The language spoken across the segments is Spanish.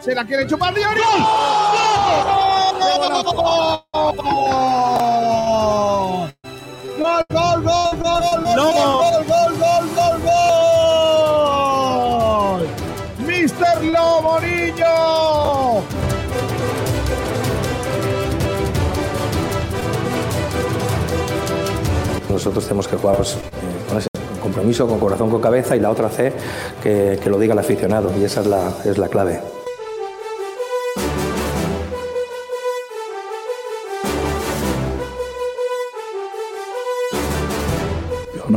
Se la quiere chupar Diori. ¡Gol, gol, gol, gol, gol, gol, gol, gol, gol, gol, gol! ¡Mister Lobo Niño! Nosotros tenemos que jugar pues, eh, con ese compromiso, con corazón, con cabeza y la otra C, que, que lo diga el aficionado y esa es la, es la clave.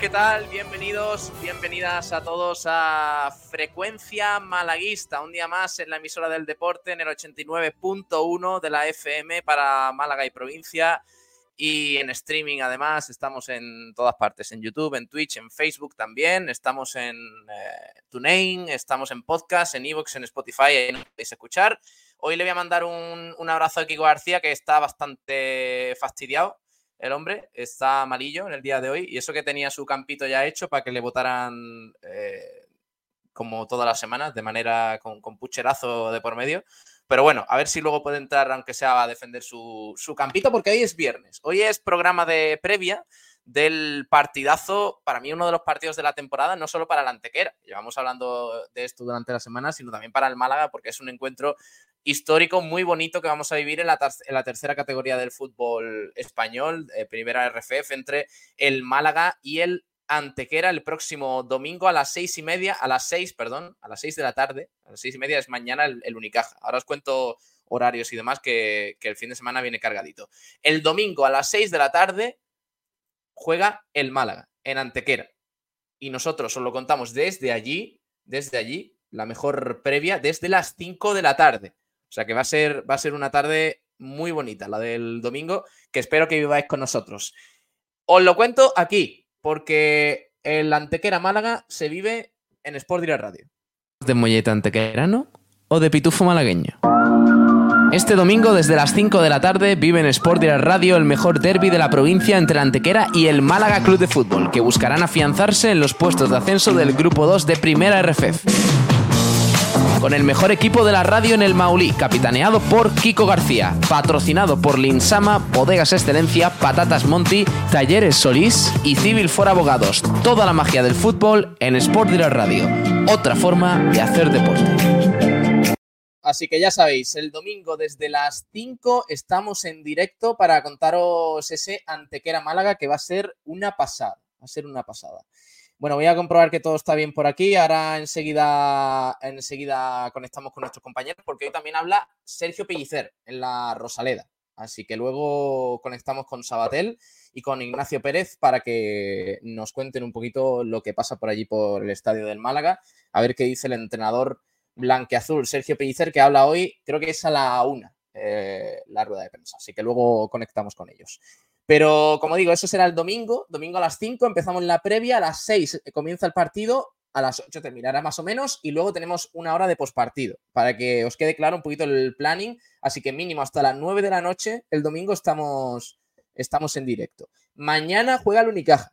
¿Qué tal? Bienvenidos, bienvenidas a todos a Frecuencia Malaguista, un día más en la emisora del deporte en el 89.1 de la FM para Málaga y provincia y en streaming además, estamos en todas partes, en YouTube, en Twitch, en Facebook también, estamos en eh, TuneIn, estamos en podcast, en Evox, en Spotify, ahí nos podéis escuchar. Hoy le voy a mandar un, un abrazo a Kiko García que está bastante fastidiado el hombre, está malillo en el día de hoy y eso que tenía su campito ya hecho para que le votaran eh, como todas las semanas, de manera con, pucherazo de por medio. Pero bueno, a ver si luego puede entrar, aunque sea a defender su, su campito, porque hoy es viernes. Hoy es programa de previa del partidazo, para mí uno de los partidos de la temporada, no solo para la Antequera, llevamos hablando de esto durante la semana, sino también para el Málaga, porque es un encuentro histórico muy bonito que vamos a vivir en la, la tercera categoría del fútbol español, eh, primera RFF, entre el Málaga y el Antequera el próximo domingo a las seis y media, a las seis, perdón, a las seis de la tarde, a las seis y media es mañana el, Unicaja. Ahora os cuento horarios y demás que, que el fin de semana viene cargadito. El domingo a las seis de la tarde juega el Málaga en Antequera. Y nosotros os lo contamos desde allí, desde allí, la mejor previa, desde las 5 de la tarde. O sea que va a ser, va a ser una tarde muy bonita, la del domingo, que espero que viváis con nosotros. Os lo cuento aquí, porque el Antequera Málaga se vive en Sport Direct Radio. ¿De molleta antequerano o de pitufo malagueño? Este domingo desde las 5 de la tarde vive en Sport Direct Radio el mejor derby de la provincia entre la Antequera y el Málaga Club de Fútbol, que buscarán afianzarse en los puestos de ascenso del Grupo 2 de Primera RFF. Con el mejor equipo de la radio en el Maulí, capitaneado por Kiko García, patrocinado por Linsama, Bodegas Excelencia, Patatas Monti, Talleres Solís y Civil for Abogados. Toda la magia del fútbol en Sport Direct Radio. Otra forma de hacer deporte. Así que ya sabéis, el domingo desde las 5 estamos en directo para contaros ese Antequera Málaga que va a ser una pasada. Va a ser una pasada. Bueno, voy a comprobar que todo está bien por aquí. Ahora enseguida, enseguida conectamos con nuestros compañeros porque hoy también habla Sergio Pellicer en la Rosaleda. Así que luego conectamos con Sabatel y con Ignacio Pérez para que nos cuenten un poquito lo que pasa por allí por el estadio del Málaga. A ver qué dice el entrenador blanqueazul Sergio Pellicer que habla hoy, creo que es a la una eh, la rueda de prensa. Así que luego conectamos con ellos. Pero como digo, eso será el domingo, domingo a las 5, empezamos la previa, a las 6 comienza el partido, a las 8 terminará más o menos y luego tenemos una hora de pospartido para que os quede claro un poquito el planning. Así que mínimo hasta las 9 de la noche el domingo estamos, estamos en directo. Mañana juega el Unicaja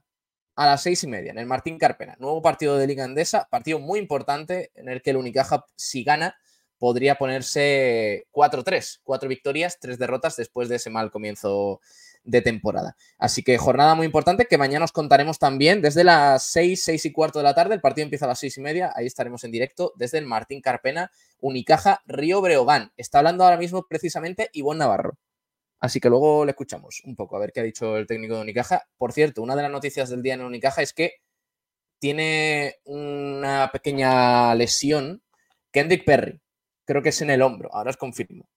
a las seis y media en el Martín Carpena. Nuevo partido de Liga Andesa, partido muy importante en el que el Unicaja, si gana, podría ponerse 4-3, cuatro victorias, tres derrotas después de ese mal comienzo de temporada. Así que jornada muy importante que mañana os contaremos también desde las 6, 6 y cuarto de la tarde. El partido empieza a las 6 y media. Ahí estaremos en directo desde el Martín Carpena, Unicaja, Río Breogán. Está hablando ahora mismo precisamente Ivonne Navarro. Así que luego le escuchamos un poco a ver qué ha dicho el técnico de Unicaja. Por cierto, una de las noticias del día en Unicaja es que tiene una pequeña lesión Kendrick Perry. Creo que es en el hombro, ahora os confirmo.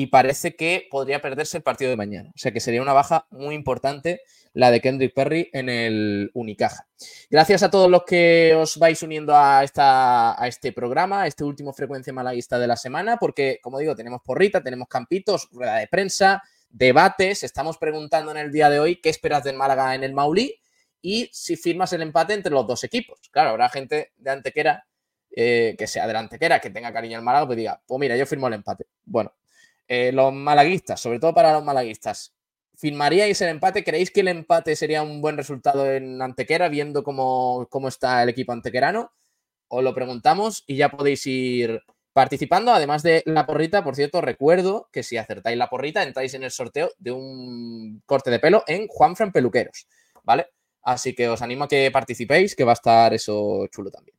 Y parece que podría perderse el partido de mañana. O sea que sería una baja muy importante la de Kendrick Perry en el Unicaja. Gracias a todos los que os vais uniendo a, esta, a este programa, a este último Frecuencia Malaguista de la semana, porque, como digo, tenemos porrita, tenemos campitos, rueda de prensa, debates. Estamos preguntando en el día de hoy qué esperas del Málaga en el Maulí y si firmas el empate entre los dos equipos. Claro, habrá gente de Antequera, eh, que sea de Antequera, que tenga cariño al Málaga, pues diga, pues mira, yo firmo el empate. Bueno, eh, los malaguistas, sobre todo para los malaguistas, ¿firmaríais el empate? ¿Creéis que el empate sería un buen resultado en Antequera, viendo cómo, cómo está el equipo antequerano? Os lo preguntamos y ya podéis ir participando, además de la porrita, por cierto, recuerdo que si acertáis la porrita, entráis en el sorteo de un corte de pelo en Juanfran Peluqueros, ¿vale? Así que os animo a que participéis, que va a estar eso chulo también.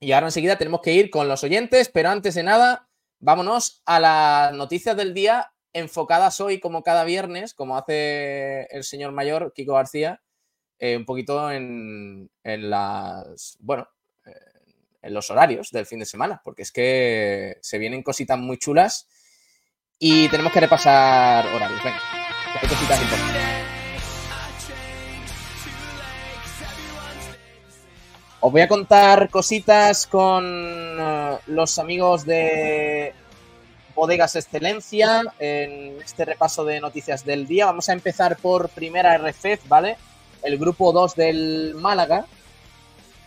Y ahora enseguida tenemos que ir con los oyentes, pero antes de nada, vámonos a las noticias del día enfocadas hoy, como cada viernes, como hace el señor mayor Kiko García, eh, un poquito en, en las, bueno, en los horarios del fin de semana, porque es que se vienen cositas muy chulas y tenemos que repasar horarios. Venga, hay cositas importantes. Os voy a contar cositas con uh, los amigos de Bodegas Excelencia en este repaso de noticias del día. Vamos a empezar por primera RFEF, ¿vale? El grupo 2 del Málaga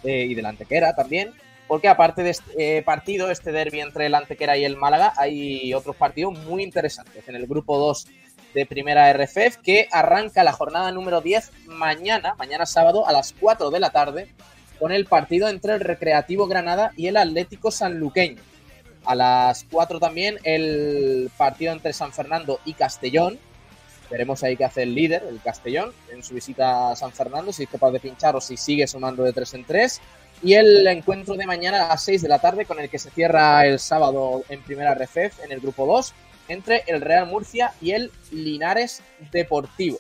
eh, y del Antequera también porque aparte de este eh, partido, este derby entre el Antequera y el Málaga, hay otros partidos muy interesantes en el grupo 2 de primera RFF que arranca la jornada número 10 mañana, mañana sábado a las 4 de la tarde, con el partido entre el Recreativo Granada y el Atlético Sanluqueño. A las 4 también el partido entre San Fernando y Castellón. Veremos ahí qué hace el líder, el Castellón, en su visita a San Fernando, si es capaz de pinchar o si sigue sumando de 3 en 3 y el encuentro de mañana a las 6 de la tarde con el que se cierra el sábado en primera RFF en el grupo 2 entre el Real Murcia y el Linares Deportivo.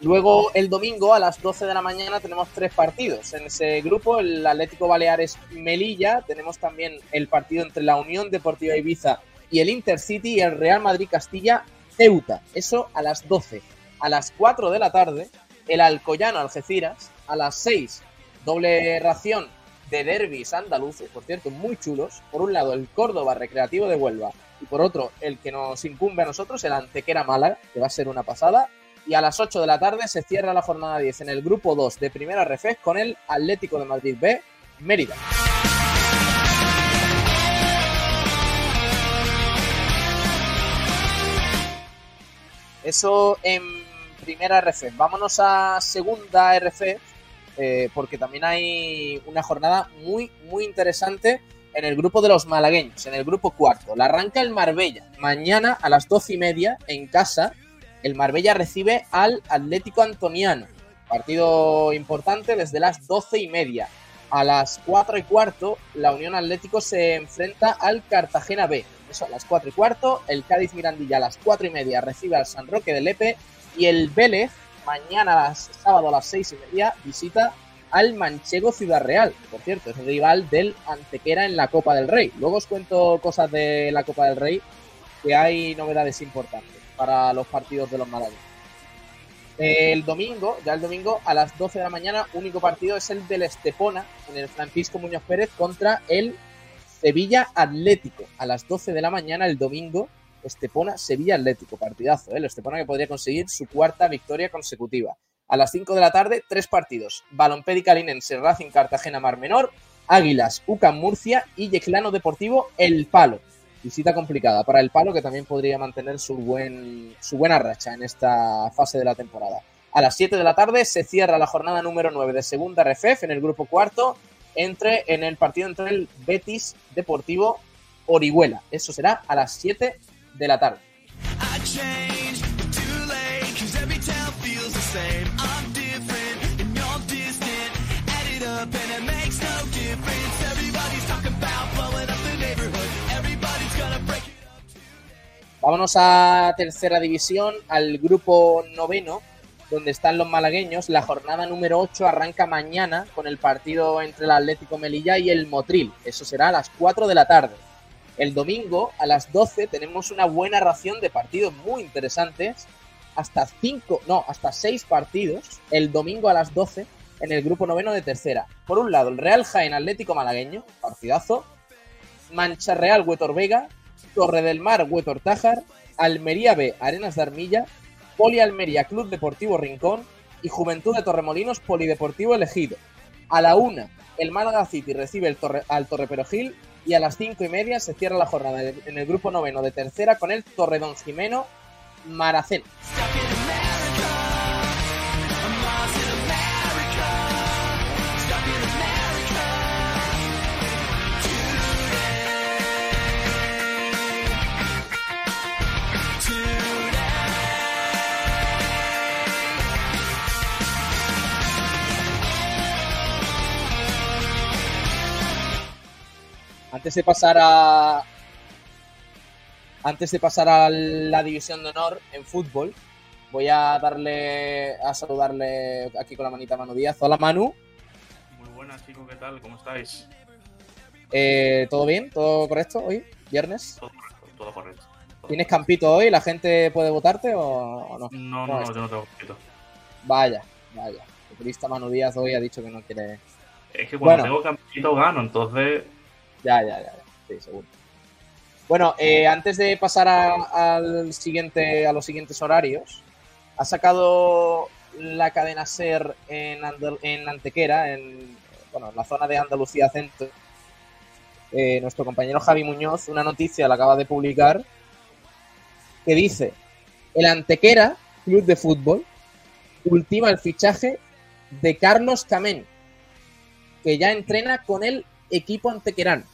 Luego el domingo a las 12 de la mañana tenemos tres partidos. En ese grupo el Atlético Baleares Melilla, tenemos también el partido entre la Unión Deportiva Ibiza y el Intercity y el Real Madrid Castilla Ceuta. Eso a las 12 a las 4 de la tarde, el Alcoyano Algeciras, a las 6, doble ración de derbis andaluces, por cierto, muy chulos. Por un lado, el Córdoba Recreativo de Huelva y por otro, el que nos incumbe a nosotros, el Antequera Málaga, que va a ser una pasada. Y a las 8 de la tarde se cierra la jornada 10 en el grupo 2 de Primera Refez con el Atlético de Madrid B, Mérida. Eso en primera RF. Vámonos a segunda RF, eh, porque también hay una jornada muy, muy interesante en el grupo de los malagueños, en el grupo cuarto. La arranca el Marbella. Mañana a las doce y media, en casa, el Marbella recibe al Atlético Antoniano. Partido importante desde las doce y media. A las cuatro y cuarto, la Unión Atlético se enfrenta al Cartagena B. Eso a las cuatro y cuarto. El Cádiz Mirandilla a las cuatro y media recibe al San Roque de Lepe y el Vélez, mañana, sábado a las seis y media, visita al Manchego Ciudad Real. Por cierto, es rival del Antequera en la Copa del Rey. Luego os cuento cosas de la Copa del Rey, que hay novedades importantes para los partidos de los malagueños. El domingo, ya el domingo, a las 12 de la mañana, único partido es el del Estepona, en el Francisco Muñoz Pérez, contra el Sevilla Atlético. A las 12 de la mañana, el domingo, Estepona Sevilla Atlético, partidazo, ¿eh? el Estepona que podría conseguir su cuarta victoria consecutiva. A las 5 de la tarde, tres partidos. Balompédica Linense, Racing Cartagena Mar Menor, Águilas, UCAM Murcia y Yeclano Deportivo El Palo. Visita complicada para el Palo, que también podría mantener su, buen, su buena racha en esta fase de la temporada. A las 7 de la tarde se cierra la jornada número 9 de segunda RFF en el grupo cuarto, entre, en el partido entre el Betis Deportivo Orihuela. Eso será a las 7 de la tarde. Vámonos a tercera división, al grupo noveno, donde están los malagueños. La jornada número 8 arranca mañana con el partido entre el Atlético Melilla y el Motril. Eso será a las 4 de la tarde. El domingo a las 12 tenemos una buena ración de partidos muy interesantes. Hasta 5, no, hasta 6 partidos el domingo a las 12 en el grupo noveno de tercera. Por un lado, el Real Jaén Atlético Malagueño, partidazo. Mancha Real Huetor Vega, Torre del Mar, Huetor Tájar, Almería B, Arenas de Armilla, Poli Almería, Club Deportivo Rincón y Juventud de Torremolinos, Polideportivo Elegido. A la una, el Málaga City recibe el torre, al y a las cinco y media se cierra la jornada en el grupo noveno de tercera con el Torredón Jimeno Maracén. Antes de pasar a. Antes de pasar a la división de honor en fútbol, voy a darle. a saludarle aquí con la manita a Manu Díaz. Hola Manu. Muy buenas, chicos, ¿qué tal? ¿Cómo estáis? Eh, ¿Todo bien? ¿Todo correcto hoy? ¿Viernes? Todo correcto, todo correcto. Todo ¿Tienes campito hoy? ¿La gente puede votarte o, no? No, no, ¿Cómo no, yo no tengo poquito. Vaya, vaya. El turista Manu Díaz hoy ha dicho que no quiere. Es que cuando Bueno. tengo campito gano, entonces Ya, ya, ya. Sí, seguro. Bueno, eh, antes de pasar a, al siguiente, a los siguientes horarios, ha sacado la cadena SER en, Andal- en Antequera, en, bueno, en la zona de Andalucía Centro. Eh, nuestro compañero Javi Muñoz, una noticia la acaba de publicar que dice: El Antequera, club de fútbol, ultima el fichaje de Carlos Camén, que ya entrena con el equipo antequerano.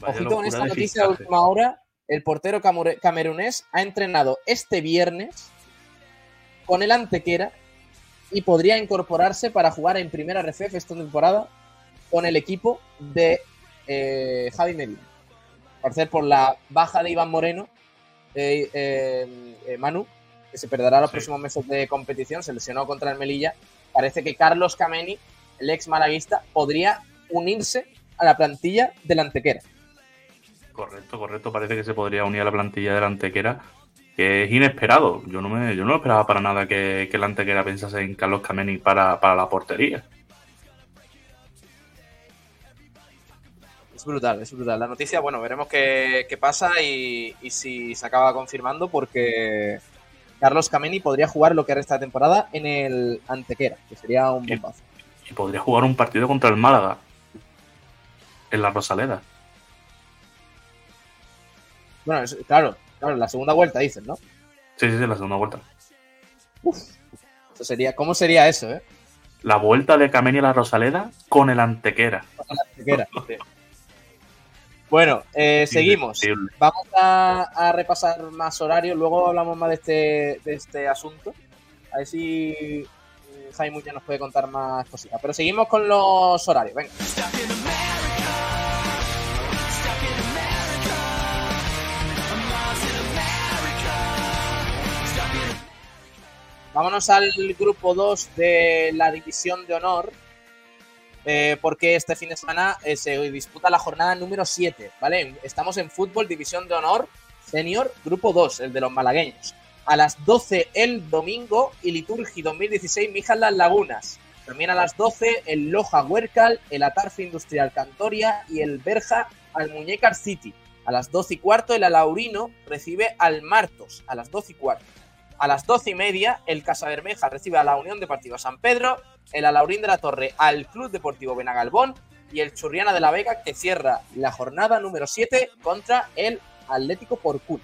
Vaya Ojito con esta noticia de última hora. El portero camerunés ha entrenado este viernes con el Antequera y podría incorporarse para jugar en primera RFF esta temporada con el equipo de eh, Javi Medina. Parecer por la baja de Iván Moreno, eh, eh, eh, Manu, que se perderá los Sí. próximos meses de competición, se lesionó contra el Melilla. Parece que Carlos Cameni, el ex malaguista, podría unirse a la plantilla del Antequera. Correcto, correcto. Parece que se podría unir a la plantilla de la Antequera, que es inesperado. Yo no me, yo no esperaba para nada que, que la Antequera pensase en Carlos Kameni para, para la portería. Es brutal, es brutal. La noticia, bueno, veremos qué, qué pasa y, y si se acaba confirmando porque Carlos Cameni podría jugar lo que resta de temporada en el Antequera, que sería un bombazo. Y podría jugar un partido contra el Málaga. En la Rosaleda. Bueno, es- claro, claro, la segunda vuelta dices, ¿no? Sí, sí, sí, la segunda vuelta. Eso sería, ¿Cómo sería eso, eh? La vuelta de Kameni a la Rosaleda con el Antequera. Antequera. sí. Bueno, eh, seguimos. Vamos a, a repasar más horarios, luego hablamos más de este, de este asunto. A ver si eh, Jaime ya nos puede contar más cositas. Pero seguimos con los horarios, venga. Vámonos al grupo 2 de la División de Honor, eh, porque este fin de semana eh, se disputa la jornada número 7, ¿vale? Estamos en Fútbol División de Honor Senior, grupo 2, el de los malagueños. A las 12 el domingo y Liturgi 2016 Mijas Las Lagunas. También a las 12 el Loja Huercal, el Atarfe Industrial Cantoria y el Berja al Muñecar City. A las 12 y cuarto el Alaurino recibe al Martos, a las 12 y cuarto. A las 12 y media el Casa Bermeja recibe a la Unión Deportiva San Pedro, el Alaurín de la Torre al Club Deportivo Benagalbón y el Churriana de la Vega que cierra la jornada número 7 contra el Atlético Porcún.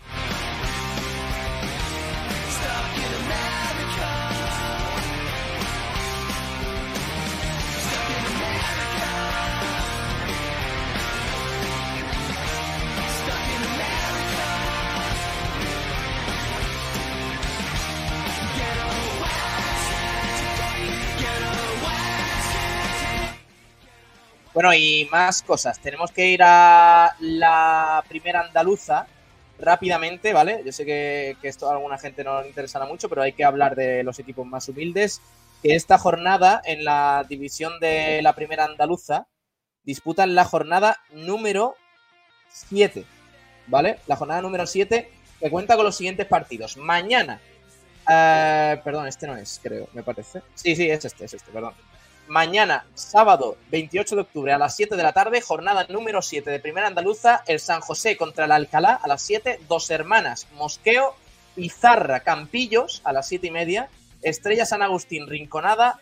Bueno, y más cosas. Tenemos que ir a la primera andaluza rápidamente, ¿vale? Yo sé que, esto a alguna gente no le interesará mucho, pero hay que hablar de los equipos más humildes. Que esta jornada en la división de la primera andaluza disputan la jornada número 7, ¿vale? La jornada número 7 que cuenta con los siguientes partidos. Mañana, eh, perdón, este no es, creo, me parece. Sí, sí, es este, es este, perdón. Mañana, sábado 28 de octubre a las 7 de la tarde, jornada número 7 de Primera Andaluza, el San José contra el Alcalá a las 7, Dos Hermanas, Mosqueo, Pizarra, Campillos a las 7 y media, Estrella San Agustín, Rinconada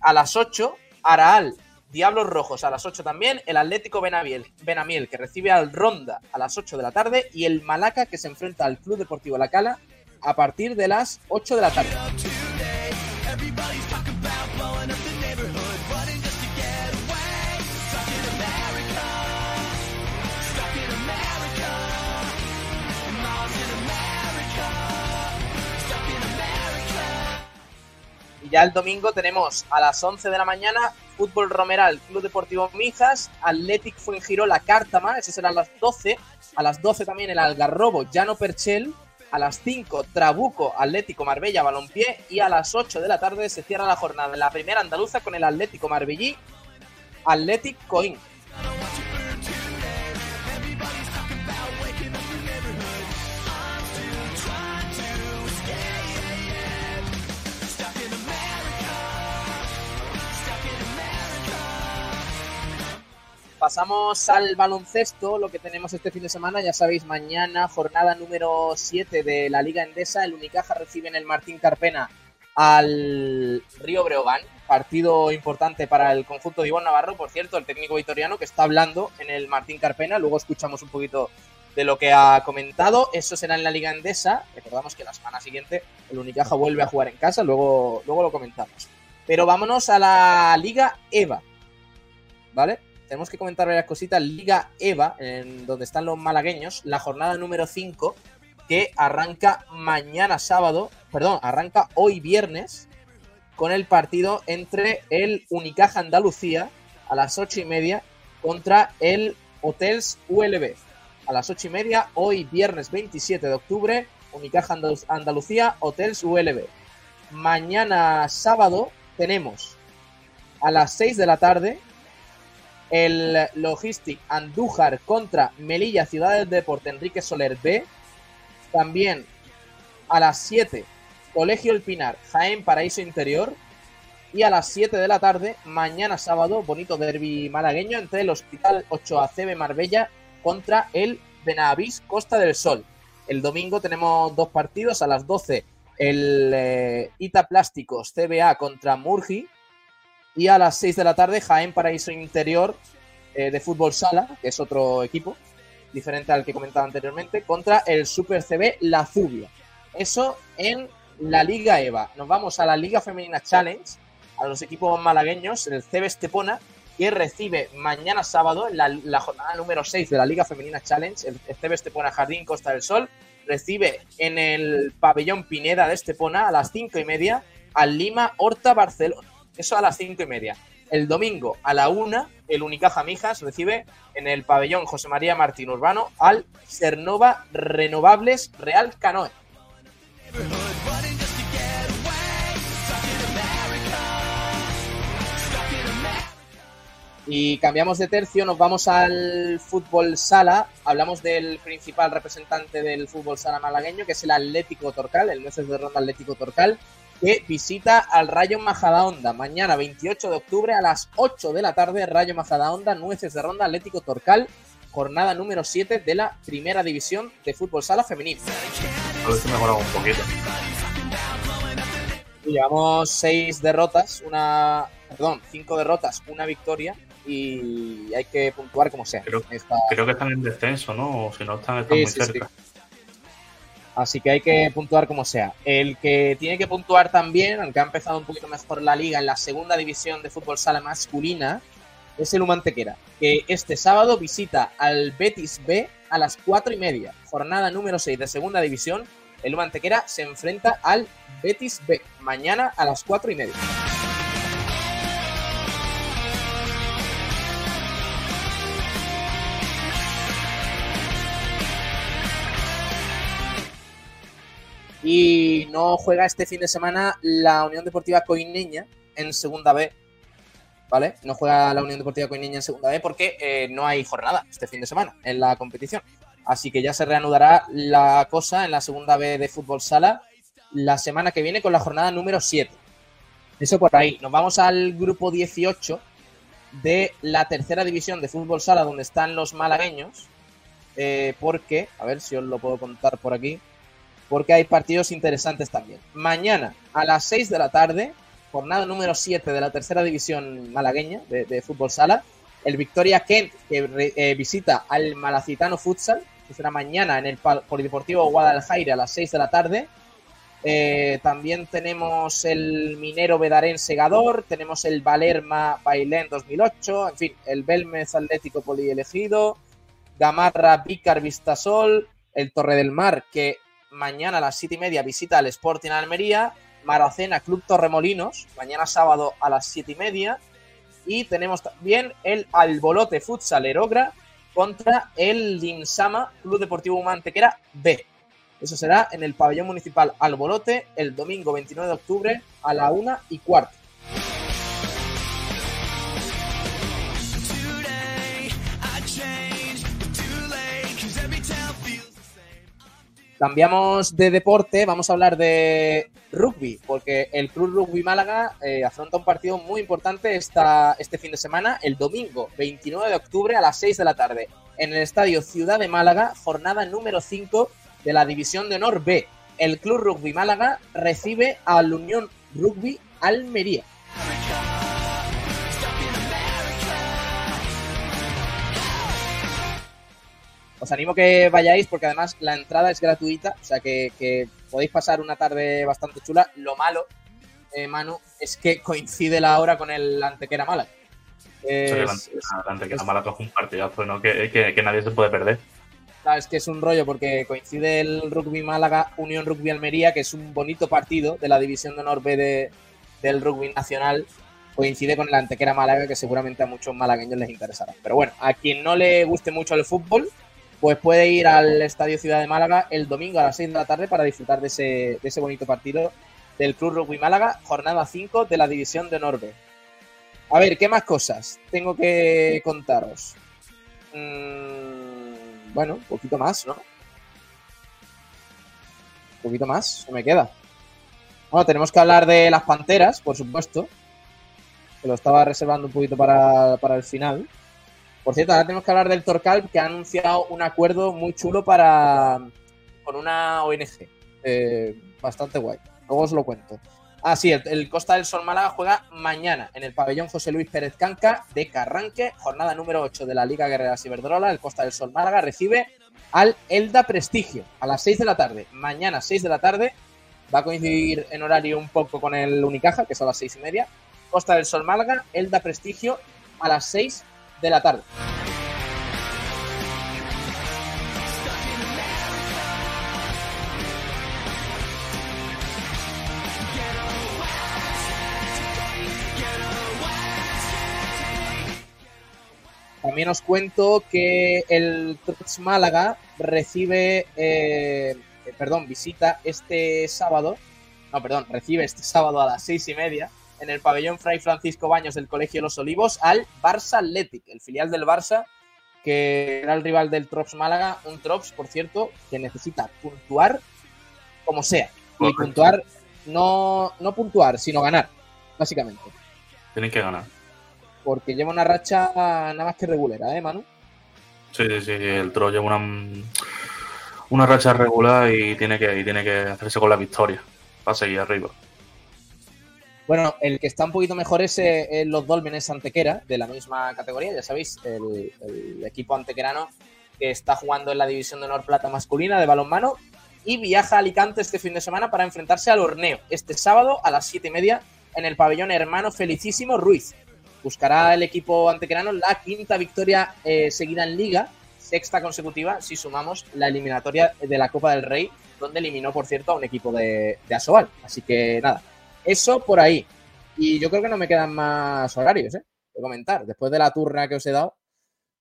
a las 8, Araal, Diablos Rojos a las 8 también, el Atlético Benamiel, Benamiel que recibe al Ronda a las 8 de la tarde y el Malaca que se enfrenta al Club Deportivo La Cala a partir de las 8 de la tarde. Ya el domingo tenemos a las 11 de la mañana Fútbol Romeral, Club Deportivo Mijas, Athletic Fuengirola, Cártama, eso será a las 12. A las 12 también el Algarrobo, Llano Perchel. A las 5, Trabuco, Atlético Marbella, Balompié. Y a las 8 de la tarde se cierra la jornada la primera andaluza con el Atlético Marbellí, Athletic Coín. Pasamos al baloncesto, lo que tenemos este fin de semana, ya sabéis, mañana jornada número 7 de la Liga Endesa, el Unicaja recibe en el Martín Carpena al Río Breogán, partido importante para el conjunto de Iván Navarro, por cierto, el técnico vitoriano que está hablando en el Martín Carpena, luego escuchamos un poquito de lo que ha comentado, eso será en la Liga Endesa, recordamos que la semana siguiente el Unicaja vuelve a jugar en casa, luego, luego lo comentamos. Pero vámonos a la Liga EVA, ¿vale? Tenemos que comentar varias cositas. Liga EVA, en donde están los malagueños, la jornada número 5, que arranca mañana sábado, perdón, arranca hoy viernes, con el partido entre el Unicaja Andalucía a las 8 y media contra el Hotels ULB. A las 8 y media, hoy viernes 27 de octubre, Unicaja Andalucía, Hotels ULB. Mañana sábado tenemos a las 6 de la tarde el Logistic Andújar contra Melilla Ciudad del Deporte Enrique Soler B. También a las 7, Colegio El Pinar, Jaén Paraíso Interior. Y a las 7 de la tarde, mañana sábado, bonito derby malagueño entre el Hospital 8ACB Marbella contra el Benavís Costa del Sol. El domingo tenemos dos partidos, a las 12 el eh, Ita Plásticos CBA contra Murgi y a las 6 de la tarde, Jaén Paraíso Interior eh, de Fútbol Sala, que es otro equipo, diferente al que comentaba anteriormente, contra el Super CB La Zubia. Eso en la Liga EVA. Nos vamos a la Liga Femenina Challenge, a los equipos malagueños, el CB Estepona, que recibe mañana sábado, en la, jornada número 6 de la Liga Femenina Challenge, el CB Estepona Jardín Costa del Sol, recibe en el pabellón Pineda de Estepona a las 5 y media al Lima Horta Barcelona. Eso a las cinco y media. El domingo a la una, el Unicaja Mijas recibe en el pabellón José María Martín Urbano al Cernova Renovables Real Canoe. Y cambiamos de tercio, nos vamos al fútbol sala. Hablamos del principal representante del fútbol sala malagueño, que es el Atlético Torcal, el Meses de Ronda Atlético Torcal, que visita al Rayo Majadahonda mañana 28 de octubre a las 8 de la tarde. Rayo Majadahonda, Nueces de Ronda, Atlético Torcal, jornada número 7 de la primera división de fútbol sala femenino. A ver si mejoramos un poquito. Llevamos 6 derrotas, una. Perdón, 5 derrotas, una victoria. y hay que puntuar como sea. Creo, Esta- creo que están en descenso, ¿no? O si no están, están Sí, muy sí, sí. Así que hay que puntuar como sea. El que tiene que puntuar también, aunque ha empezado un poquito mejor la liga en la segunda división de fútbol sala masculina, es el Humantequera, que este sábado visita al Betis B a las cuatro y media. Jornada número 6 de segunda división. El Humantequera se enfrenta al Betis B mañana a las cuatro y media. Y no juega este fin de semana la Unión Deportiva Coineña en segunda B. ¿Vale? No juega la Unión Deportiva Coineña en segunda B porque eh, no hay jornada este fin de semana en la competición. Así que ya se reanudará la cosa en la segunda B de fútbol sala la semana que viene con la jornada número 7. Eso por ahí. Nos vamos al grupo 18 de la tercera división de fútbol sala donde están los malagueños. eh, porque, a ver si os lo puedo contar por aquí porque hay partidos interesantes también. Mañana a las 6 de la tarde, jornada número 7 de la tercera división malagueña de, fútbol sala, el Victoria Kent que eh, visita al Malacitano Futsal, que será mañana en el Polideportivo Guadalajara a las 6 de la tarde. Eh, también tenemos el Minero Bedarén Segador, tenemos el Valerma Bailén 2008, en fin, el Belmez Atlético Polielegido, Gamarra Vícar Vistasol, el Torre del Mar, que mañana a las 7 y media visita al Sporting Almería, Maracena Club Torremolinos, mañana sábado a las 7 y media, y tenemos también el Albolote Futsal Erogra contra el Linsama Club Deportivo Mantequera B. Eso será en el pabellón municipal Albolote el domingo 29 de octubre a la 1 y cuarto. Cambiamos de deporte, vamos a hablar de rugby, porque el Club Rugby Málaga eh, afronta un partido muy importante esta, este fin de semana, el domingo 29 de octubre a las 6 de la tarde, en el Estadio Ciudad de Málaga, jornada número 5 de la División de Honor B. El Club Rugby Málaga recibe al Unión Rugby Almería. Os animo que vayáis porque además la entrada es gratuita, o sea que, que podéis pasar una tarde bastante chula. Lo malo, eh, Manu, es que coincide la hora con el Antequera Málaga. Es, Adelante, es- Málaga es un partidazo, ¿no? Que, que, que nadie se puede perder. claro, es que es un rollo porque coincide el Rugby Málaga, Unión Rugby Almería, que es un bonito partido de la División de Honor B de- del Rugby Nacional. Coincide con el Antequera Málaga, que seguramente a muchos malagueños les interesará. Pero bueno, a quien no le guste mucho el fútbol, pues puede ir al Estadio Ciudad de Málaga el domingo a las 6 de la tarde para disfrutar de ese, de ese bonito partido del Club Rugby Málaga, jornada 5 de la División de Honor B. A ver, ¿qué más cosas tengo que contaros? Mm, bueno, un poquito más, ¿no? Un poquito más, se me queda. Bueno, tenemos que hablar de las panteras, por supuesto. Que lo estaba reservando un poquito para, para el final. Por cierto, ahora tenemos que hablar del Torcal, que ha anunciado un acuerdo muy chulo para con una ONG. Eh, bastante guay. Luego os lo cuento. Ah, sí, el, el Costa del Sol Málaga juega mañana en el pabellón José Luis Pérez Canca de Carranque, jornada número 8 de la Liga Guerrera Ciberdrola. El Costa del Sol Málaga recibe al Elda Prestigio a las 6 de la tarde. Mañana, 6 de la tarde, va a coincidir en horario un poco con el Unicaja, que son las 6 y media. Costa del Sol Málaga, Elda Prestigio a las 6 de la tarde. También os cuento que el Trots Málaga recibe, eh, eh, perdón, visita este sábado, no, perdón, recibe este sábado a las seis y media en el pabellón Fray Francisco Baños del Colegio Los Olivos al Barça Athletic, el filial del Barça, que era el rival del Trops Málaga, un Trops, por cierto, que necesita puntuar como sea. Y puntuar, no, no puntuar, sino ganar, básicamente. Tienen que ganar. Porque lleva una racha nada más que regulera, ¿eh, Manu? Sí, sí, sí. El Tro lleva una, una racha regular y tiene que, y tiene que hacerse con la victoria para seguir arriba. Bueno, el que está un poquito mejor es eh, los Dolmenes Antequera, de la misma categoría, ya sabéis, el, equipo antequerano que está jugando en la División de Honor Plata masculina de balonmano y viaja a Alicante este fin de semana para enfrentarse al Horneo este sábado a las 7 y media en el pabellón Hermano Felicísimo Ruiz. Buscará el equipo antequerano la quinta victoria eh, seguida en Liga, sexta consecutiva si sumamos la eliminatoria de la Copa del Rey, donde eliminó, por cierto, a un equipo de, de Asobal. Así que nada, eso por ahí. Y yo creo que no me quedan más horarios, ¿eh? De comentar. Después de la turna que os he dado,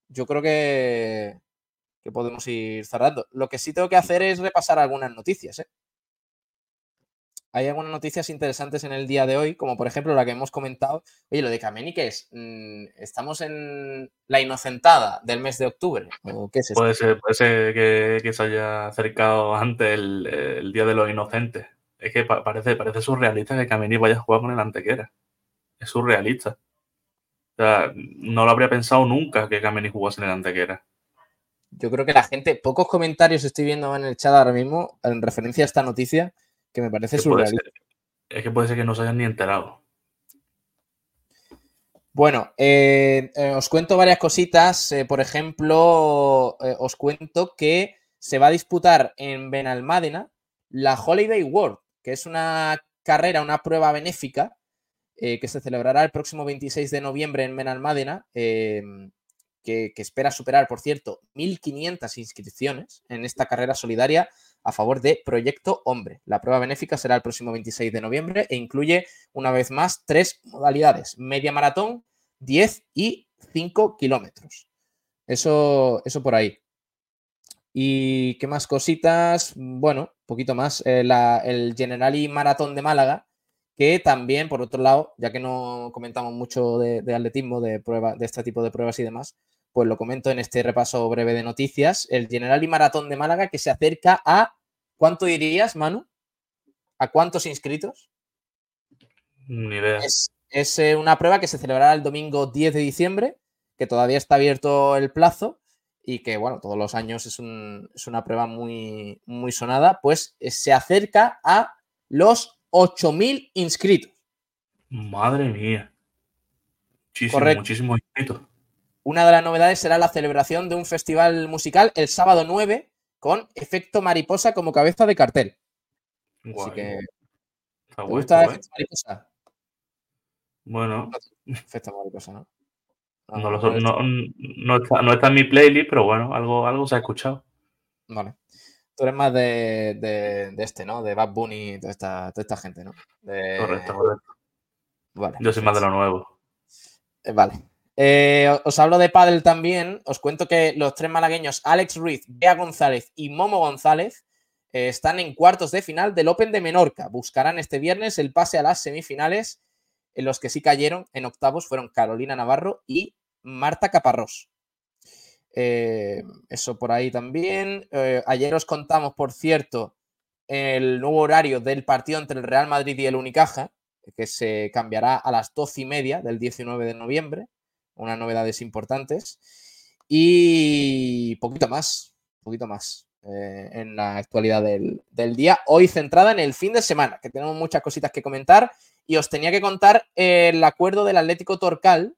yo creo que, que podemos ir cerrando. Lo que sí tengo que hacer es repasar algunas noticias, ¿eh? Hay algunas noticias interesantes en el día de hoy, como por ejemplo la que hemos comentado. Oye, lo de Kameni, ¿qué es? Mm, ¿Estamos en la inocentada del mes de octubre? ¿O qué es puede ser, puede ser que, se haya acercado antes el Día de los Inocentes. Es que parece, parece surrealista que Kameni vaya a jugar con el Antequera. Es surrealista. O sea, no lo habría pensado nunca que Kameni jugase en el Antequera. Yo creo que la gente, pocos comentarios estoy viendo en el chat ahora mismo en referencia a esta noticia que me parece surrealista. es que puede ser que no se hayan ni enterado. Bueno, eh, eh, os cuento varias cositas. Eh, por ejemplo, os cuento que se va a disputar en Benalmádena la Holiday World, es una carrera, una prueba benéfica eh, que se celebrará el próximo 26 de noviembre en Benalmádena, eh, que, que, espera superar, por cierto, 1.500 inscripciones en esta carrera solidaria a favor de Proyecto Hombre. La prueba benéfica será el próximo 26 de noviembre e incluye, una vez más, tres modalidades, media maratón, 10 y 5 kilómetros. Eso, eso por ahí. ¿Y qué más cositas? Bueno, poquito más. Eh, la, el Generali Maratón de Málaga, que también, por otro lado, ya que no comentamos mucho de, de atletismo, de, prueba, de este tipo de pruebas y demás, pues lo comento en este repaso breve de noticias. El Generali Maratón de Málaga que se acerca a, ¿cuánto dirías, Manu? ¿A cuántos inscritos? Ni idea. Es, es eh, una prueba que se celebrará el domingo 10 de diciembre, que todavía está abierto el plazo y que, bueno, todos los años es, un, es una prueba muy, muy sonada, pues eh, se acerca a los 8.000 inscritos. Madre mía. Muchísimo, Correcto. muchísimo inscritos. Una de las novedades será la celebración de un festival musical el sábado 9 con efecto mariposa como cabeza de cartel. Guay. Así que, ¿te gusta guay. efecto mariposa? Bueno, Efecto mariposa, ¿no? No, lo so- no, no está, no está en mi playlist, pero bueno, algo, algo se ha escuchado. Vale. Tú eres más de, de, de este, ¿no? De Bad Bunny y toda esta, toda esta gente, ¿no? De- Correcto, correcto. Vale. Yo soy más de lo nuevo. Eh, Vale. Eh, os hablo de pádel también. Os cuento que los tres malagueños, Alex Ruiz, Bea González y Momo González, eh, están en cuartos de final del Open de Menorca. Buscarán este viernes el pase a las semifinales, en los que sí cayeron en octavos fueron Carolina Navarro y Marta Caparrós. Eh, eso por ahí también. Eh, ayer os contamos, por cierto, el nuevo horario del partido entre el Real Madrid y el Unicaja, que se cambiará a las 12 y media del 19 de noviembre. Unas novedades importantes. Y poquito más, poquito más eh, en la actualidad del, del, día. Hoy centrada en el fin de semana, que tenemos muchas cositas que comentar. Y os tenía que contar el acuerdo del Atlético Torcal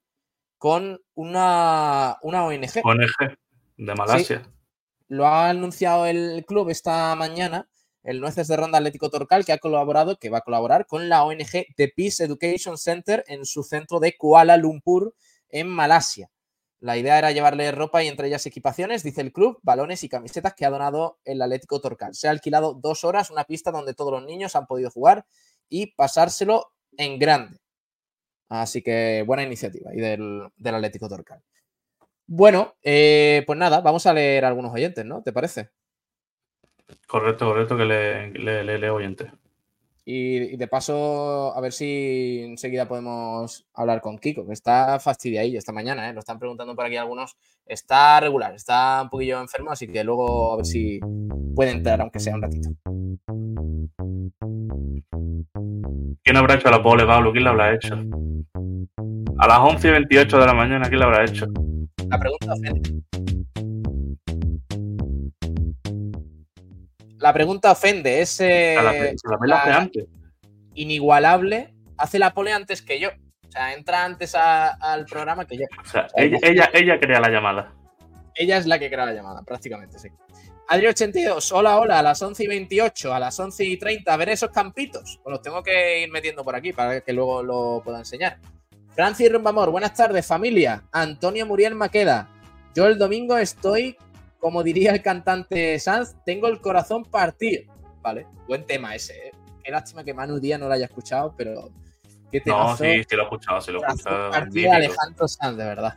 con una, una ONG. ONG de Malasia. Sí, lo ha anunciado el club esta mañana, el Nueces de Ronda Atlético Torcal, que ha colaborado, que va a colaborar con la ONG The Peace Education Center en su centro de Kuala Lumpur, en Malasia. La idea era llevarle ropa y entre ellas equipaciones, dice el club, balones y camisetas que ha donado el Atlético Torcal. Se ha alquilado dos horas, una pista donde todos los niños han podido jugar y pasárselo en grande. Así que buena iniciativa y del, del Atlético Torcal. Bueno, eh, pues nada, vamos a leer algunos oyentes, ¿no? ¿Te parece? Correcto, correcto, que le, le, le, le oyente. Y, y, de paso, a ver si enseguida podemos hablar con Kiko, que está fastidiadillo esta mañana, ¿eh? Lo están preguntando por aquí algunos. Está regular, está un poquillo enfermo, así que luego a ver si puede entrar, aunque sea un ratito. ¿Quién habrá hecho la pole, Pablo? ¿Quién la habrá hecho? A las 11 y 28 de la mañana, ¿quién la habrá hecho? La pregunta ofende. La pregunta ofende. Es eh, la, la, la antes. inigualable hace la pole antes que yo. O sea, entra antes a- al programa que yo. O sea, ella, ella, ella crea la llamada. Ella es la que crea la llamada, prácticamente, sí. Adri82, hola, hola, a las 11 y 28, a las 11 y 30, a ver esos campitos. Pues los tengo que ir metiendo por aquí para que luego lo pueda enseñar. Francis Rumbamor, buenas tardes, familia. Antonio Muriel Maqueda, yo el domingo estoy, como diría el cantante Sanz, tengo el corazón partido. Vale, buen tema ese, ¿eh? Qué lástima que Manu Díaz no lo haya escuchado, pero qué No, sí, sí lo he escuchado, sí lo he escuchado. de. Alejandro Sanz, de verdad.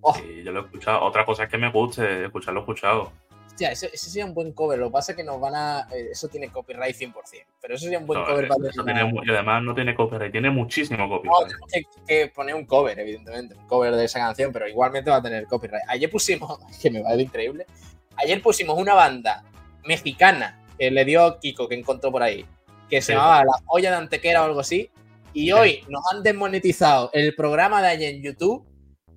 Oh, Sí, yo lo he escuchado. Otra cosa es que me guste, escucharlo he escuchado. Hostia, ese, ese sería un buen cover. Lo que pasa es que nos van a. eh, eso tiene copyright 100%. Pero eso sería un buen No, cover eh, para eso tiene y además no tiene copyright, tiene muchísimo No, copyright. tenemos que, que poner un cover, evidentemente. Un cover de esa canción, pero igualmente va a tener copyright. Ayer pusimos. Que me parece increíble. Ayer pusimos una banda mexicana que le dio Kiko, que encontró por ahí. Que se llamaba La Olla de Antequera o algo así. Y hoy nos han desmonetizado el programa de ayer en YouTube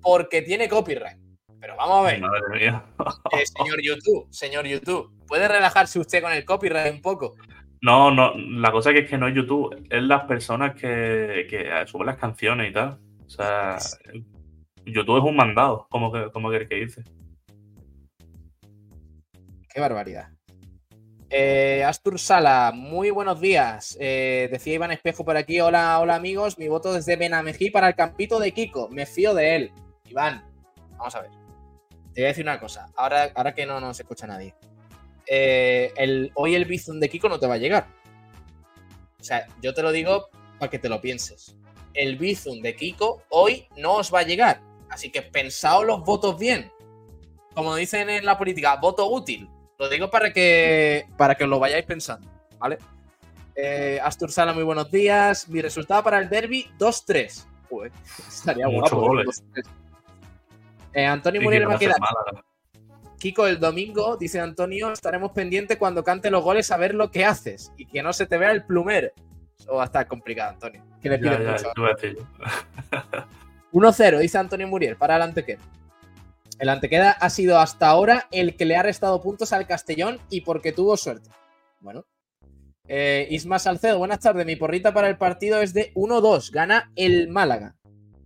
porque tiene copyright. Pero vamos a ver. Madre mía. Eh, señor YouTube, señor YouTube, ¿puede relajarse usted con el copyright un poco? No, no, la cosa que es que no es YouTube, es las personas que, que suben las canciones y tal. O sea, YouTube es un mandado, como que, como que, que dice. Qué barbaridad. Eh, Astur Sala, muy buenos días. Eh, decía Iván Espejo por aquí. Hola, hola amigos. Mi voto desde Benamejí para el campito de Kiko. Me fío de él. Iván, vamos a ver. Te voy a decir una cosa. Ahora, ahora que no nos escucha nadie. Eh, hoy el Bizum de Kiko no te va a llegar. O sea, yo te lo digo para que te lo pienses. El Bizum de Kiko hoy no os va a llegar. Así que pensaos los votos bien. Como dicen en la política, voto útil. Lo digo para que, para que os lo vayáis pensando, ¿vale? Eh, Astur Sala, muy buenos días. Mi resultado para el derby, 2-3. Joder, estaría Muchos guapo. goles. 2-3. Eh, Antonio Muriel Maqueda, Málaga. Kiko, el domingo, dice Antonio, estaremos pendientes cuando cante los goles a ver lo que haces y que no se te vea el plumero. Eso va a estar complicado, Antonio. Que le pides ya, mucho. te iba a decir yo. 1-0, dice Antonio Muriel, para el Antequera. El Antequera ha sido hasta ahora el que le ha restado puntos al Castellón y porque tuvo suerte. Bueno. Eh, Isma Salcedo, buenas tardes. Mi porrita para el partido es de 1-2. Gana el Málaga.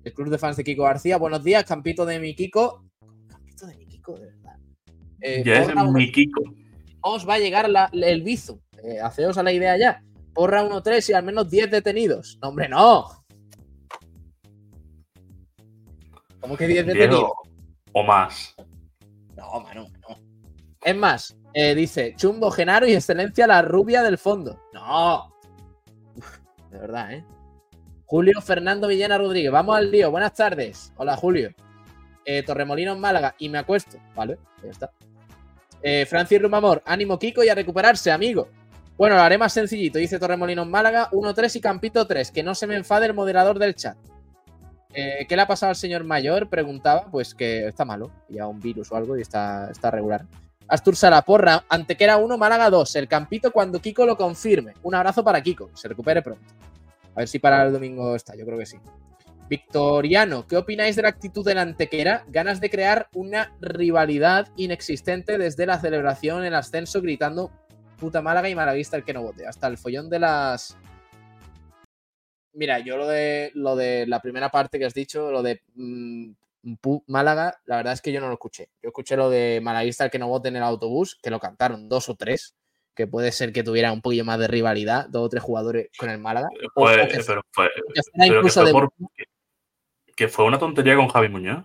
El club de fans de Kiko García. Buenos días, campito de mi Kiko. Campito de mi Kiko, de verdad. Eh, Ya es mi Kiko. os va a llegar la- el bizu. Eh, haceos a la idea ya. Porra 1-3 y al menos 10 detenidos. No, hombre, no. ¿Cómo que 10 detenidos? O más. No, mano, no. Es más, eh, dice Chumbo Genaro y excelencia la rubia del fondo. No. Uf, de verdad, ¿eh? Julio Fernando Villena Rodríguez. Vamos al lío. Buenas tardes. Hola, Julio. Eh, Torremolinos Málaga. Y me acuesto. Vale, ya está. Eh, Francis Rumamor. Ánimo, Kiko, y a recuperarse, amigo. Bueno, lo haré más sencillito. Dice Torremolinos Málaga. 1-3 y Campito 3. Que no se me enfade el moderador del chat. Eh, ¿Qué le ha pasado al señor mayor? Preguntaba, pues que está malo, ya un virus o algo y está, está regular. Astur Sala, porra, Antequera 1, Málaga 2. El campito cuando Kiko lo confirme. Un abrazo para Kiko, se recupere pronto. A ver si para el domingo está, yo creo que sí. Victoriano, ¿qué opináis de la actitud del Antequera? Ganas de crear una rivalidad inexistente desde la celebración, el ascenso, gritando puta Málaga y malaguista el que no vote. Hasta el follón de las Mira, yo lo de lo de la primera parte que has dicho, lo de mm, Málaga, la verdad es que yo no lo escuché. Yo escuché lo de Malaguista el que no vote en el autobús, que lo cantaron dos o tres, que puede ser que tuviera un poquillo más de rivalidad, dos o tres jugadores con el Málaga. O- Fue- o que, pero fue, que fue de por- que- que fue una tontería con Javi Muñoz.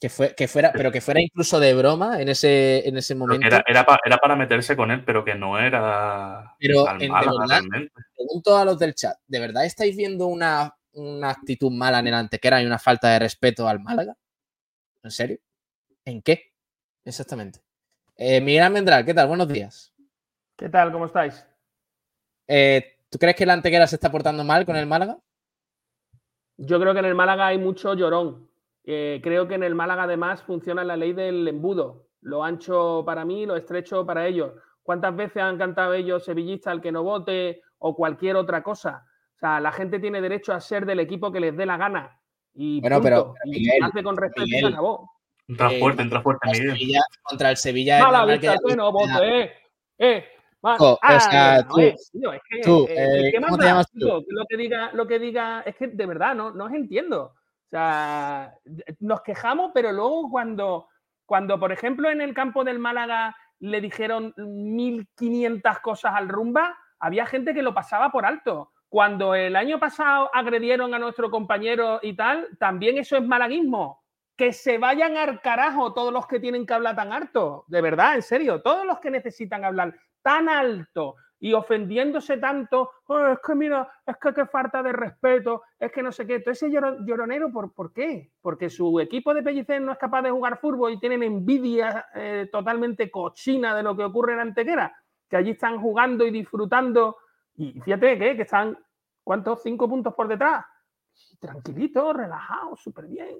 Que, fue, que fuera, pero que fuera incluso de broma en ese, en ese momento. era, era, pa- era para meterse con él, pero que no era Pero, al en- de Málaga verdad, realmente. pregunto a los del chat, ¿de verdad estáis viendo una, una actitud mala en el Antequera y una falta de respeto al Málaga? ¿En serio? ¿En qué? Exactamente. Eh, Miguel Almendral, ¿qué tal? Buenos días. ¿Qué tal? ¿Cómo estáis? Eh, ¿Tú crees que el Antequera se está portando mal con el Málaga? Yo creo que en el Málaga hay mucho llorón. Eh, creo que en el Málaga además funciona la ley del embudo. Lo ancho para mí, lo estrecho para ellos. ¿Cuántas veces han cantado ellos sevillista al que no vote o cualquier otra cosa? O sea, la gente tiene derecho a ser del equipo que les dé la gana. Y Bueno, punto. pero, Y Miguel, hace con respeto y se Miguel. acabó. Entra Eh, fuerte, entra fuerte, El Miguel. Sevilla- contra el Sevilla. Malaguista haya- que no vote, eh, eh. Oh, o Ah, sea, no tú- es, tío, es que, tú, eh, eh, ¿qué ¿cómo te llamas tú? tío? Lo que diga, lo que diga, es que de verdad no, no os entiendo. Sea, nos quejamos, pero luego cuando, cuando, por ejemplo, en el campo del Málaga le dijeron 1500 cosas al rumba, había gente que lo pasaba por alto. Cuando el año pasado agredieron a nuestro compañero y tal, también eso es malaguismo. Que se vayan al carajo todos los que tienen que hablar tan alto. De verdad, en serio, todos los que necesitan hablar tan alto y ofendiéndose tanto, "Oh, es que mira, es que qué falta de respeto, es que no sé qué. Todo ese lloro- lloronero, ¿por, ¿por qué? Porque su equipo de Pellicer no es capaz de jugar fútbol y tienen envidia eh, totalmente cochina de lo que ocurre en Antequera, que allí están jugando y disfrutando. Y fíjate que, que están, ¿cuántos? Cinco puntos por detrás. Tranquilito, relajado, súper bien.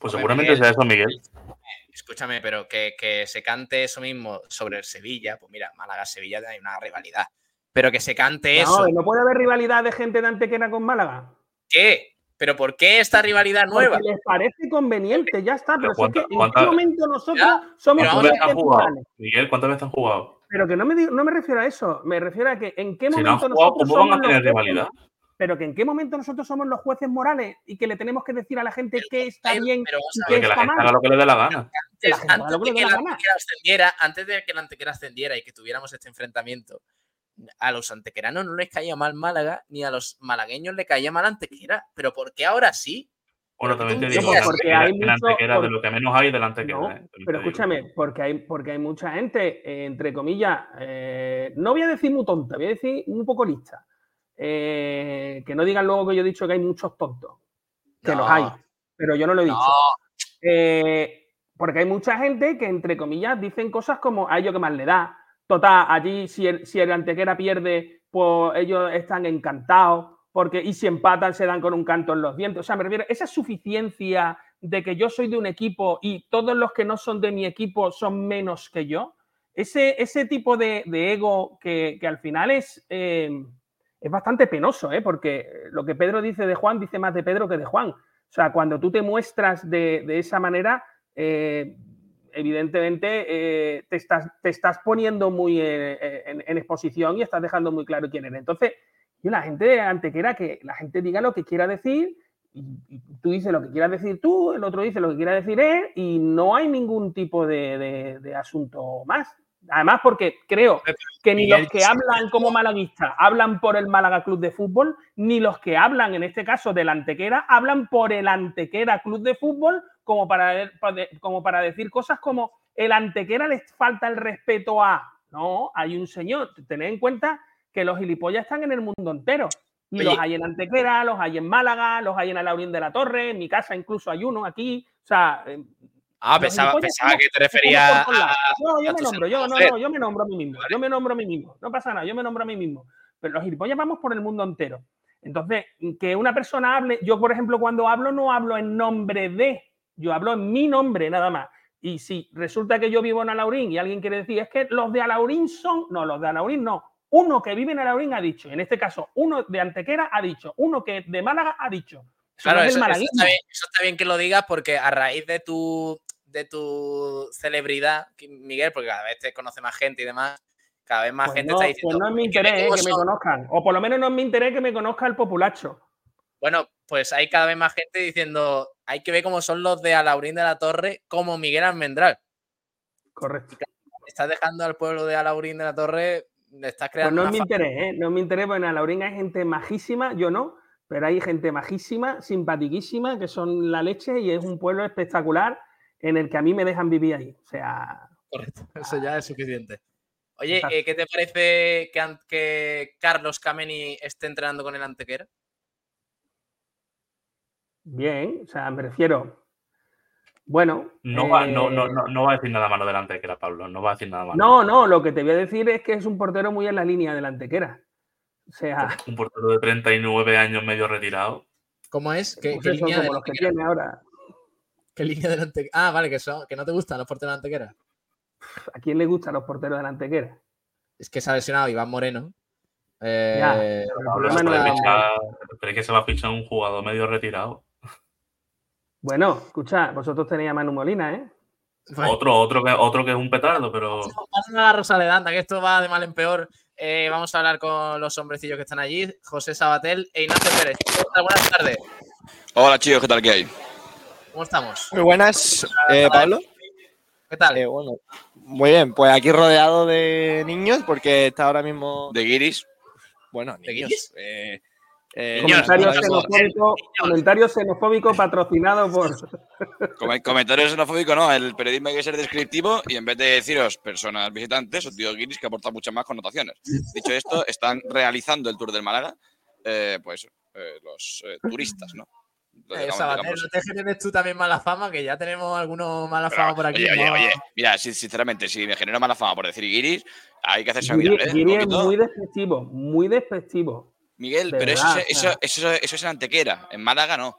Pues seguramente Miguel. sea eso, Miguel. Escúchame, pero que, que se cante eso mismo sobre el Sevilla, pues mira, Málaga-Sevilla hay una rivalidad. Pero que se cante eso. No, no puede haber rivalidad de gente de Antequera con Málaga. ¿Qué? ¿Pero por qué esta rivalidad nueva? Porque les parece conveniente, ya está. Pero, Pero es que cuánta- ¿en qué momento nosotros Ya, somos pero ¿Cuántas vamos veces han jueces jugado? Miguel, ¿cuántas veces han jugado? Pero que no me, digo- no me refiero a eso, me refiero a que en qué Si no han momento jugado, nosotros ¿cómo van a tener rivalidad? Pero que en qué momento nosotros somos los jueces morales y que le tenemos que decir a la gente qué está Pero- bien pero y que la está gente mal. haga lo que le dé la gana. que la Antes, que de que la. Antequera ascendiera, antes de que el Antequera ascendiera y que tuviéramos este enfrentamiento, a los antequeranos no les caía mal Málaga, ni a los malagueños le caía mal Antequera. Pero ¿por qué ahora sí? Bueno, también te digo que porque Antequera- hay que mucho- la Antequera de lo que menos hay delante que No, hay. pero escúchame, porque hay, porque hay mucha gente, eh, entre comillas, eh, no voy a decir muy tonta, voy a decir un poco lista. Eh, que no digan luego que yo he dicho que hay muchos tontos, que No. los hay, pero yo no lo he dicho. No, Eh, porque hay mucha gente que, entre comillas, dicen cosas como a ellos que más le da. Total, allí si el, si el Antequera pierde, pues ellos están encantados. Porque, y si empatan, se dan con un canto en los dientes. O sea, me refiero, esa suficiencia de que yo soy de un equipo y todos los que no son de mi equipo son menos que yo. Ese, ese tipo de, de ego que, que al final es, eh, es bastante penoso, ¿eh? porque lo que Pedro dice de Juan dice más de Pedro que de Juan. O sea, cuando tú te muestras de, esa manera, eh, evidentemente eh, te, estás, poniendo muy eh, en, exposición y estás dejando muy claro quién eres. Entonces, y la gente Antequera, que la gente diga lo que quiera decir, y, tú dices lo que quieras decir tú, el otro dice lo que quiera decir él, y no hay ningún tipo de asunto más. Además, porque creo que ni los que hablan como malaguistas hablan por el Málaga Club de Fútbol, ni los que hablan, en este caso, del Antequera, hablan por el Antequera Club de Fútbol como para, como para decir cosas como el Antequera les falta el respeto a. No, hay un señor. Tened en cuenta que los gilipollas están en el mundo entero. Y Oye. los hay en Antequera, los hay en Málaga, los hay en Alaurín de la Torre, en mi casa incluso hay uno aquí. O sea, eh, ah, pensaba, que te lados. a. No, yo me nombro, yo, no, no, yo me nombro a mí mismo. Yo me nombro a mí mismo. No pasa nada, yo me nombro a mí mismo. Pero los gilipollas vamos por el mundo entero. Entonces, que una persona hable, yo por ejemplo cuando hablo no hablo en nombre de, yo hablo en mi nombre nada más. Y si resulta que yo vivo en Alaurín y alguien quiere decir, es que los de Alaurín son, no, los de Alaurín no. Uno que vive en Alaurín ha dicho, en este caso, uno de Antequera ha dicho, uno que de Málaga ha dicho. Claro, está bien, eso está bien que lo digas porque a raíz de tu, de tu celebridad, Miguel, porque cada vez te conoce más gente y demás, cada vez más Pues gente no, está pues diciendo. no es mi "Es que interés eh, que me son". conozcan. O por lo menos no es mi interés que me conozca el populacho. Bueno, pues hay cada vez más gente diciendo, hay que ver cómo son los de Alaurín de la Torre, como Miguel Almendral. Correcto. Estás dejando al pueblo de Alaurín de la Torre, le estás Pues creando no es mi interés, ¿eh? No es mi interés, porque en Alaurín hay gente majísima, yo no, pero hay gente majísima, simpatiquísima, que son la leche y es un pueblo espectacular en el que a mí me dejan vivir ahí. O sea, Correcto, eso ya es suficiente. Oye, eh, ¿qué te parece que, Carlos Kameni esté entrenando con el Antequera? bien, o sea, me refiero. Bueno. No va, eh, no, no, no, no va a decir nada malo delante que era Pablo. No va a decir nada malo. No, no, lo que te voy a decir es que es un portero muy en la línea del Antequera. O sea, Un portero de 39 años medio retirado. ¿Cómo es? ¿Qué, pues eso, como los que tiene ahora. ¿Qué línea del Antequera? Ah, vale, que, son, que no te gustan los porteros Antequera. ¿A quién le gustan los porteros del Antequera? Es que se ha lesionado Iván Moreno. Eh, Ya, pero el no es- fichar- ¿Crees que se va a fichar un jugador medio retirado? Bueno, escucha, vosotros tenéis a Manu Molina, ¿eh? Otro, otro, que, otro que es un petardo, pero Vamos a la Rosaledanda, que esto va de mal en peor. Eh, vamos a hablar con los hombrecillos que están allí, José Sabatel e Ignacio Pérez. Buenas tardes. Hola chicos, ¿qué tal? ¿Qué hay? ¿Cómo estamos? Muy buenas, eh, Pablo. ¿Qué tal? Eh, bueno, muy bien, pues aquí rodeado de niños porque está ahora mismo. De Guiris. Bueno, ¿De niños. guiris? eh, eh, Comentario xenofóbico, comentario xenofóbico patrocinado por. Come- Comentario xenofóbico, no. El periodismo hay que ser descriptivo y en vez de deciros personas visitantes, os digo Guiris que aporta muchas más connotaciones. Dicho esto, están realizando el Tour del Málaga, eh, pues eh, los eh, turistas, ¿no? Eh, no te generes tú también mala fama, que ya tenemos algunos mala Pero, fama por aquí. Oye, oye, ¿no? oye, mira, si- sinceramente, si me genero mala fama por decir Guiris, hay que hacerse mirar, Guiri ¿eh? Guiri Un es muy despectivo, muy despectivo. Miguel, de pero eso, verdad, es- eso, eso, eso es en Antequera, en Málaga no.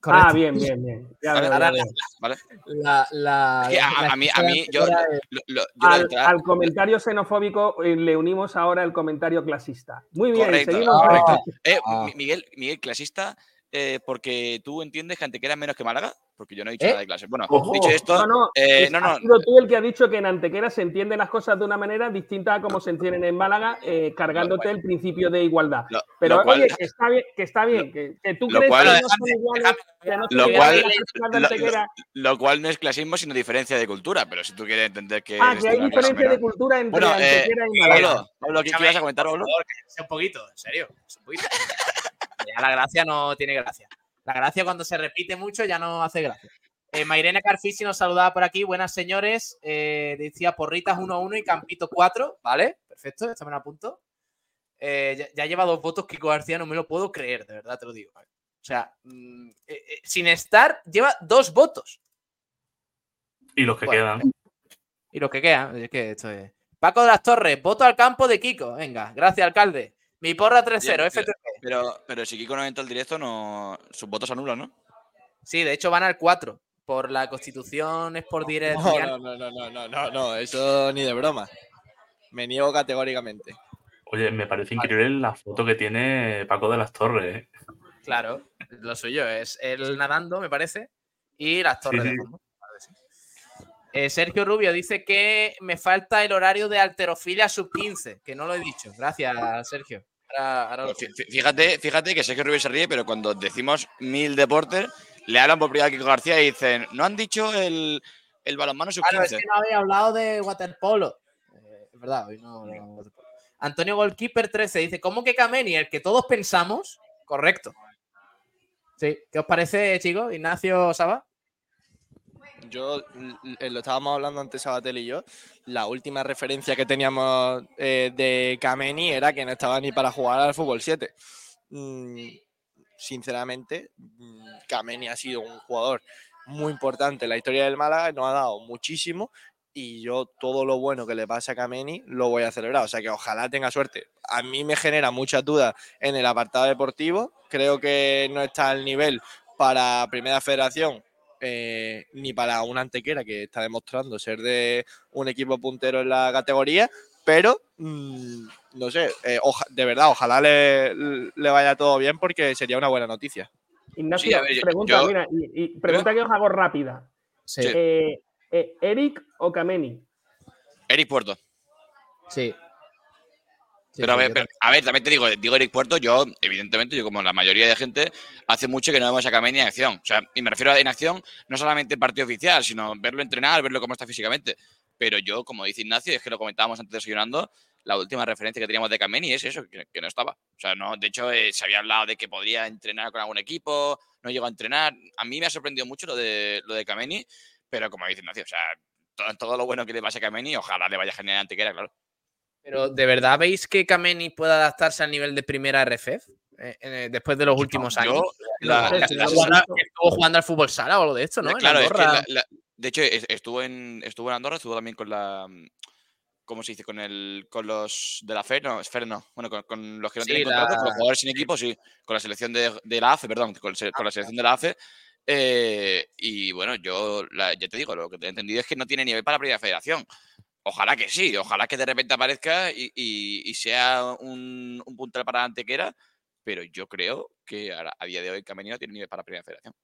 Correcto. Ah, bien, bien, bien. Ya Vale, veo, ahora- ya veo. ¿vale? La, la, Es que a, la a mí, a mí, yo, lo- lo- Al, entrar- al comentario xenofóbico eh, le unimos ahora el comentario clasista. Muy bien, Correcto, seguimos. correcto. Eh, Ah. Mi- Miguel, Miguel, clasista, eh, porque tú entiendes que Antequera es menos que Málaga, porque yo no he dicho ¿Eh? nada de clase. Bueno, Ojo. dicho esto, No, no, eh, es- no, no, has sido tú el que ha dicho que en Antequera se entienden las cosas de una manera distinta a como se entienden en Málaga, eh, cargándote el principio de igualdad. lo, Pero lo cual, oye, que está bien, que está bien, que, que tú lo crees cual- que no son iguales, déjame- que no lo cual- lo- no es clasismo, sino diferencia de cultura. Pero si tú quieres entender que. Ah, que hay es una cosa diferencia de cultura entre Bueno, eh, Antequera y Málaga. Pablo, Pablo, ¿qué, ibas a comentar, Pablo? Por favor, cállense un poquito, en serio. Un poquito. Ya la gracia no tiene gracia. La gracia cuando se repite mucho ya no hace gracia. Eh, Mairena Carfisi nos saludaba por aquí. Buenas señores. Eh, decía Porritas 1-1 y Campito 4. Vale, perfecto. Esto me lo apunto. Eh, ya, ya lleva dos votos Kiko García, no me lo puedo creer, de verdad te lo digo. O sea, mm, eh, sin estar, lleva dos votos. y los que Bueno. quedan. Y lo que queda, es que esto es. Paco de las Torres, voto al campo de Kiko. Venga, gracias, alcalde. Mi porra 3-0, Bien, FTP. Pero, pero si Kiko no entra al directo, no, sus votos anulan, ¿no? Sí, de hecho van al 4. Por la constitución es por direct. No, no, no, no, no, no, no, no, eso ni de broma. Me niego categóricamente. Oye, me parece increíble la foto que tiene Paco de las Torres. ¿eh? Claro, lo suyo es el nadando, me parece, y las torres Sí, de fondo. Eh, Sergio Rubio dice que me falta el horario de alterofilia sub 15, que no lo he dicho. Gracias, Sergio. Ahora, ahora lo Fí- fí- Fíjate, fíjate que Sergio Rubio se ríe, pero cuando decimos mil deportes, le hablan por privado a Kiko García y dicen, no han dicho el, el balonmano sub Claro, es 15. que no había hablado de waterpolo. Eh, es verdad, hoy no. Antonio Goalkeeper 13 dice, ¿cómo que Kameni, el que todos pensamos? Correcto. Sí, ¿qué os parece, chicos? Ignacio Saba. Yo, l- lo estábamos hablando antes Sabatel y yo, la última referencia que teníamos eh, de Kameni era que no estaba ni para jugar al fútbol 7. Mm, sinceramente, mm, Kameni ha sido un jugador muy importante la historia del Málaga, nos ha dado muchísimo y yo todo lo bueno que le pasa a Kameni lo voy a celebrar, o sea que ojalá tenga suerte. A mí me genera muchas dudas en el apartado deportivo, creo que no está al nivel para Primera Federación eh, ni para una antequera que está demostrando ser de un equipo puntero en la categoría, pero mm, no sé, eh, oja- de verdad, ojalá le, le vaya todo bien porque sería una buena noticia. Ignacio, Sí, ver, pregunta, yo- mira, y, y pregunta que os hago rápida. Sí. Eh, eh, ¿Eric o Kameni? Eric Puerto. Sí. Pero a ver, pero- a ver, también te digo, digo Eric Puerto, yo, evidentemente, yo como la mayoría de gente, hace mucho que no vemos a Kameni en acción. O sea, y me refiero a en acción no solamente en partido oficial, sino verlo entrenar, verlo cómo está físicamente. Pero yo, como dice Ignacio, es que lo comentábamos antes desayunando, la última referencia que teníamos de Kameni es eso, que, que no estaba. O sea, no, de hecho, eh, se había hablado de que podría entrenar con algún equipo, no llegó a entrenar. A mí me ha sorprendido mucho lo de, lo de Kameni, pero como dice Ignacio, o sea, todo, todo lo bueno que le pasa a Kameni, ojalá le vaya a generar antequera, claro. Pero ¿de verdad veis que Kameni puede adaptarse al nivel de primera RFF? Eh, eh, después de los últimos años. estuvo jugando al fútbol sala o algo de esto, ¿no? Claro, es que la- la- de hecho es- estuvo en estuvo en Andorra, estuvo también con la ¿cómo se dice? Con el con los de la FER, no, FER no. Bueno, con, con los que no Sí, tienen la- contrato, con los jugadores sin equipo, sí, con la selección de, de la AFE, perdón, con la selección de la AFE. eh, y bueno, yo la- ya te digo, lo que te he entendido es que no tiene nivel para la primera federación. Ojalá que sí, ojalá que de repente aparezca y, y- y sea un, un puntal para Antequera, pero yo creo que a, a día de hoy Kameni no tiene nivel para la primera federación.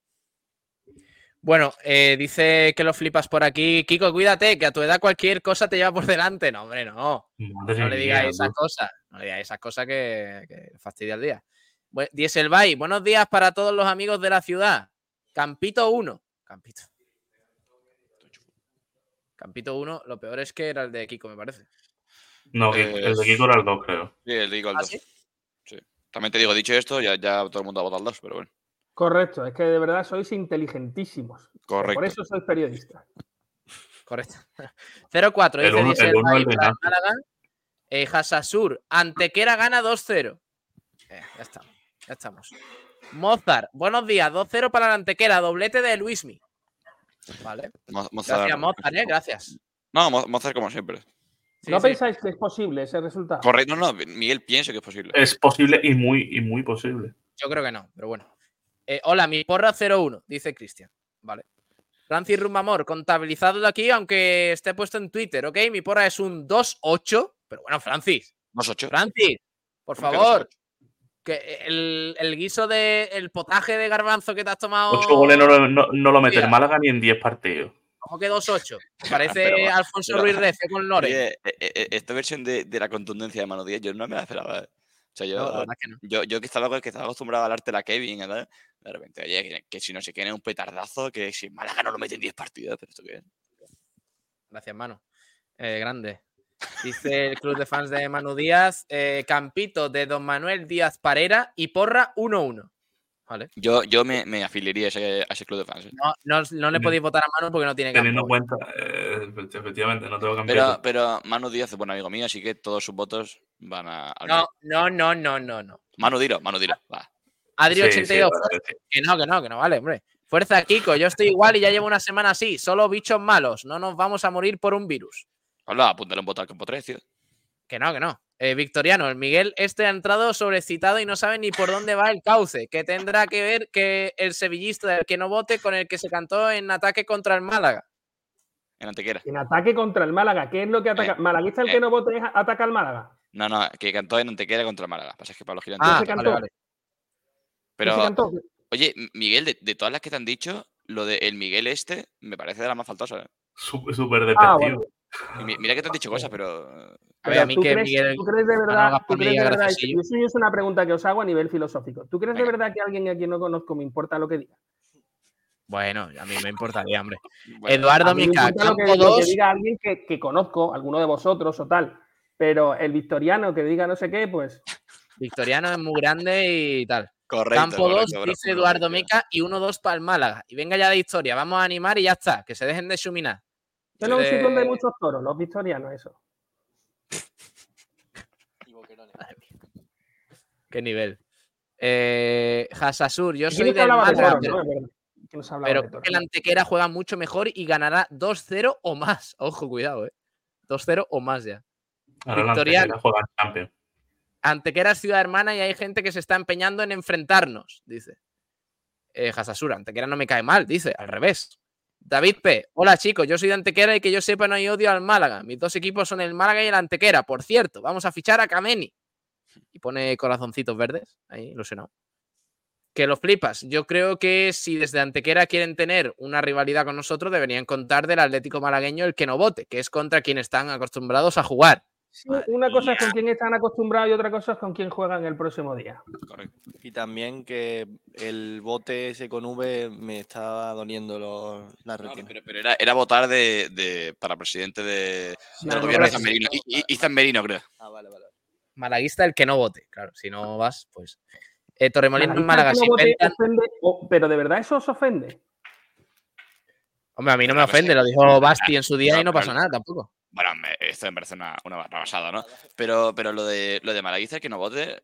Bueno, eh, dice que lo flipas por aquí. Kiko, cuídate, que a tu edad cualquier cosa te lleva por delante. No, hombre, no. Madre No le digáis esas cosas. No le digáis esas cosas que, que fastidia el día. Bu- Dieselbay, buenos días para todos los amigos de la ciudad. Campito 1. Campito. Campito 1, lo peor es que era el de Kiko, me parece. No, Kiko- el de Kiko era el 2, creo. Sí, el digo el ¿Ah, 2. sí? Sí. También te digo, dicho esto, ya, ya todo el mundo ha votado el 2, pero bueno. Correcto, es que de verdad sois inteligentísimos. Correcto. Por eso sois periodistas. Correcto. 0-4, El dice uno- el Dieselbay uno, el de para el Nantes. Málaga. Eh, Hasasur, Antequera gana 2-0. Eh, ya estamos, ya estamos. Mozart, buenos días, 2-0 para la Antequera, doblete de Luismi. Vale. Mo- Mozart- Gracias, Mozart, eh, gracias. No, Mo- Mozart como siempre. Sí, ¿No sí. pensáis que es posible ese resultado? Correcto, no, no, Miguel pienso que es posible. Es posible y muy, y muy posible. Yo creo que no, pero bueno. Eh, hola, mi porra 0-1, dice Cristian. Vale. Francis Rumamor, contabilizado de aquí, aunque esté puesto en Twitter, ¿ok? Mi porra es un 2-8. Pero bueno, Francis, 2-8. Francis, por ¿Cómo que favor. 2-8? Que el, el guiso de el potaje de garbanzo que te has tomado. 8 goles no, lo- no, no lo mete el. Málaga ni en 10 partidos. ¿Cómo que 2-8? Parece Pero- Alfonso pero- Ruiz Refe con Loren. Oye, eh, eh, esta versión de, de la contundencia de Mano Díaz, yo no me la esperaba. ¿eh? O sea, yo, No, la verdad es que no. yo, yo que, estaba, que estaba acostumbrado a hablarte la Kevin, ¿verdad? De repente, oye, que, que si no se quiere un petardazo, que si Málaga no lo mete en 10 partidos, pero esto qué es. Gracias, mano. Eh, grande. Dice el club de fans de Manu Díaz, eh, Campito de Don Manuel Díaz Parera y Porra 1-1. Vale. Yo, yo me, me afiliaría a ese, a ese club de fans. ¿eh? No, no, no le podéis votar a Manu porque no tiene Teniendo en cuenta, eh, efectivamente, no tengo que Pero, cambiar. pero Manu Díaz es buen amigo mío, así que todos sus votos van a. No, no, no, no, no, no. Manu Dilo, Manu Dilo. Va. Adri Sí, sí, 82. vale, sí. Que no, que no, que no vale, hombre. Fuerza, Kiko. Yo estoy igual y ya llevo una semana así. Solo bichos malos. No nos vamos a morir por un virus. Hola, apúntale un voto al campo 3, tío. Que no, que no. Eh, Victoriano, el Miguel este ha entrado sobrecitado y no sabe ni por dónde va el cauce. Que tendrá que ver que el sevillista del que no vote con el que se cantó en ataque contra el Málaga. En Antequera. En ataque contra el Málaga. ¿Qué es lo que ataca? Eh, ¿Malaguista el eh. que no vote es ataca al Málaga? No, no, que cantó en Antequera contra el Málaga. Pasa es que Pablo Girante. Ah, se vale, cantó? vale. ¿Qué pero, se cantó? oye, Miguel, de, de todas las que te han dicho, lo de el Miguel este me parece de las más faltosas. ¿eh? Sú- Súper Ah, despectivo. bueno. Mira que te han dicho cosas, pero. A ver, a mí ¿tú que crees, Miguel. tú crees de verdad, tú crees de verdad, graciosillo. y eso es una pregunta que os hago a nivel filosófico. ¿Tú crees de verdad que alguien a quien no conozco me importa lo que diga? Bueno, a mí me importaría, hombre. bueno, Eduardo Mica, que, campo que 2. diga alguien que, que conozco, alguno de vosotros o tal. Pero el victoriano que diga no sé qué, pues Victoriano es muy grande y tal. correcto. Campo 2, correcto, bro, dice Eduardo. Meca y 1-2 para el Málaga. Y venga ya de historia, vamos a animar y ya está, que se dejen de chuminar. Pero es un Eh, sitio donde hay muchos toros, los victorianos, eso. Qué nivel. Eh, Hasasur, yo soy del de pero, hablaba pero de creo toros. que el Antequera juega mucho mejor y ganará 2-0 o más. Ojo, cuidado, eh. 2-0 o más ya. Ahora Victoriano. Antequera juega es ciudad hermana y hay gente que se está empeñando en enfrentarnos, dice. Eh, Hasasura, Antequera no me cae mal, dice, al revés. David P. Hola chicos, yo soy de Antequera y que yo sepa no hay odio al Málaga. Mis dos equipos son el Málaga y el Antequera. Por cierto, vamos a fichar a Kameni. Y pone corazoncitos verdes, ahí, ilusionado. Que lo flipas. Yo creo que si desde Antequera quieren tener una rivalidad con nosotros, deberían contar del Atlético malagueño el que no vote, que es contra quien están acostumbrados a jugar. Sí, una cosa es con quién están acostumbrados y otra cosa es con quién juegan el próximo día. Correcto. Y también que el bote ese con V me estaba doliendo los, la No, retina. pero, pero era, era votar de, de- para presidente de, No, del no, gobierno de pero- San Merino. Y, San Merino, creo. Ah, vale, vale. Malaguista el que no vote. Claro, si no vas, pues. Eh, Torremolinos en Malaguista Málaga, que si no vote inventan- ofende, o- pero de verdad eso os ofende. Hombre, a mí no me ofende, lo dijo Basti en su día y no pasó nada tampoco. Bueno, me- esto me parece una, una barrabasada, ¿no? Pero, pero lo de lo de Malaguista que no vote,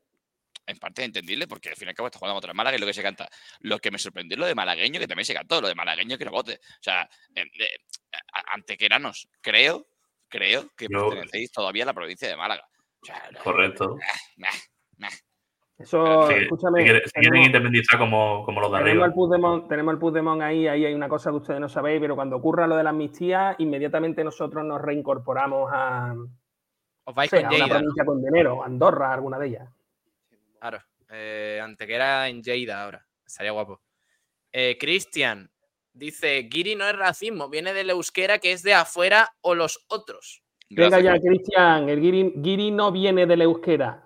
en parte es entendible, porque al fin y al cabo está jugando contra el Málaga y lo que se canta. Lo que me sorprendió es lo de malagueño, que también se cantó, lo de malagueño que no vote. O sea, eh, eh, antequeranos, creo, creo que pertenecéis todavía a la provincia de Málaga. O sea, Correcto. nah, nah. Eso, Si, escúchame. si quieren, si quieren tenemos- independizar como, como los de Tenemos arriba. el, Puigdemont, tenemos el Puigdemont ahí, ahí hay una cosa que ustedes no sabéis, pero cuando ocurra lo de la amnistía, inmediatamente nosotros nos reincorporamos a, Os vais no sé, con a una provincia con dinero, Andorra, alguna de ellas. Claro. Eh, Antequera en Lleida ahora. Estaría guapo. Eh, Cristian, Dice, Giri no es racismo, viene del euskera que es de afuera o los otros. Venga Gracias. ya, Cristian, el guiri, guiri no viene del euskera.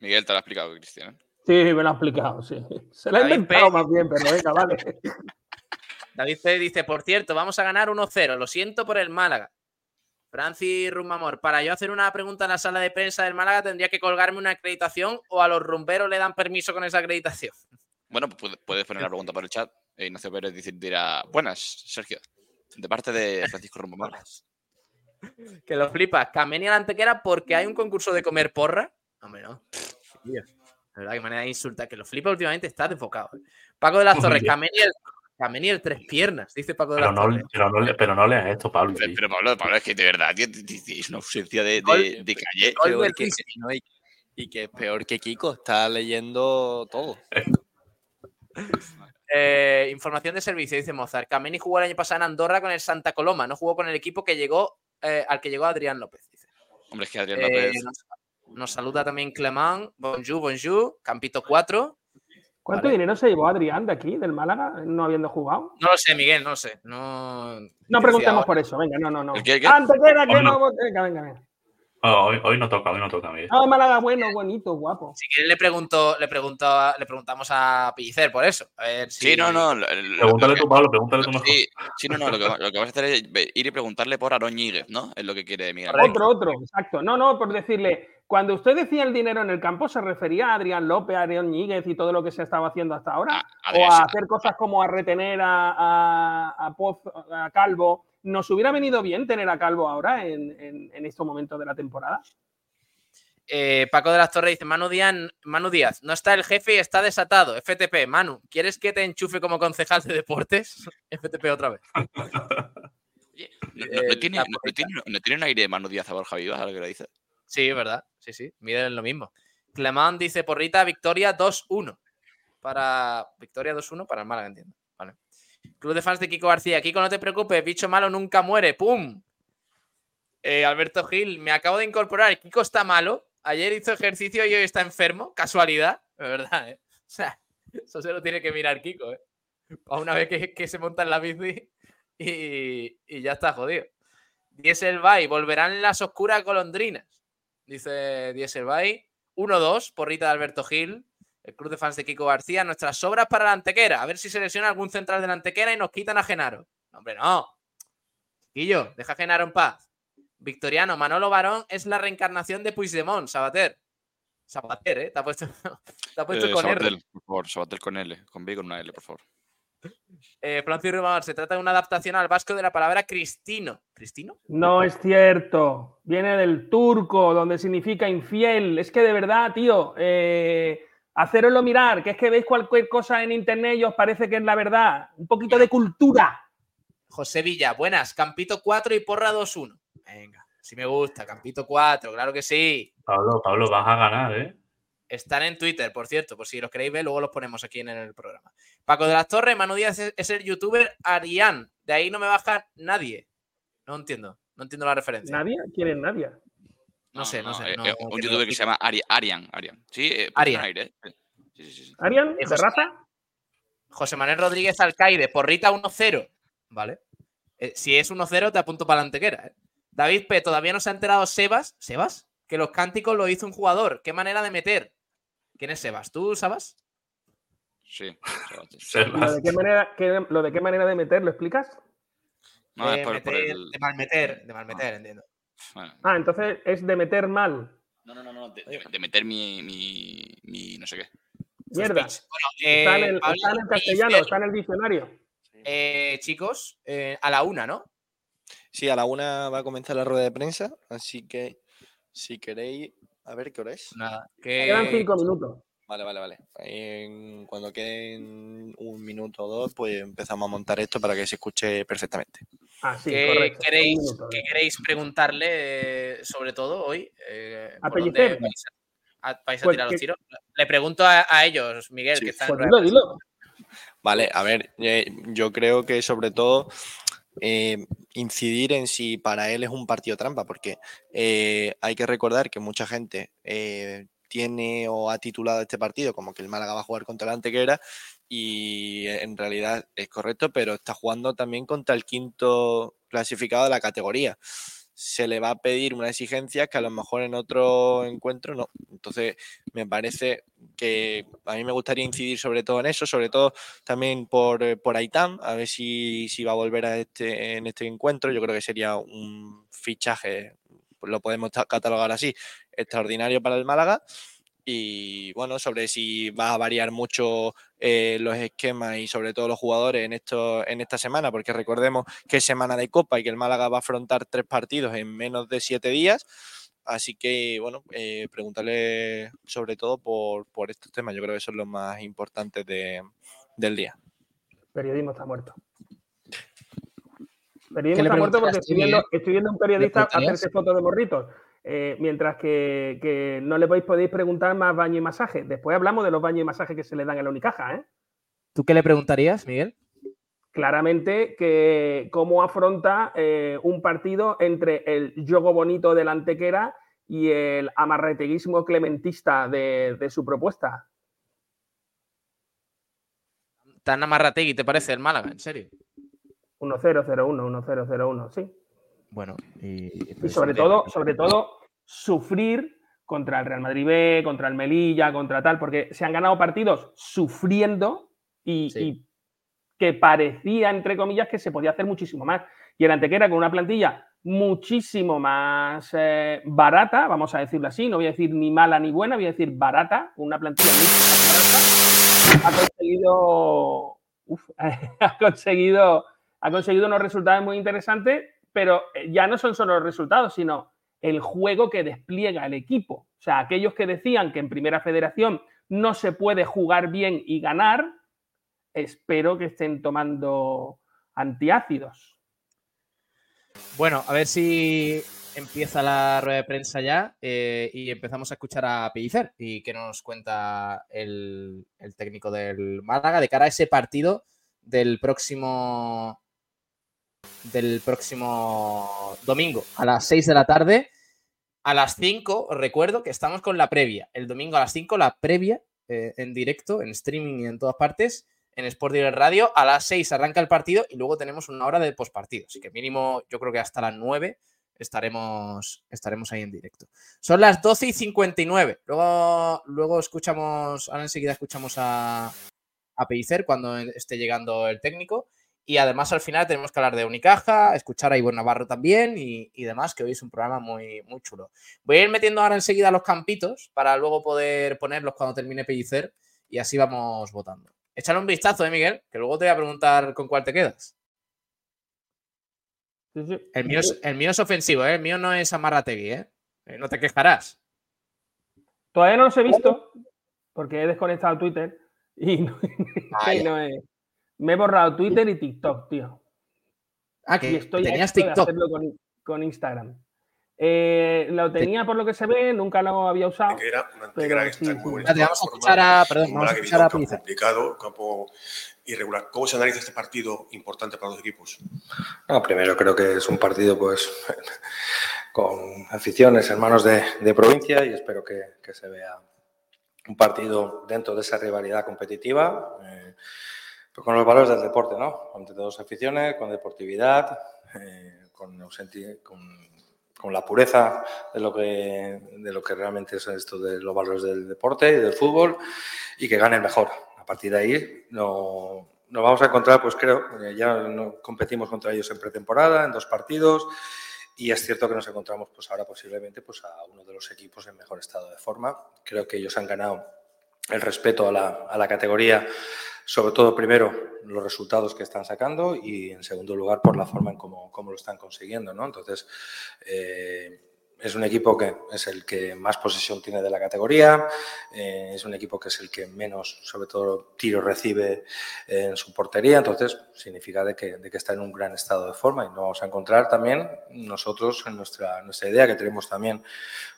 Miguel te lo ha explicado, Cristian. ¿eh? Sí, me lo ha explicado, sí. Se lo ha inventado P. más bien, pero venga, vale. David C. dice, por cierto, vamos a ganar 1-0. Lo siento por el Málaga. Francis Rumamor, para yo hacer una pregunta en la sala de prensa del Málaga, ¿tendría que colgarme una acreditación o a los rumberos le dan permiso con esa acreditación? Bueno, pues puede- puedes poner la pregunta por el chat. E Ignacio Pérez dice- dirá, buenas, Sergio. De parte de Francisco Rombomar. Que lo flipas. Cameni a la antequera porque hay un concurso de comer porra. Hombre, no. Tío, De verdad, qué manera de insultar. Que lo flipa últimamente está desfocado. ¿eh? Paco de las Torres, Cameni el, Cameni el tres piernas, dice Paco de Pero las no, Torres. pero, no, le- pero no leas esto, Pablo. Pero, pero Pablo, Pablo, es que de verdad, es una ausencia de, de, de calle. Peor que- no, y, y que es peor que Kiko, está leyendo todo. Eh, información de servicio, dice Mozart. Cameni jugó el año pasado en Andorra con el Santa Coloma. No jugó con el equipo que llegó, eh, al que llegó Adrián López. Dice. Hombre, es que Adrián Eh, López. Nos, saluda también Clement. Bonjour, bonjour. Campito 4. ¿Cuánto Vale. dinero se llevó Adrián de aquí, del Málaga, no habiendo jugado? No lo sé, Miguel, no lo sé. No, No preguntemos ahora. por eso, venga, no, no, no. ¿El qué, el qué? Antequera, que no. no. Venga, venga, venga. Oh, hoy, hoy no toca, hoy no toca, Miguel. No, Málaga, bueno, bonito, guapo. Si quieres le pregunto, le pregunto, a- le preguntamos a Pellicer por eso. A ver si. Sí, no, no. lo- lo- Pregúntale lo que- tú, Pablo, pregúntale tú mejor. Sí, sí, no, no. Lo que, lo que vas a hacer es ir y preguntarle por Aaron Ñíguez, ¿no? Es lo que quiere Miguel. Otro, otro, exacto. No, no, por decirle, cuando usted decía el dinero en el campo, ¿se refería a Adrián López, a Adrián Ñíguez y todo lo que se estaba haciendo hasta ahora? A- ¿O a hacer cosas como a retener a, a, a Poz- a Calvo? ¿Nos hubiera venido bien tener a Calvo ahora en, en, en estos momentos de la temporada? Eh, Paco de las Torres dice: Manu Díaz, Manu Díaz, no está el jefe y está desatado. FTP, Manu, ¿quieres que te enchufe como concejal de deportes? FTP otra vez. Oye, ¿no, no- no el- tiene, la no- no porrita. tiene- no tiene un aire de Manu Díaz a Borja Vivas, ahora que lo dice? Sí, es verdad. Sí, sí. Miden lo mismo. Clemán dice: Porrita, victoria 2-1. Para. Victoria 2-1 para el Málaga, entiendo. Vale. Club de fans de Kiko García. Kiko, no te preocupes, bicho malo nunca muere. ¡Pum! Eh, Alberto Gil, me acabo de incorporar. Kiko está malo. Ayer hizo ejercicio y hoy está enfermo. Casualidad. De verdad, ¿eh? O sea, eso se lo tiene que mirar Kiko, ¿eh? Para una vez que, se monta en la bici y, ya está jodido. Dieselby, volverán las oscuras golondrinas. Dice Dieselby. 1-2, porrita de Alberto Gil. El club de fans de Kiko García. Nuestras obras para la antequera. A ver si se lesiona algún central de la antequera y nos quitan a Genaro. No, hombre, no. Guillo, deja a Genaro en paz. Victoriano, Manolo Barón es la reencarnación de Puigdemont, Sabater. Sabater, ¿eh? Te ha puesto, te ha puesto Eh, con R. Sabatel, por favor, Sabatel con L, con B y con una L, por favor. Eh, Francis Rubamar, se trata de una adaptación al vasco de la palabra cristino. ¿Cristino? No es cierto. Viene del turco, donde significa infiel. Es que de verdad, tío, eh, hacéroslo mirar, que es que veis cualquier cosa en internet y os parece que es la verdad. Un poquito de cultura. José Villa, buenas. Campito 4 y porra 2-1. Venga, si me gusta. Campito 4, claro que sí. Pablo, Pablo, vas a ganar, ¿eh? Están en Twitter, por cierto, por si los queréis ver, luego los ponemos aquí en el programa. Paco de las Torres, Manu Díaz es, es el youtuber Arián. De ahí no me baja nadie. No entiendo, no entiendo la referencia. ¿Nadie? ¿Quién es Nadia? No sé, no, sé. eh, no- eh, no un youtuber que se llama Ari- Arian. Arian. Sí, eh, Arian. Arian. Aire, ¿eh? Sí, sí, sí, sí. ¿Arian? Eh, ¿De José- raza? José Manuel Rodríguez Alcaide, porrita 1-0. Vale. Eh, si es 1-0, te apunto para la antequera. ¿eh? David P. Todavía no se ha enterado Sebas. ¿Sebas? Que los cánticos lo hizo un jugador. ¿Qué manera de meter? ¿Quién es Sebas? ¿Tú, Sabas? Sí, ¿Lo de qué manera, qué- lo de qué manera de meter? ¿Lo explicas? No, de, es por, por meter- el. de malmeter, de malmeter, entiendo. bueno. Ah, entonces es de meter mal. No, no, no, no, de, de- de meter mi, mi, mi no sé qué. Mierda. Bueno, Está en eh, el, Pablo está en el castellano, está en el diccionario. eh, chicos, eh, a la una, ¿no? Sí, a la una va a comenzar la rueda de prensa, así que si queréis, a ver qué hora es. Nada. Quedan Que, cinco minutos. Vale, vale, vale. En- cuando queden un minuto o dos, pues empezamos a montar esto para que se escuche perfectamente. Ah, sí, ¿qué correcto. Un queréis, minuto. qué queréis preguntarle, eh, sobre todo hoy? Eh, A ¿por dónde Pellicer. vais a, a- vais a Pues tirar que- los tiros? Le pregunto a, a ellos, Miguel, Sí. que están en Pues dilo, dilo. Vale, a ver, eh, yo creo que sobre todo eh, incidir en si para él es un partido trampa, porque eh, hay que recordar que mucha gente eh, tiene o ha titulado este partido como que el Málaga va a jugar contra la Antequera y en realidad es correcto, pero está jugando también contra el quinto clasificado de la categoría. Se le va a pedir una exigencia que a lo mejor en otro encuentro no. Entonces, me parece que a mí me gustaría incidir sobre todo en eso, sobre todo también por, eh, por Aitam, a ver si, si va a volver a este, en este encuentro. Yo creo que sería un fichaje, lo podemos catalogar así, extraordinario para el Málaga y bueno, sobre si va a variar mucho eh, los esquemas y sobre todo los jugadores en, esto, en esta semana, porque recordemos que es semana de Copa y que el Málaga va a afrontar tres partidos en menos de siete días. Así que, bueno, eh, preguntarle sobre todo por, por, estos temas. Yo creo que son los más importantes de, del día. Periodismo está muerto. Periodismo está muerto porque estoy viendo, estoy viendo, un periodista hacerse fotos de morritos. Eh, mientras que, que, no le podéis preguntar más baño y masaje. Después hablamos de los baños y masajes que se le dan en la Unicaja. ¿eh? ¿Tú qué le preguntarías, Miguel? Claramente que cómo afronta eh, un partido entre el juego bonito del Antequera y el amarreteguismo clementista de, de su propuesta. ¿Tan amarrategui te parece el Málaga? ¿En serio? 1-0-0-1, 1-0-0-1, sí. Bueno, y, y sobre todo, sobre todo, sufrir contra el Real Madrid B, contra el Melilla, contra tal, porque se han ganado partidos sufriendo y, sí. y, que parecía, entre comillas, que se podía hacer muchísimo más. Y el Antequera con una plantilla muchísimo más eh, barata, vamos a decirlo así, no voy a decir ni mala ni buena, voy a decir barata, una plantilla mucho más barata, ha conseguido, uf, ha conseguido, ha conseguido unos resultados muy interesantes pero eh, ya no son solo los resultados, sino el juego que despliega el equipo. O sea, aquellos que decían que en Primera Federación no se puede jugar bien y ganar, espero que estén tomando antiácidos. Bueno, a ver si empieza la rueda de prensa ya eh, y empezamos a escuchar a Pellicer y que nos cuenta el, el técnico del Málaga de cara a ese partido del próximo del próximo domingo a las 6 de la tarde. A las 5, os recuerdo que estamos con la previa. El domingo a las 5, la previa eh, en directo, en streaming y en todas partes, en Sport Direct Radio. A las 6 arranca el partido y luego tenemos una hora de postpartido. Así que mínimo, yo creo que hasta las 9 estaremos, estaremos ahí en directo. Son las 12 y 59. Luego, luego escuchamos, ahora enseguida escuchamos a, a Pellicer cuando esté llegando el técnico. Y además al final tenemos que hablar de Unicaja, escuchar a Ivonne Navarro también y, y, demás, que hoy es un programa muy, muy chulo. Voy a ir metiendo ahora enseguida los campitos para luego poder ponerlos cuando termine Pellicer y así vamos votando. Échale un vistazo, ¿eh, Miguel? Que luego te voy a preguntar con cuál te quedas. Sí, sí. El, mío es, el mío es ofensivo, ¿eh? El mío no es Amarrategui, ¿eh? No te quejarás. Todavía no los he visto porque he desconectado Twitter y no, y no he... Me he borrado Twitter y TikTok, tío. Ah, que y estoy tenías TikTok. hacerlo con, con Instagram. Eh, lo tenía por lo que se ve, nunca lo había usado. Antequera, una Antequera que sí, está en muy sí. Vamos a escuchar a, perdón, vamos a escuchar a campo complicado, campo irregular. ¿Cómo se analiza este partido importante para los equipos? No, primero creo que es un partido pues con aficiones, hermanos de, de provincia y espero que, que, se vea un partido dentro de esa rivalidad competitiva. Eh, pues con los valores del deporte, ¿no? Entre dos aficiones, con deportividad, eh, con, con, con, la pureza de lo, que, realmente es esto de los valores del deporte y del fútbol y que gane mejor. A partir de ahí no, nos vamos a encontrar, pues creo, eh, ya competimos contra ellos en pretemporada, en dos partidos. Y es cierto que nos encontramos pues ahora posiblemente pues a uno de los equipos en mejor estado de forma. Creo que ellos han ganado el respeto a la, a la categoría sobre todo, primero, los resultados que están sacando y, en segundo lugar, por la forma en cómo, cómo lo están consiguiendo. ¿no? Entonces, eh, es un equipo que es el que más posesión tiene de la categoría, eh, es un equipo que es el que menos, sobre todo, tiros recibe en su portería, entonces significa de que, de que, está en un gran estado de forma y nos vamos a encontrar también nosotros en nuestra, nuestra idea, que tenemos también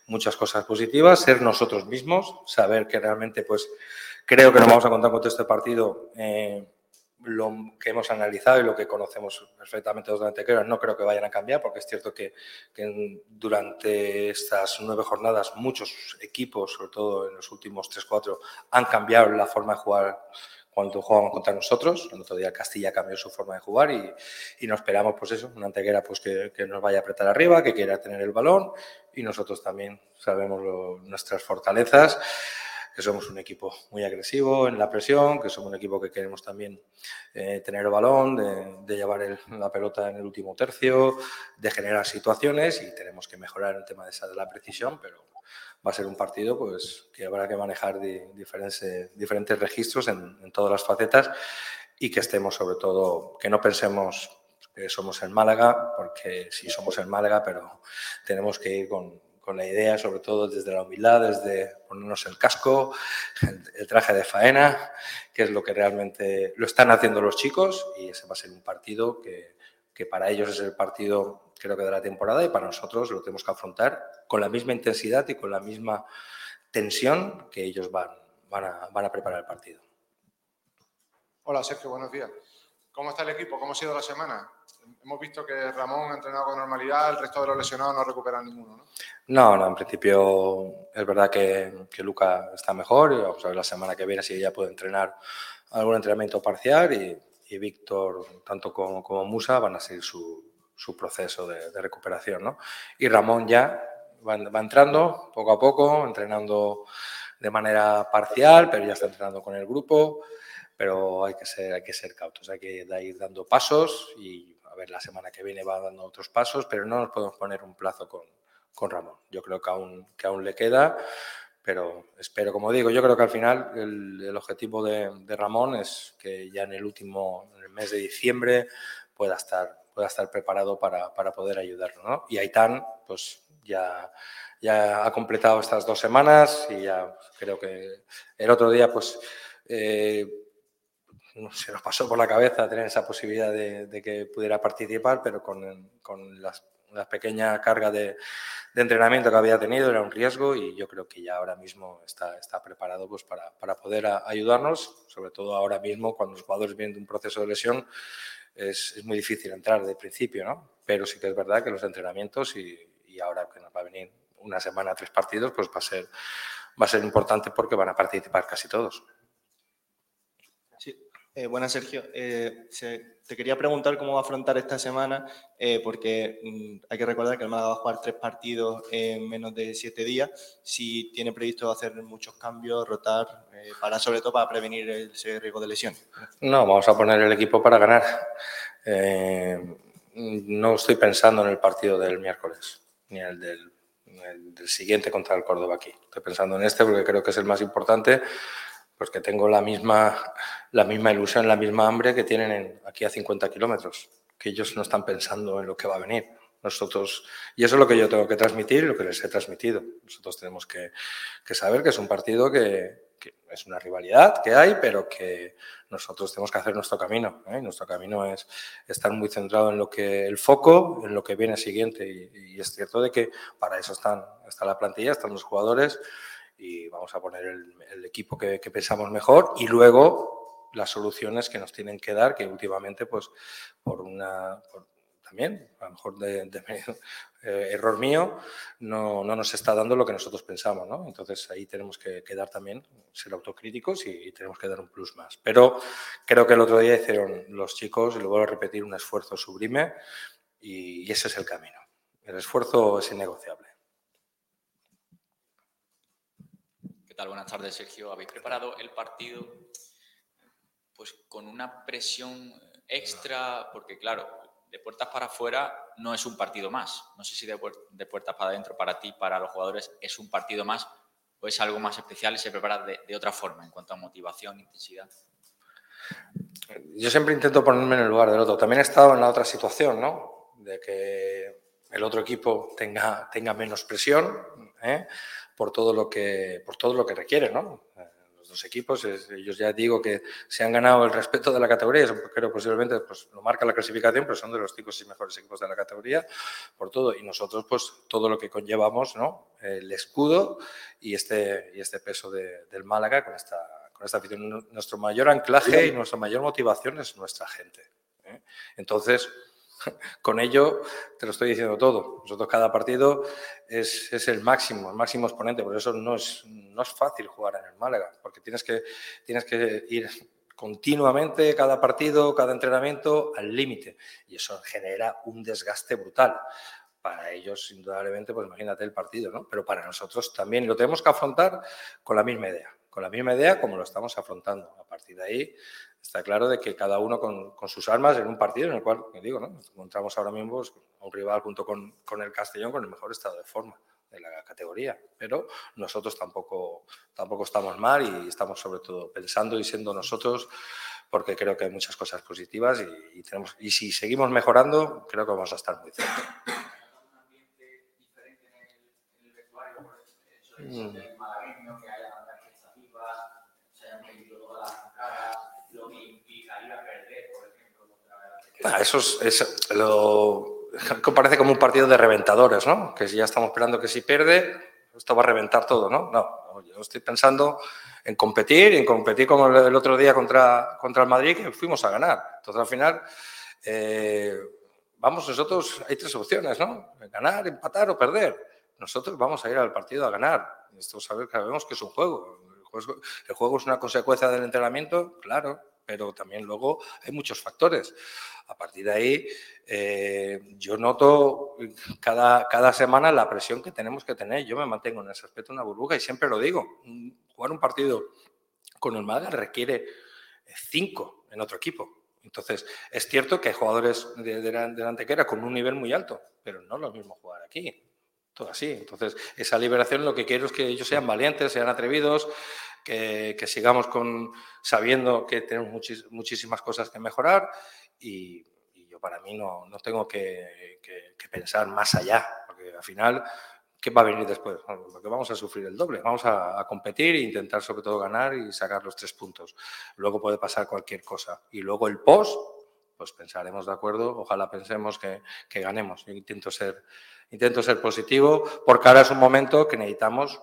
muchas cosas positivas, ser nosotros mismos, saber que realmente pues Creo que nos vamos a contar con todo este partido eh, lo que hemos analizado y lo que conocemos perfectamente los de Antequera. No creo que vayan a cambiar porque es cierto que, que, durante estas nueve jornadas muchos equipos, sobre todo en los últimos tres, cuatro, han cambiado la forma de jugar cuando jugamos contra nosotros. El otro día Castilla cambió su forma de jugar y, y no esperamos, pues eso, una anteguera pues que, que, nos vaya a apretar arriba, que quiera tener el balón y nosotros también sabemos lo, nuestras fortalezas que somos un equipo muy agresivo en la presión, que somos un equipo que queremos también eh, tener el balón, de, de llevar el, la pelota en el último tercio, de generar situaciones y tenemos que mejorar el tema de, esa, de la precisión, pero va a ser un partido pues, que habrá que manejar de diferentes, diferentes registros en, en todas las facetas y que estemos sobre todo, que no pensemos que somos el Málaga, porque sí somos el Málaga, pero tenemos que ir con, con la idea, sobre todo desde la humildad, desde ponernos el casco, el, el, traje de faena, que es lo que realmente lo están haciendo los chicos y ese va a ser un partido que, que para ellos es el partido creo que de la temporada y para nosotros lo tenemos que afrontar con la misma intensidad y con la misma tensión que ellos van, van, a, van a preparar el partido. Hola Sergio, buenos días. ¿Cómo está el equipo? ¿Cómo ha sido la semana? Hemos visto que Ramón ha entrenado con normalidad, el resto de los lesionados no recuperan ninguno, ¿no? No, no, en principio es verdad que, que Luca está mejor vamos a ver la semana que viene si ella puede entrenar algún entrenamiento parcial y, y Víctor, tanto como, como, Musa, van a seguir su, su proceso de, de, recuperación, ¿no? Y Ramón ya va, va entrando poco a poco, entrenando de manera parcial, pero ya está entrenando con el grupo pero hay que ser, hay que ser cautos, hay que ir dando pasos y a ver, la semana que viene va dando otros pasos, pero no nos podemos poner un plazo con, con Ramón. Yo creo que aún, que aún le queda, pero espero, como digo, yo creo que al final el, objetivo de, de, Ramón es que ya en el último, en el mes de diciembre, pueda estar, pueda estar preparado para, para poder ayudarlo. ¿no? Y Aitán, pues ya, ya ha completado estas dos semanas y ya creo que el otro día, pues... Eh, se nos pasó por la cabeza tener esa posibilidad de, de que pudiera participar, pero con, con las, la pequeña carga de, de, entrenamiento que había tenido era un riesgo y yo creo que ya ahora mismo está, está preparado pues, para, para poder a, ayudarnos, sobre todo ahora mismo cuando los jugadores vienen de un proceso de lesión. Es, es, muy difícil entrar de principio, ¿no? Pero sí que es verdad que los entrenamientos y, y ahora que nos va a venir una semana, tres partidos, pues va a ser, va a ser importante porque van a participar casi todos. Eh, buenas, Sergio. Eh, se, te quería preguntar cómo va a afrontar esta semana, eh, porque mm, hay que recordar que el Málaga va a jugar tres partidos en menos de siete días. Si tiene previsto hacer muchos cambios, rotar, eh, para sobre todo para prevenir ese riesgo de lesión. No, vamos a poner el equipo para ganar. No estoy pensando en el partido del miércoles, ni el el del siguiente contra el Córdoba aquí. Estoy pensando en este porque creo que es el más importante pues que tengo la misma, la misma ilusión, la misma hambre que tienen en, aquí a 50 kilómetros, que ellos no están pensando en lo que va a venir. Nosotros, y eso es lo que yo tengo que transmitir y lo que les he transmitido. Nosotros tenemos que, que saber que es un partido que, que, es una rivalidad que hay, pero que nosotros tenemos que hacer nuestro camino. ¿eh? Nuestro camino es estar muy centrado en lo que el foco, en lo que viene siguiente. Y, y es cierto de que para eso están, está la plantilla, están los jugadores y vamos a poner el, equipo que, pensamos mejor y luego las soluciones que nos tienen que dar, que últimamente, pues, por una, también, a lo mejor de, eh, error mío, no, no, nos está dando lo que nosotros pensamos, ¿no? Entonces ahí tenemos que, que dar también, ser autocríticos y, tenemos que dar un plus más. Pero creo que el otro día hicieron los chicos, y lo vuelvo a repetir, un esfuerzo sublime y ese es el camino. El esfuerzo es innegociable. ¿Qué tal? Buenas tardes, Sergio. Habéis preparado el partido pues con una presión extra, porque claro, de puertas para afuera no es un partido más. No sé si de, de puertas para adentro, para ti, para los jugadores, es un partido más o es algo más especial y se prepara de, de otra forma en cuanto a motivación, intensidad. Yo siempre intento ponerme en el lugar del otro. También he estado en la otra situación, ¿no? De que el otro equipo tenga, tenga menos presión, ¿eh? Por todo lo que, por todo lo que requiere, ¿no? Eh, los dos equipos, ellos ya digo que se han ganado el respeto de la categoría, creo posiblemente pues, lo marca la clasificación, pero son de los cinco y mejores equipos de la categoría, por todo. Y nosotros, pues, todo lo que conllevamos, ¿no? El escudo y este, y este peso de, del Málaga con esta, con esta afición. Nuestro mayor anclaje y nuestra mayor motivación es nuestra gente. ¿eh? Entonces, con ello te lo estoy diciendo todo. Nosotros cada partido es, el máximo, el máximo exponente, por eso no es, no es fácil jugar en el Málaga, porque tienes que, tienes que ir continuamente, cada partido, cada entrenamiento, al límite. Y eso genera un desgaste brutal. Para ellos, indudablemente, pues imagínate el partido, ¿no? Pero para nosotros también lo tenemos que afrontar con la misma idea. Con la misma idea como lo estamos afrontando. A partir de ahí, está claro de que cada uno con, con sus armas en un partido en el cual, me digo, ¿no? Nos encontramos ahora mismo pues, a un rival junto con, con el Castellón con el mejor estado de forma de la categoría. Pero nosotros tampoco, tampoco estamos mal y estamos sobre todo pensando y siendo nosotros porque creo que hay muchas cosas positivas y, y tenemos, y si seguimos mejorando, creo que vamos a estar muy cerca. Mm. Ah, eso es, lo, que parece como un partido de reventadores, ¿no? Que si ya estamos esperando que si pierde, esto va a reventar todo, ¿no? No, yo estoy pensando en competir, en competir como el otro día contra, contra el Madrid, que fuimos a ganar. Entonces, al final, eh, vamos, nosotros, hay tres opciones, ¿no? Ganar, empatar o perder. Nosotros vamos a ir al partido a ganar. Esto sabemos que es un juego, el juego es una consecuencia del entrenamiento, claro, pero también luego hay muchos factores. A partir de ahí, eh, yo noto cada, cada semana la presión que tenemos que tener. Yo me mantengo en ese aspecto una burbuja y siempre lo digo. Jugar un partido con el Málaga requiere cinco en otro equipo. Entonces, es cierto que hay jugadores de, de, de la Antequera con un nivel muy alto, pero no es lo mismo jugar aquí. Todo así. Entonces, esa liberación lo que quiero es que ellos sean valientes, sean atrevidos, que, que sigamos con, sabiendo que tenemos muchis, muchísimas cosas que mejorar y, y yo para mí no, no tengo que, que, que, pensar más allá, porque al final, ¿qué va a venir después? Porque vamos a sufrir el doble, vamos a, a, competir e intentar sobre todo ganar y sacar los tres puntos. Luego puede pasar cualquier cosa. Y luego el post, pues pensaremos de acuerdo, ojalá pensemos que, que ganemos. Yo intento ser, intento ser positivo, porque ahora es un momento que necesitamos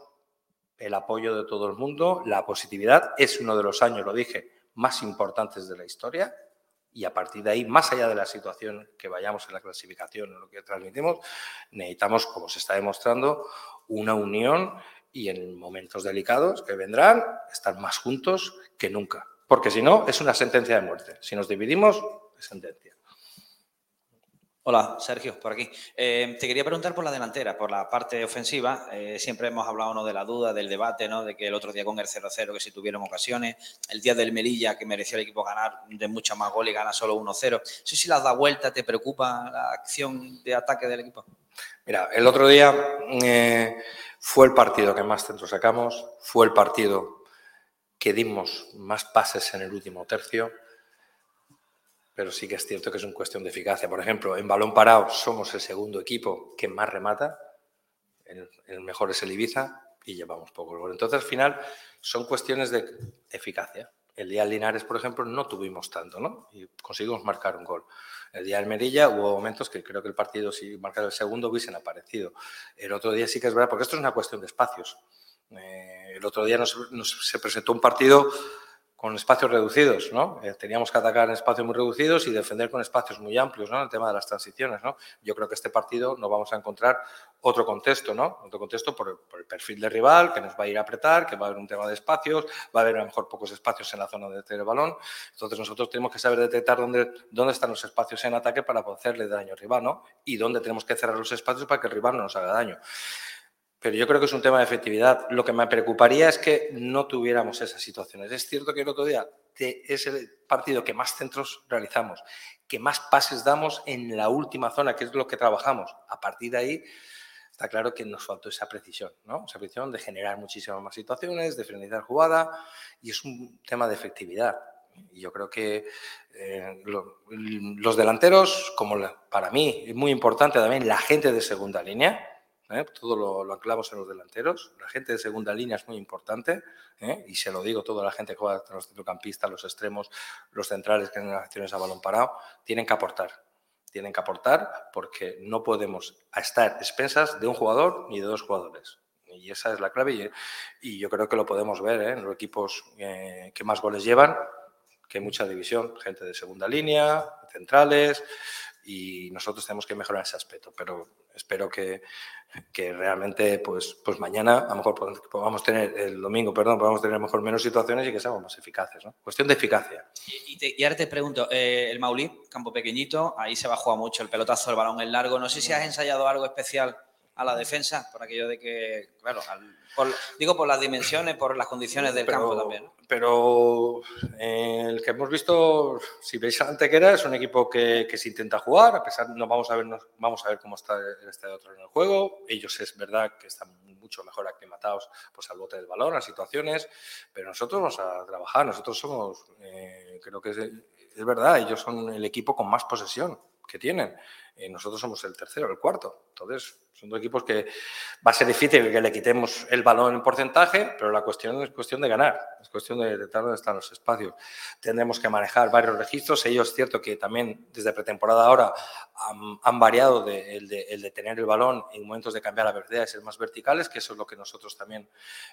el apoyo de todo el mundo, la positividad. Es uno de los años, lo dije, más importantes de la historia. Y a partir de ahí, más allá de la situación que vayamos en la clasificación o lo que transmitimos, necesitamos, como se está demostrando, una unión y en momentos delicados que vendrán, estar más juntos que nunca. Porque si no, es una sentencia de muerte. Si nos dividimos, es sentencia. Hola, Sergio, por aquí. Eh, te quería preguntar por la delantera, por la parte ofensiva. Eh, siempre hemos hablado ¿no? de la duda, del debate, ¿no? de que el otro día con el 0-0 que si tuvieron ocasiones, el día del Melilla que mereció el equipo ganar de mucha más gol y gana solo 1-0. No sé si las da vuelta, ¿te preocupa la acción de ataque del equipo? Mira, el otro día eh, fue el partido que más centros sacamos, fue el partido que dimos más pases en el último tercio pero sí que es cierto que es una cuestión de eficacia. Por ejemplo, en balón parado somos el segundo equipo que más remata, el, el mejor es el Ibiza y llevamos poco gol. Entonces, al final, son cuestiones de eficacia. El día del Linares, por ejemplo, no tuvimos tanto, ¿no? Y conseguimos marcar un gol. El día del Merilla hubo momentos que creo que el partido, si marcara el segundo, hubiesen aparecido. El otro día sí que es verdad, porque esto es una cuestión de espacios. Eh, el otro día nos, nos, se presentó un partido con espacios reducidos, ¿no? Eh, teníamos que atacar en espacios muy reducidos y defender con espacios muy amplios, ¿no? El tema de las transiciones, ¿no? Yo creo que este partido nos vamos a encontrar otro contexto, ¿no? Otro contexto por, el perfil de rival, que nos va a ir a apretar, que va a haber un tema de espacios, va a haber a lo mejor pocos espacios en la zona de el balón. Entonces nosotros tenemos que saber detectar dónde, dónde están los espacios en ataque para hacerle daño al rival, ¿no? Y dónde tenemos que cerrar los espacios para que el rival no nos haga daño. Pero yo creo que es un tema de efectividad. Lo que me preocuparía es que no tuviéramos esas situaciones. Es cierto que el otro día es el partido que más centros realizamos, que más pases damos en la última zona, que es lo que trabajamos. A partir de ahí, está claro que nos faltó esa precisión, ¿no? Esa precisión de generar muchísimas más situaciones, de finalizar jugada, y es un tema de efectividad. Yo creo que eh, lo, los delanteros, como para mí es muy importante también la gente de segunda línea, ¿eh? todo lo, anclamos en los delanteros. La gente de segunda línea es muy importante ¿eh? y se lo digo toda la gente que juega, los centrocampistas, los extremos, los centrales que en acciones a balón parado, tienen que aportar. Tienen que aportar porque no podemos estar expensas de un jugador ni de dos jugadores. Y esa es la clave y, y yo creo que lo podemos ver ¿eh? en los equipos eh, que más goles llevan, que hay mucha división, gente de segunda línea, centrales, y nosotros tenemos que mejorar ese aspecto, pero espero que, que realmente pues, pues mañana a lo mejor podamos tener, el domingo, perdón, podamos tener mejor menos situaciones y que seamos más eficaces. ¿no? Cuestión de eficacia. Y, te- y ahora te pregunto, eh, el Maulí, campo pequeñito, ahí se va a jugar mucho el pelotazo, el balón es largo. No sé si has ensayado algo especial a la defensa, por aquello de que, claro, al- por- digo por las dimensiones, por las condiciones del Pero- campo también. ¿no? Pero eh, el que hemos visto, si veis Antequera, es un equipo que, que se intenta jugar, a pesar no vamos a ver, vamos a ver cómo está el estadio otro en el juego. Ellos es verdad que están mucho mejor aclimatados pues, al bote del balón, a situaciones, pero nosotros vamos a trabajar, nosotros somos, eh, creo que es, es verdad, ellos son el equipo con más posesión que tienen. Eh, nosotros somos el tercero, el cuarto. Entonces, son dos equipos que va a ser difícil que le quitemos el balón en porcentaje, pero la cuestión es cuestión de ganar, es cuestión de detectar dónde están los espacios. Tendremos que manejar varios registros. Ellos, es cierto que también desde pretemporada ahora han, variado el, de, el de tener el balón en momentos de cambiar la velocidad y ser más verticales, que eso es lo que nosotros también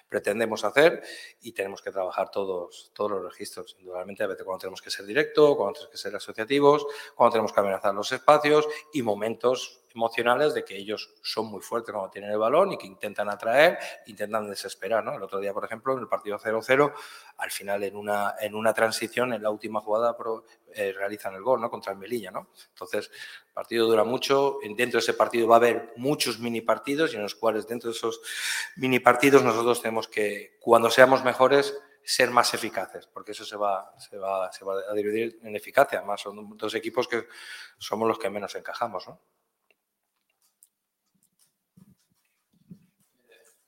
pretendemos hacer y tenemos que trabajar todos, todos los registros. Indudablemente, a veces cuando tenemos que ser directo, cuando tenemos que ser asociativos, cuando tenemos que amenazar los espacios momentos emocionales de que ellos son muy fuertes cuando tienen el balón y que intentan atraer, intentan desesperar. ¿no? El otro día, por ejemplo, en el partido 0-0, al final en una, en una transición, en la última jugada, eh, realizan el gol ¿no? contra el Melilla. ¿no? Entonces, el partido dura mucho, dentro de ese partido va a haber muchos mini partidos y en los cuales dentro de esos mini partidos nosotros tenemos que, cuando seamos mejores, ser más eficaces, porque eso se va, se va, se va a dividir en eficacia. Además, son dos equipos que somos los que menos encajamos. ¿no?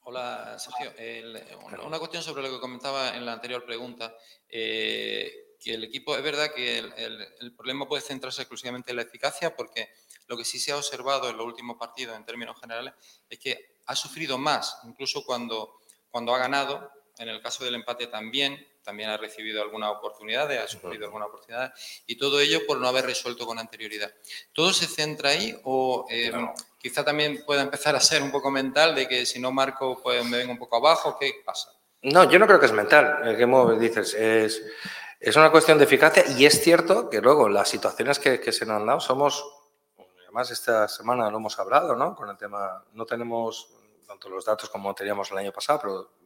Hola, Sergio. El- una- una cuestión sobre lo que comentaba en la anterior pregunta. eh, que el equipo, es verdad que el, el- el problema puede centrarse exclusivamente en la eficacia, porque lo que sí se ha observado en los últimos partidos, en términos generales, es que ha sufrido más, incluso cuando, cuando ha ganado. En el caso del empate también, también ha recibido algunas oportunidades, ha sufrido algunas oportunidades, y todo ello por no haber resuelto con anterioridad. ¿Todo se centra ahí o eh, quizá también pueda empezar a ser un poco mental de que si no marco, pues me vengo un poco abajo? ¿Qué pasa? No, yo no creo que es mental. El que dices es, es una cuestión de eficacia y es cierto que luego las situaciones que, que se nos han dado somos, además esta semana lo hemos hablado, ¿no? Con el tema, no tenemos tanto los datos como teníamos el año pasado, pero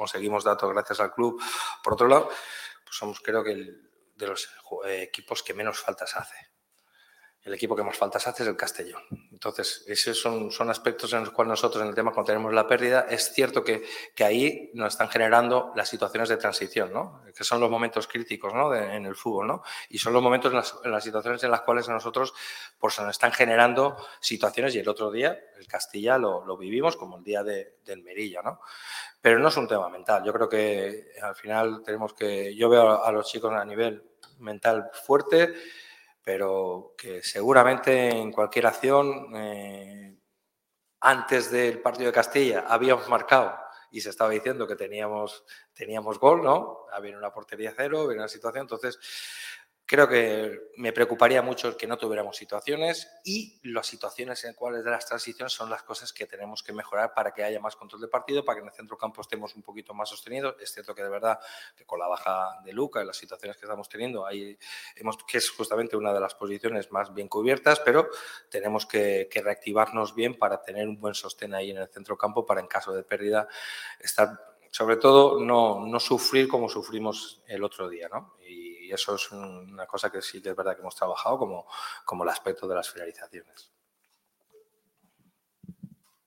conseguimos datos gracias al club. Por otro lado, pues somos creo que el, de los eh, equipos que menos faltas hace. El equipo que más faltas hace es el Castellón. Entonces, esos son, son aspectos en los cuales nosotros en el tema cuando tenemos la pérdida, es cierto que, que ahí nos están generando las situaciones de transición, ¿no? que son los momentos críticos ¿no? en el fútbol. ¿no? Y son los momentos en las, las situaciones en las cuales a nosotros pues, nos están generando situaciones y el otro día, el Castilla, lo, lo vivimos como el día de, del Merilla. ¿no? Pero no es un tema mental. Yo creo que al final tenemos que... Yo veo a los chicos a nivel mental fuerte, pero que seguramente en cualquier acción, eh, antes del partido de Castilla, habíamos marcado y se estaba diciendo que teníamos, teníamos gol, ¿no? Había una portería cero, había una situación, entonces creo que me preocuparía mucho el que no tuviéramos situaciones y las situaciones en cuales de las transiciones son las cosas que tenemos que mejorar para que haya más control de partido, para que en el centro campo estemos un poquito más sostenidos. Es cierto que de verdad que con la baja de Luca y las situaciones que estamos teniendo, ahí hemos, que es justamente una de las posiciones más bien cubiertas, pero tenemos que, que reactivarnos bien para tener un buen sostén ahí en el centro campo para en caso de pérdida estar sobre todo no, no sufrir como sufrimos el otro día, ¿no? Y eso es un- una cosa que sí que es verdad que hemos trabajado como, como el aspecto de las finalizaciones.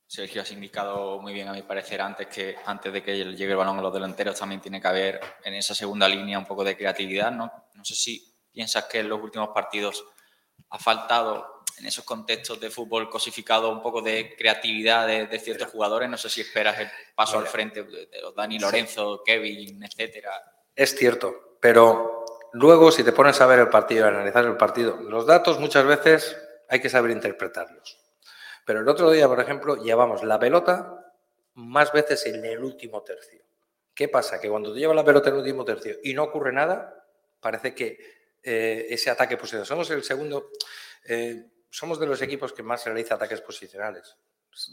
Sergio, has indicado muy bien, a mi parecer, antes que antes de que llegue el balón a los delanteros también tiene que haber en esa segunda línea un poco de creatividad. No, no sé si piensas que en los últimos partidos ha faltado en esos contextos de fútbol cosificado un poco de creatividad de, de ciertos jugadores. No sé si esperas el paso al frente de, los Dani. Lorenzo, Kevin, etcétera. Es cierto, pero luego si te pones a ver el partido, a analizar el partido, los datos muchas veces hay que saber interpretarlos. Pero el otro día, por ejemplo, llevamos la pelota más veces en el último tercio. ¿Qué pasa? Que cuando tú llevas la pelota en el último tercio y no ocurre nada, parece que eh, ese ataque posesión. Somos el segundo, eh, somos de los equipos que más realiza ataques posicionales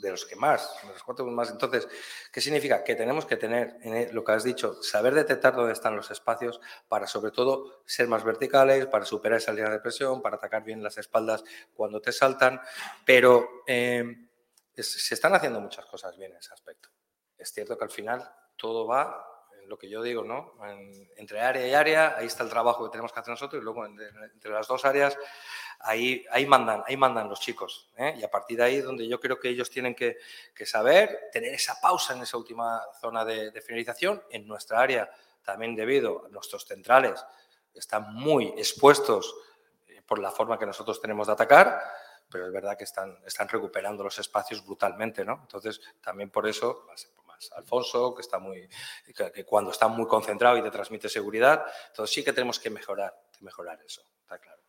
de los que más, de los cuatro más. Entonces, ¿qué significa? Que tenemos que tener, en lo que has dicho, saber detectar dónde están los espacios para, sobre todo, ser más verticales, para superar esa línea de presión, para atacar bien las espaldas cuando te saltan, pero eh, se están haciendo muchas cosas bien en ese aspecto. Es cierto que al final todo va en lo que yo digo, ¿no? entre área y área, ahí está el trabajo que tenemos que hacer nosotros y luego entre las dos áreas ahí, mandan, ahí mandan los chicos. ¿eh? Y a partir de ahí donde yo creo que ellos tienen que, saber tener esa pausa en esa última zona de, finalización. En nuestra área, también debido a nuestros centrales, están muy expuestos eh, por la forma que nosotros tenemos de atacar, pero es verdad que están, recuperando los espacios brutalmente. ¿no? Entonces, también por eso, Alfonso, que, está muy, que, cuando está muy concentrado y te transmite seguridad, entonces sí que tenemos que mejorar, mejorar eso, está claro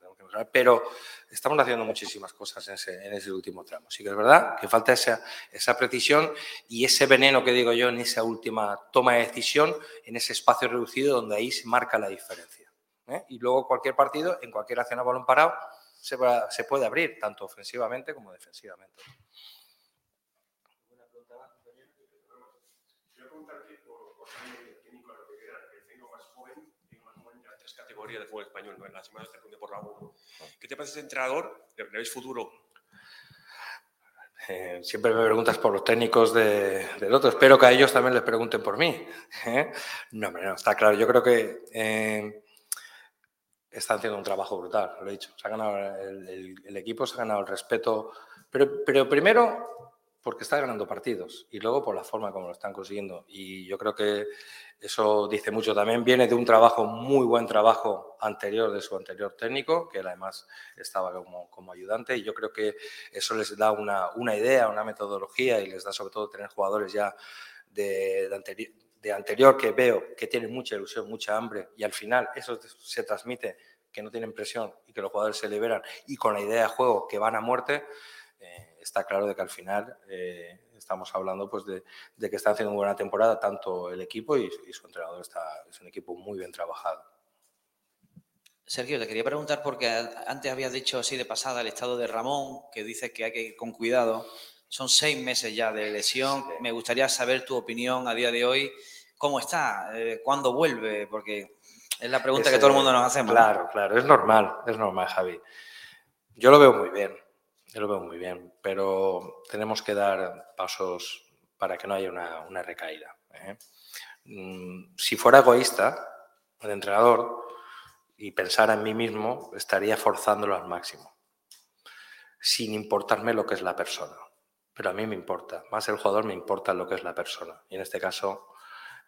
pero estamos haciendo muchísimas cosas en ese, último tramo. Sí que es verdad que falta esa, esa precisión y ese veneno que digo yo en esa última toma de decisión, en ese espacio reducido donde ahí se marca la diferencia. ¿eh? Y luego cualquier partido, en cualquier acción a balón parado, se, se puede abrir, tanto ofensivamente como defensivamente. De fútbol español, ¿no? en la semana te por la 1. ¿Qué te parece ese entrenador? ¿Le veis futuro? Eh, siempre me preguntas por los técnicos de, del otro. Espero que a ellos también les pregunten por mí. ¿eh? No, no, está claro. Yo creo que eh, están haciendo un trabajo brutal, lo he dicho. Se ha ganado el, equipo, se ha ganado el respeto. Pero primero porque está ganando partidos y luego por la forma como lo están consiguiendo. Y yo creo que eso dice mucho también. Viene de un trabajo, muy buen trabajo anterior de su anterior técnico, que él además estaba como, como ayudante. Y yo creo que eso les da una, una, idea, una metodología y les da sobre todo tener jugadores ya de, de, de anterior que veo que tienen mucha ilusión, mucha hambre y al final eso se transmite que no tienen presión y que los jugadores se liberan y con la idea de juego que van a muerte eh, está claro de que al final eh, estamos hablando pues de, que está haciendo una buena temporada tanto el equipo y, su entrenador está, es un equipo muy bien trabajado. Sergio, te quería preguntar porque antes habías dicho así de pasada el estado de Ramón, que dice que hay que ir con cuidado. Son seis meses ya de lesión. Me gustaría saber tu opinión a día de hoy. ¿Cómo está? Eh, ¿Cuándo vuelve? Porque es la pregunta que todo el mundo nos hace. Claro, claro, es normal, es normal, Javi. Yo lo veo muy bien. Yo lo veo muy bien, pero tenemos que dar pasos para que no haya una, recaída. ¿eh? Mm, si fuera egoísta, el entrenador, y pensara en mí mismo, estaría forzándolo al máximo, sin importarme lo que es la persona. Pero a mí me importa, más el jugador me importa lo que es la persona. Y en este caso,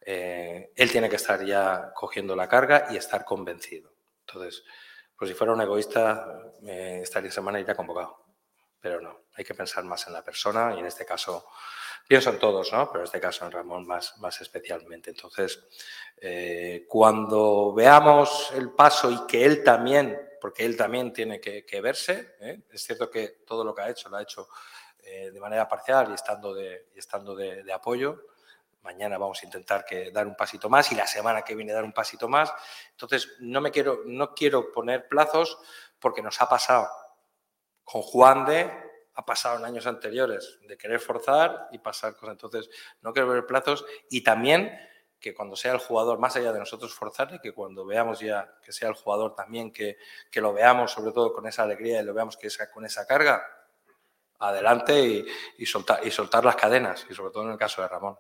eh, él tiene que estar ya cogiendo la carga y estar convencido. Entonces, pues si fuera un egoísta, eh, estaría semana ya convocado pero no, hay que pensar más en la persona y en este caso, pienso en todos, ¿no? pero en este caso en Ramón más, más especialmente. Entonces, eh, cuando veamos el paso y que él también, porque él también tiene que, verse, ¿eh? es cierto que todo lo que ha hecho lo ha hecho eh, de manera parcial y estando de, estando de, apoyo, mañana vamos a intentar que dar un pasito más y la semana que viene dar un pasito más. Entonces, no me quiero, no quiero poner plazos porque nos ha pasado con Juan de ha pasado en años anteriores de querer forzar y pasar cosas. Entonces, no quiero ver plazos y también que cuando sea el jugador, más allá de nosotros forzarle, que cuando veamos ya que sea el jugador también, que, que lo veamos sobre todo con esa alegría y lo veamos que esa, con esa carga, adelante y, y, soltar, y soltar las cadenas, y sobre todo en el caso de Ramón.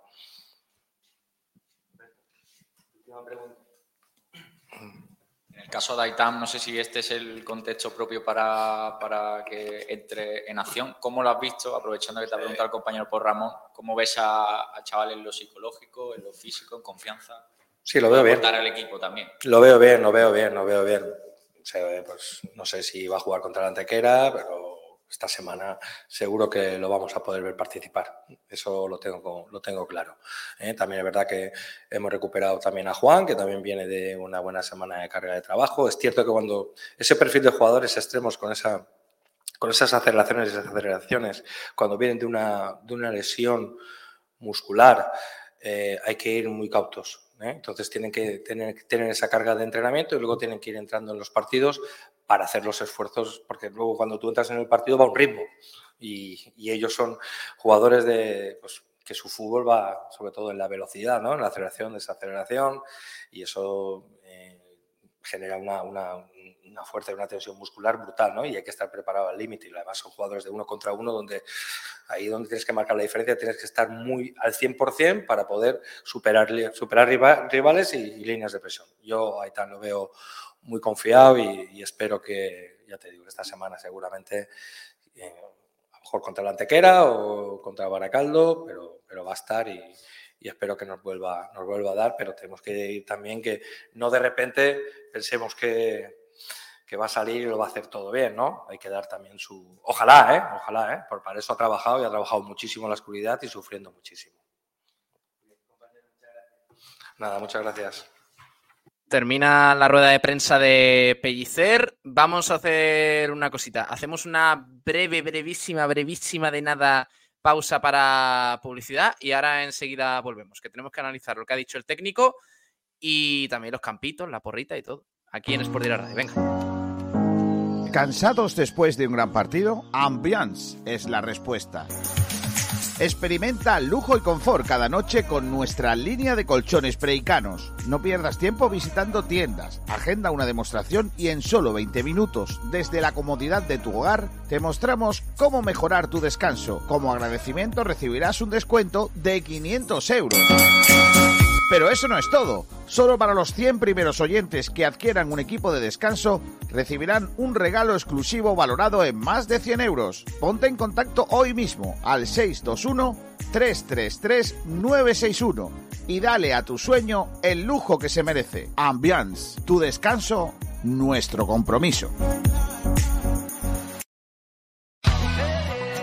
Caso de Aitam, no sé si este es el contexto propio para, para, que entre en acción. ¿Cómo lo has visto? Aprovechando que te ha preguntado el compañero por Ramón, ¿cómo ves a, a chaval en lo psicológico, en lo físico, en confianza? Sí, lo veo bien. al equipo también. Lo veo bien, lo veo bien, lo veo bien. pues, no sé si va a jugar contra la Antequera, pero esta semana seguro que lo vamos a poder ver participar. Eso lo tengo, lo tengo claro. ¿eh? También es verdad que hemos recuperado también a Juan, que también viene de una buena semana de carga de trabajo. Es cierto que cuando ese perfil de jugadores extremos con esa con esas aceleraciones y aceleraciones, cuando vienen de una, de una lesión muscular, eh, hay que ir muy cautos. ¿eh? Entonces tienen que tener, tener esa carga de entrenamiento y luego tienen que ir entrando en los partidos para hacer los esfuerzos, porque luego cuando tú entras en el partido va a un ritmo y, y ellos son jugadores de, pues, que su fútbol va sobre todo en la velocidad, ¿no? en la aceleración, desaceleración y eso eh, genera una, una, una fuerza y una tensión muscular brutal ¿no? y hay que estar preparado al límite y además son jugadores de uno contra uno donde ahí donde tienes que marcar la diferencia tienes que estar muy al 100% para poder superar, superar rivales y, y líneas de presión. Yo ahí tal lo veo muy confiado y, espero que, ya te digo, esta semana seguramente, eh, a lo mejor contra la Antequera o contra Baracaldo, pero, pero va a estar y, y, espero que nos vuelva, nos vuelva a dar, pero tenemos que ir también que no de repente pensemos que, que va a salir y lo va a hacer todo bien, ¿no? Hay que dar también su... Ojalá, ¿eh? Ojalá, ¿eh? Por para eso ha trabajado y ha trabajado muchísimo en la oscuridad y sufriendo muchísimo. Nada, muchas gracias. Termina la rueda de prensa de Pellicer. Vamos a hacer una cosita. Hacemos una breve, brevísima, brevísima de nada pausa para publicidad y ahora enseguida volvemos, que tenemos que analizar lo que ha dicho el técnico y también los campitos, la porrita y todo. Aquí en Sport Direct Radio. Venga. ¿Cansados después de un gran partido? Ambiance es la respuesta. Experimenta lujo y confort cada noche con nuestra línea de colchones preicanos. No pierdas tiempo visitando tiendas. Agenda una demostración y en solo 20 minutos, desde la comodidad de tu hogar, te mostramos cómo mejorar tu descanso. Como agradecimiento recibirás un descuento de 500 euros. Pero eso no es todo. Solo para los 100 primeros oyentes que adquieran un equipo de descanso recibirán un regalo exclusivo valorado en más de 100 euros. Ponte en contacto hoy mismo al 621-333-961 y dale a tu sueño el lujo que se merece. Ambiance, tu descanso, nuestro compromiso.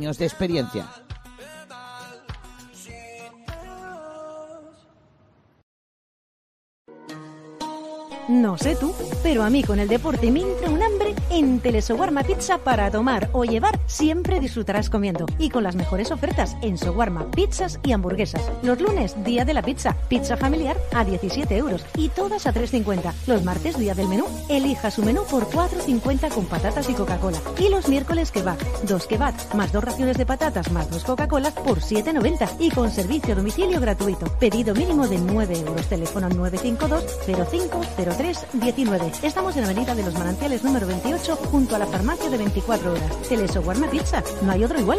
de experiencia. No sé tú, pero a mí con el deporte me entra hambre en Telesowarma Pizza para tomar o llevar, siempre disfrutarás comiendo. Y con las mejores ofertas en Sowarma, pizzas y hamburguesas. Los lunes, día de la pizza, pizza familiar a 17 euros y todas a 3,50. Los martes, día del menú, elija su menú por 4,50 con patatas y Coca-Cola. Y los miércoles, kebab, dos kebab, más dos raciones de patatas, más dos Coca-Cola por 7,90 y con servicio domicilio gratuito. Pedido mínimo de 9 euros. Teléfono 952 0503 19. Estamos en Avenida de los Manantiales número 28 junto a la farmacia de 24 horas. Telesoguarma Pizza, no hay otro igual.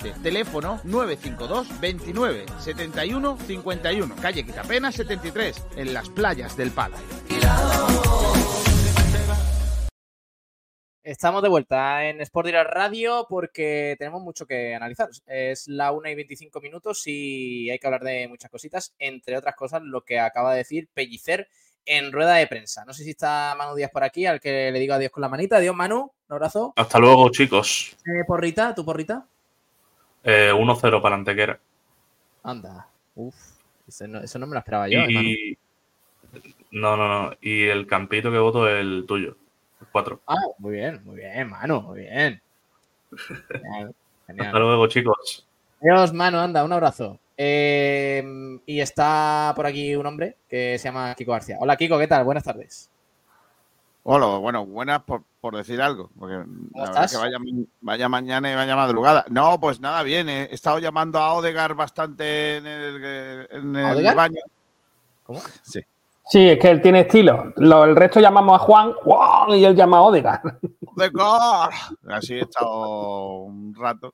Teléfono 952 29 71 51. Calle Quitapena 73, en las playas del Palo. Estamos de vuelta en Sport Direct Radio porque tenemos mucho que analizar. Es la 1 y 25 minutos y hay que hablar de muchas cositas, entre otras cosas lo que acaba de decir Pellicer en rueda de prensa. No sé si está Manu Díaz por aquí, al que le digo adiós con la manita. Adiós, Manu. Un abrazo. Hasta luego, chicos. Eh, porrita, ¿tu porrita? Eh, 1-0 para Antequera. Anda. Uf. Eso no, eso no me lo esperaba yo, y... No, no, no. Y el campito que voto es el tuyo. El 4. Ah, muy bien, muy bien, Manu, muy bien. Genial, genial. Hasta luego, chicos. Adiós, Manu, anda, un abrazo. Eh, y está por aquí un hombre que se llama Kiko García. Hola, Kiko, ¿qué tal? Buenas tardes. Hola, bueno, buenas por, por decir algo, porque la verdad estás? que vaya, vaya mañana y vaya madrugada. No, pues nada, bien, eh, he estado llamando a Odegar bastante en el, en el ¿Odegaard? baño. ¿Cómo? Sí. Sí, es que él tiene estilo. Lo- el resto llamamos a Juan, Juan, y él llama a Odegaard. Odegaard. Así he estado un rato.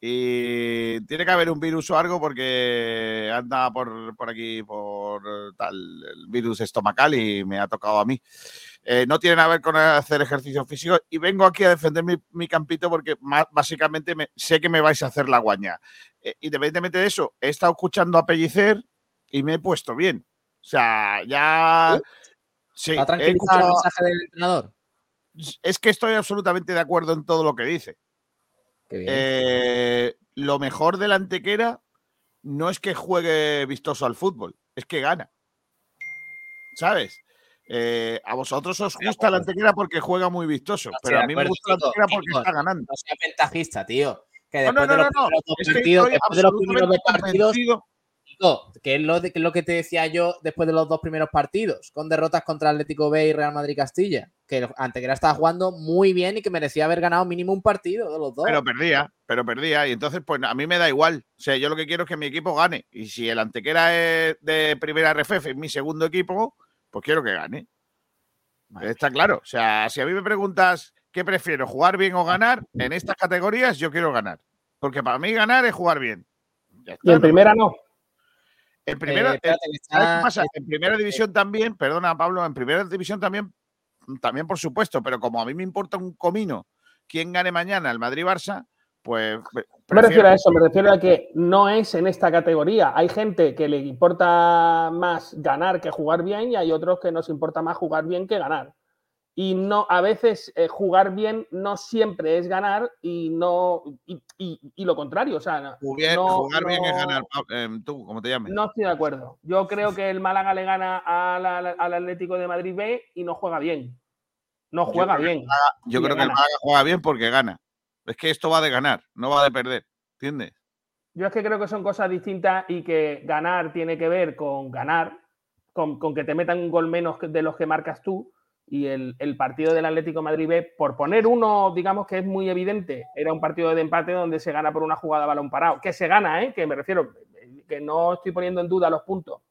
Y tiene que haber un virus o algo porque anda por, por aquí, por tal, el virus estomacal y me ha tocado a mí. Eh, no tiene nada que ver con hacer ejercicio físico y vengo aquí a defender mi, mi campito porque básicamente me- sé que me vais a hacer la guaña. Eh, independientemente de eso, he estado escuchando a Pellicer y me he puesto bien. O sea, ya... Sí, ¿Ha he tranquilizado el mensaje del entrenador? es que estoy absolutamente de acuerdo en todo lo que dice. Eh, lo mejor del Antequera no es que juegue vistoso al fútbol, es que gana. ¿Sabes? Eh, a vosotros os gusta el Antequera porque juega muy vistoso, No pero de a mí me gusta chico, Antequera porque está ganando. No seas ventajista, tío. Que No, no, después de no, los no, no. primeros dos partidos, después de los primeros dos partidos, que es lo, de- que es lo que te decía yo después de los dos primeros partidos, con derrotas contra Atlético B y Real Madrid Castilla, que Antequera estaba jugando muy bien y que merecía haber ganado mínimo un partido de los dos. Pero perdía, pero perdía. Y entonces, pues a mí me da igual. O sea, yo lo que quiero es que mi equipo gane. Y si el Antequera es de primera RFF, es mi segundo equipo, pues quiero que gane. Está claro. O sea, si a mí me preguntas qué prefiero, jugar bien o ganar, en estas categorías yo quiero ganar. Porque para mí ganar es jugar bien. Está, Y en ¿no? primera no. En primera, Eh, espérate, eh, que ¿sabes está- qué pasa? En primera división también, perdona Pablo, en primera división también, también por supuesto, pero como a mí me importa un comino quién gane mañana el Madrid-Barça, pues No me refiero prefiero- a eso, me refiero a que no es en esta categoría. Hay gente que le importa más ganar que jugar bien y hay otros que nos importa más jugar bien que ganar. Y no, a veces eh, jugar bien no siempre es ganar y no y, y- y lo contrario. O sea, no- Jugar, no- jugar bien es ganar. Em, tú, como te llames. No estoy de acuerdo. Yo creo que el Málaga le gana al, Atlético de Madrid B y no juega bien. No Yo juega bien. Málaga- Yo creo que el. Málaga juega bien porque gana. Es que esto va de ganar, no va de perder. ¿Entiendes? Yo es que creo que son cosas distintas y que ganar tiene que ver con ganar, con, que te metan un gol menos de los que marcas tú. Y el, partido del Atlético Madrid B, por poner uno, digamos que es muy evidente, era un partido de empate donde se gana por una jugada balón parado. Que se gana, ¿eh? que me refiero, que no estoy poniendo en duda los puntos.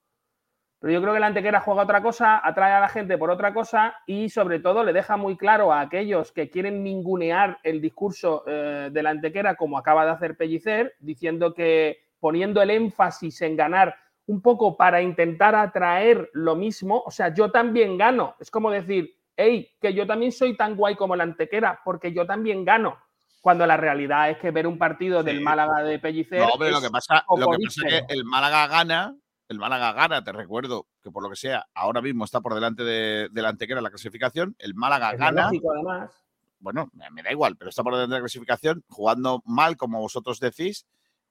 Pero yo creo que la Antequera juega otra cosa, atrae a la gente por otra cosa y sobre todo le deja muy claro a aquellos que quieren ningunear el discurso eh, de la Antequera, como acaba de hacer Pellicer, diciendo que poniendo el énfasis en ganar un poco para intentar atraer lo mismo, o sea, yo también gano. Es como decir, hey, que yo también soy tan guay como la Antequera, porque yo también gano. Cuando la realidad es que ver un partido del Málaga de Pellicer. No, pero lo que pasa, poco lo que pasa es que el Málaga gana, el Málaga gana, te recuerdo que por lo que sea, ahora mismo está por delante de, de la Antequera la clasificación. El Málaga Es gana. lógico, además. bueno, me, me da igual, pero está por delante de la clasificación, jugando mal, como vosotros decís.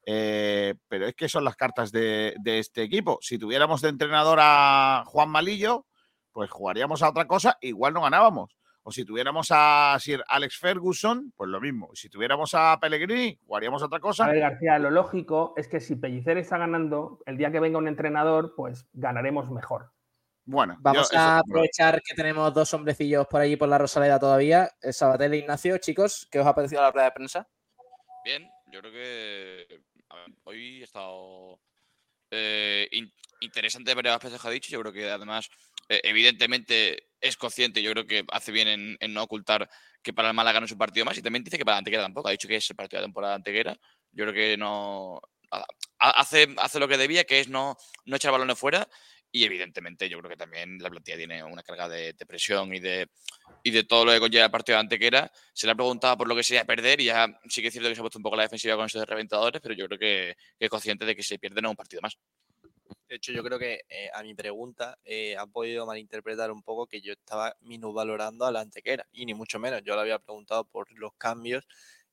eh, pero es que son las cartas de, de este equipo. Si tuviéramos de entrenador a Juan Malillo, pues jugaríamos a otra cosa, igual no ganábamos. O si tuviéramos a Sir Alex Ferguson, pues lo mismo. Y si tuviéramos a Pellegrini, jugaríamos otra cosa. A ver, García, lo lógico es que si Pellicer está ganando, el día que venga un entrenador, pues ganaremos mejor. Bueno, Vamos yo- a aprovechar que tenemos dos hombrecillos por allí por la Rosaleda todavía. Eh, Sabatel e Ignacio, chicos, ¿qué os ha parecido la rueda de prensa? Bien, yo creo que a ver, hoy he estado eh, in- interesante las cosas que ha dicho. Yo creo que además, eh, evidentemente, es consciente. Yo creo que hace bien en, en no ocultar que para el Málaga no es un partido más. Y también dice que para la Antequera tampoco. Ha dicho que es el partido de la temporada Antequera. Yo creo que no. ha- ha- Hace, hace lo que debía, que es no, no echar balones fuera. Y evidentemente, yo creo que también la plantilla tiene una carga de, de presión y de, y de todo lo que conlleva el partido de Antequera. Se le ha preguntado por lo que sería perder y ya sí que es cierto que se ha puesto un poco la defensiva con esos reventadores, pero yo creo que, que es consciente de que si pierde no es un partido más. De hecho, yo creo que eh, a mi pregunta eh, han podido malinterpretar un poco que yo estaba minusvalorando a la antequera, y ni mucho menos. Yo le había preguntado por los cambios,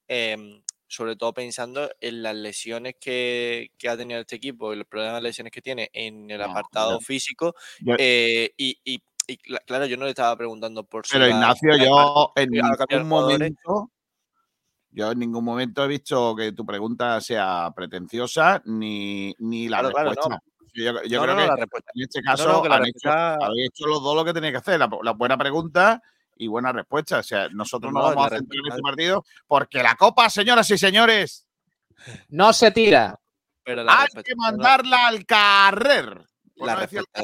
em, sobre todo pensando en las lesiones que, que ha tenido este equipo, el problema de lesiones que tiene en el No, apartado físico. yo- eh, y, y- y cla- claro, yo no le estaba preguntando por Pero Ignacio, yo en ningún momento, yo en ningún momento he visto que tu pregunta sea pretenciosa ni, ni la Claro, claro, respuesta. no. Yo, yo No, creo no, que la respuesta- en este no, no, caso que la han hecho- respuesta- habéis hecho los dos lo que tenéis que hacer, la, la buena pregunta y buena respuesta. O sea, nosotros No, no, no, vamos a centrar en este partido porque la copa, señoras y señores, No se tira. Pero la hay que mandarla al carrer. la respuesta-.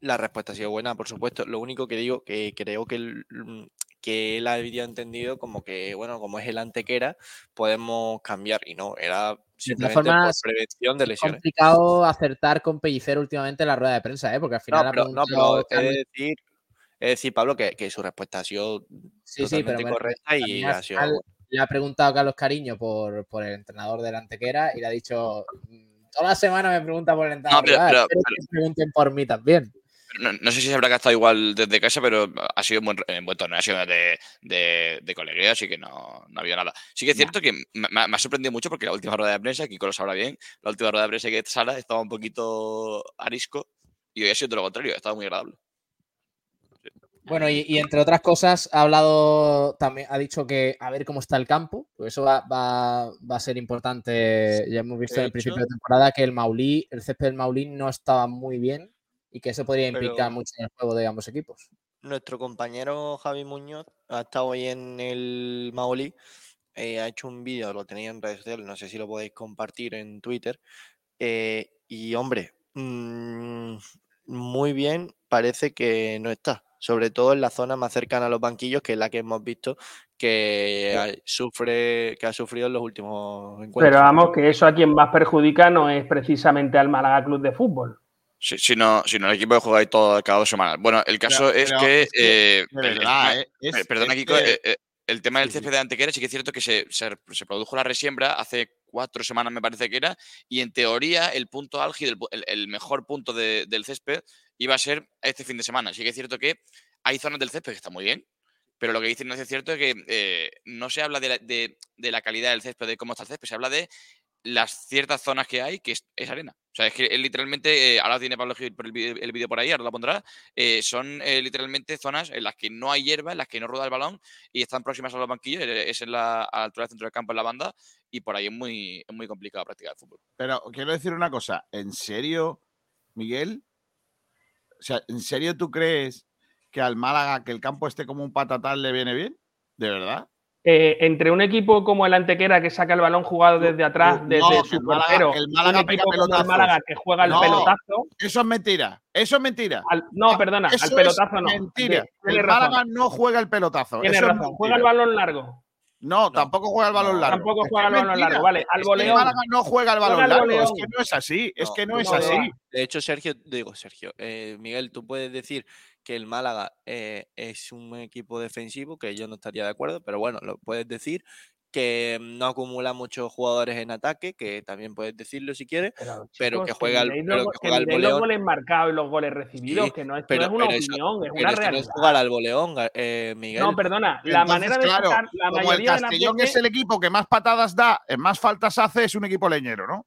La respuesta ha sido buena, por supuesto. Lo único que digo que creo que, el- que él había entendido como que, bueno, como es el antequera, podemos cambiar. Y no, era simplemente por prevención de es lesiones. complicado acertar con Pellicer últimamente en la rueda de prensa, ¿eh? porque al final No, pero, no, pero he de decir, de decir, Pablo, que, que su respuesta ha sido Sí, sí, pero correcta y ha sido. le ha preguntado a Carlos Cariño por, por el entrenador del Antequera y le ha dicho, "Mm, toda la semana me pregunta por el entrenador. pero- rival, pero- que me pregunten por mí también. No, no sé si se habrá gastado igual desde casa, pero ha sido un buen, eh, buen torneo, ha sido de, de, de colegueo, así que no, no ha habido nada. Sí que es cierto que me, me ha- sorprendido mucho porque la última rueda de prensa, Kiko lo sabrá bien, la última rueda de prensa que Sala estaba un poquito arisco y hoy ha sido todo lo contrario, ha estado muy agradable. Bueno, y, y entre otras cosas, ha hablado también, ha dicho que a ver cómo está el campo, pues eso va, va- va a ser importante. Ya hemos visto en el principio de temporada que el Maulí, el césped del Maulí no estaba muy bien y que eso podría Pero- implicar mucho en el juego de ambos equipos. Nuestro compañero Javi Muñoz ha estado hoy en el Maoli, eh, ha hecho un vídeo, lo tenéis en redes sociales, no sé si lo podéis compartir en Twitter. eh, y hombre, mm, muy bien, parece que no está, sobre todo en la zona más cercana a los banquillos, que es la que hemos visto que sufre, que ha sufrido en los últimos encuentros. Pero vamos, que eso a quien más perjudica no es precisamente al Málaga Club de Fútbol. Si, si no, si no, el equipo juega ahí todo cada dos semanas. Bueno, el caso es, pero que, es que, eh, de el- eh, es- perdona, es Kiko, que- eh, el tema del césped de Antequera sí que es cierto que se, se, se produjo la resiembra hace cuatro semanas, me parece que era, y en teoría el punto álgido, el, mejor punto de- del césped iba a ser este fin de semana. Sí que es cierto que hay zonas del césped que están muy bien, pero lo que dicen no es cierto es que eh, no se habla de la, de- de la calidad del césped, de cómo está el césped, se habla de las ciertas zonas que hay, que es, es arena. O sea, es que eh, literalmente, eh, ahora tiene Pablo el el vídeo por ahí, ahora lo pondrá, eh, son literalmente zonas en las que no hay hierba, en las que no rueda el balón y están próximas a los banquillos, es en la altura del centro del campo, en la banda, y por ahí es muy, es muy complicado practicar el fútbol. Pero quiero decir una cosa, ¿en serio, Miguel? O sea, ¿en serio tú crees que al Málaga que el campo esté como un patatán le viene bien? ¿De verdad? Eh, entre un equipo como el Antequera que saca el balón jugado desde atrás, No, desde su el portero, el Málaga un pega equipo como el pelotazos. Málaga que juega el No, pelotazo. Eso es mentira. Eso es mentira. al- no, perdona, Eso al es pelotazo no. Mentira. Tiene- el razón. Málaga no juega el pelotazo. Tiene Eso es. Juega el balón largo. No, tampoco juega el balón largo. Tampoco Es juega que el balón mentira. largo, vale, al Es que voleón. el Málaga no juega el balón largo. Es que no es así. Es que no es así. De hecho, Sergio, digo Sergio, eh, Miguel, tú puedes decir que el Málaga eh, es un equipo defensivo, que yo no estaría de acuerdo, pero bueno, lo puedes decir que no acumula muchos jugadores en ataque, que también puedes decirlo si quieres, pero, Chicos, que juega al, miréis pero que juega al miréis los goles marcados y los goles recibidos, Sí, que no es, no pero- es una pero eso- opinión, es pero una esto no realidad. es jugar al voleón, eh, Miguel. No, perdona, la Entonces, manera de claro, sacar la como el mayoría de las Castellón veces- es el equipo que más patadas da, en más faltas hace, es un equipo leñero, ¿no?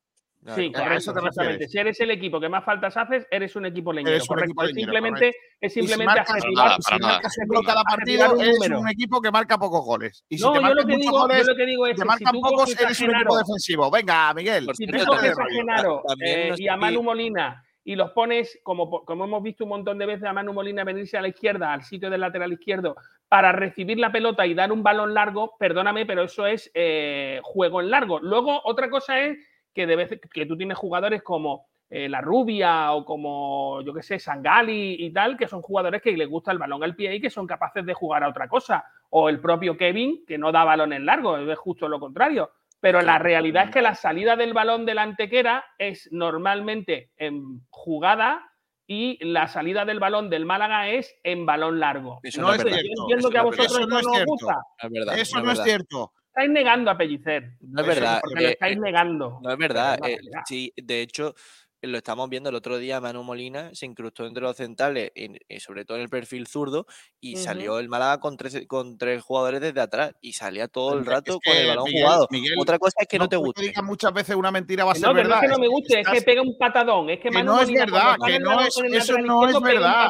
Sí, ¿A correcto, exactamente. Si eres el equipo que más faltas haces, eres un equipo leñero. Eres un correcto. equipo leñero, simplemente, correcto. es simplemente adjetivar- si marcas adjetivar cada partido, eres número. un equipo que marca pocos goles. Y si No, te yo lo que muchos digo- yo goles, lo que digo es te que si marcan pocos, eres un equipo defensivo. Venga, Miguel. Si tú coges a. Genaro eh, y a Manu Molina y los pones, como, como hemos visto un montón de veces, a Manu Molina venirse a la izquierda, al sitio del lateral izquierdo, para recibir la pelota y dar un balón largo, perdóname, pero eso es eh, juego en largo. Luego, otra cosa es que, de vez, que tú tienes jugadores como eh, La Rubia o como, yo qué sé, Sangali y tal, que son jugadores que les gusta el balón al pie y que son capaces de jugar a otra cosa. O el propio Kevin, que no da balones largos, es justo lo contrario. Pero la realidad es que la salida del balón de la antequera es normalmente en jugada y la salida del balón del Málaga es en balón largo. Eso No es cierto. Yo entiendo que a Eso no es vosotros Eso esto no no es os cierto. gusta. No es verdad. Eso no no es es verdad. cierto. Estáis negando a Pellicer. No es verdad. Porque lo eh, estáis eh, negando. No es verdad. Es eh, una realidad. sí, de hecho, lo estamos viendo el otro día, Manu Molina se incrustó entre los centrales, y, y sobre todo en el perfil zurdo, y salió el Málaga con tres, con tres jugadores desde atrás, y salía todo el Es rato que, con el balón Miguel, jugado. Miguel, Otra cosa es que no, te porque guste. digas muchas veces una mentira va a ser no, que no verdad. es que no me guste, es que pega un patadón. Es que, que Manu no es Molina, verdad, que no es- eso no es un verdad.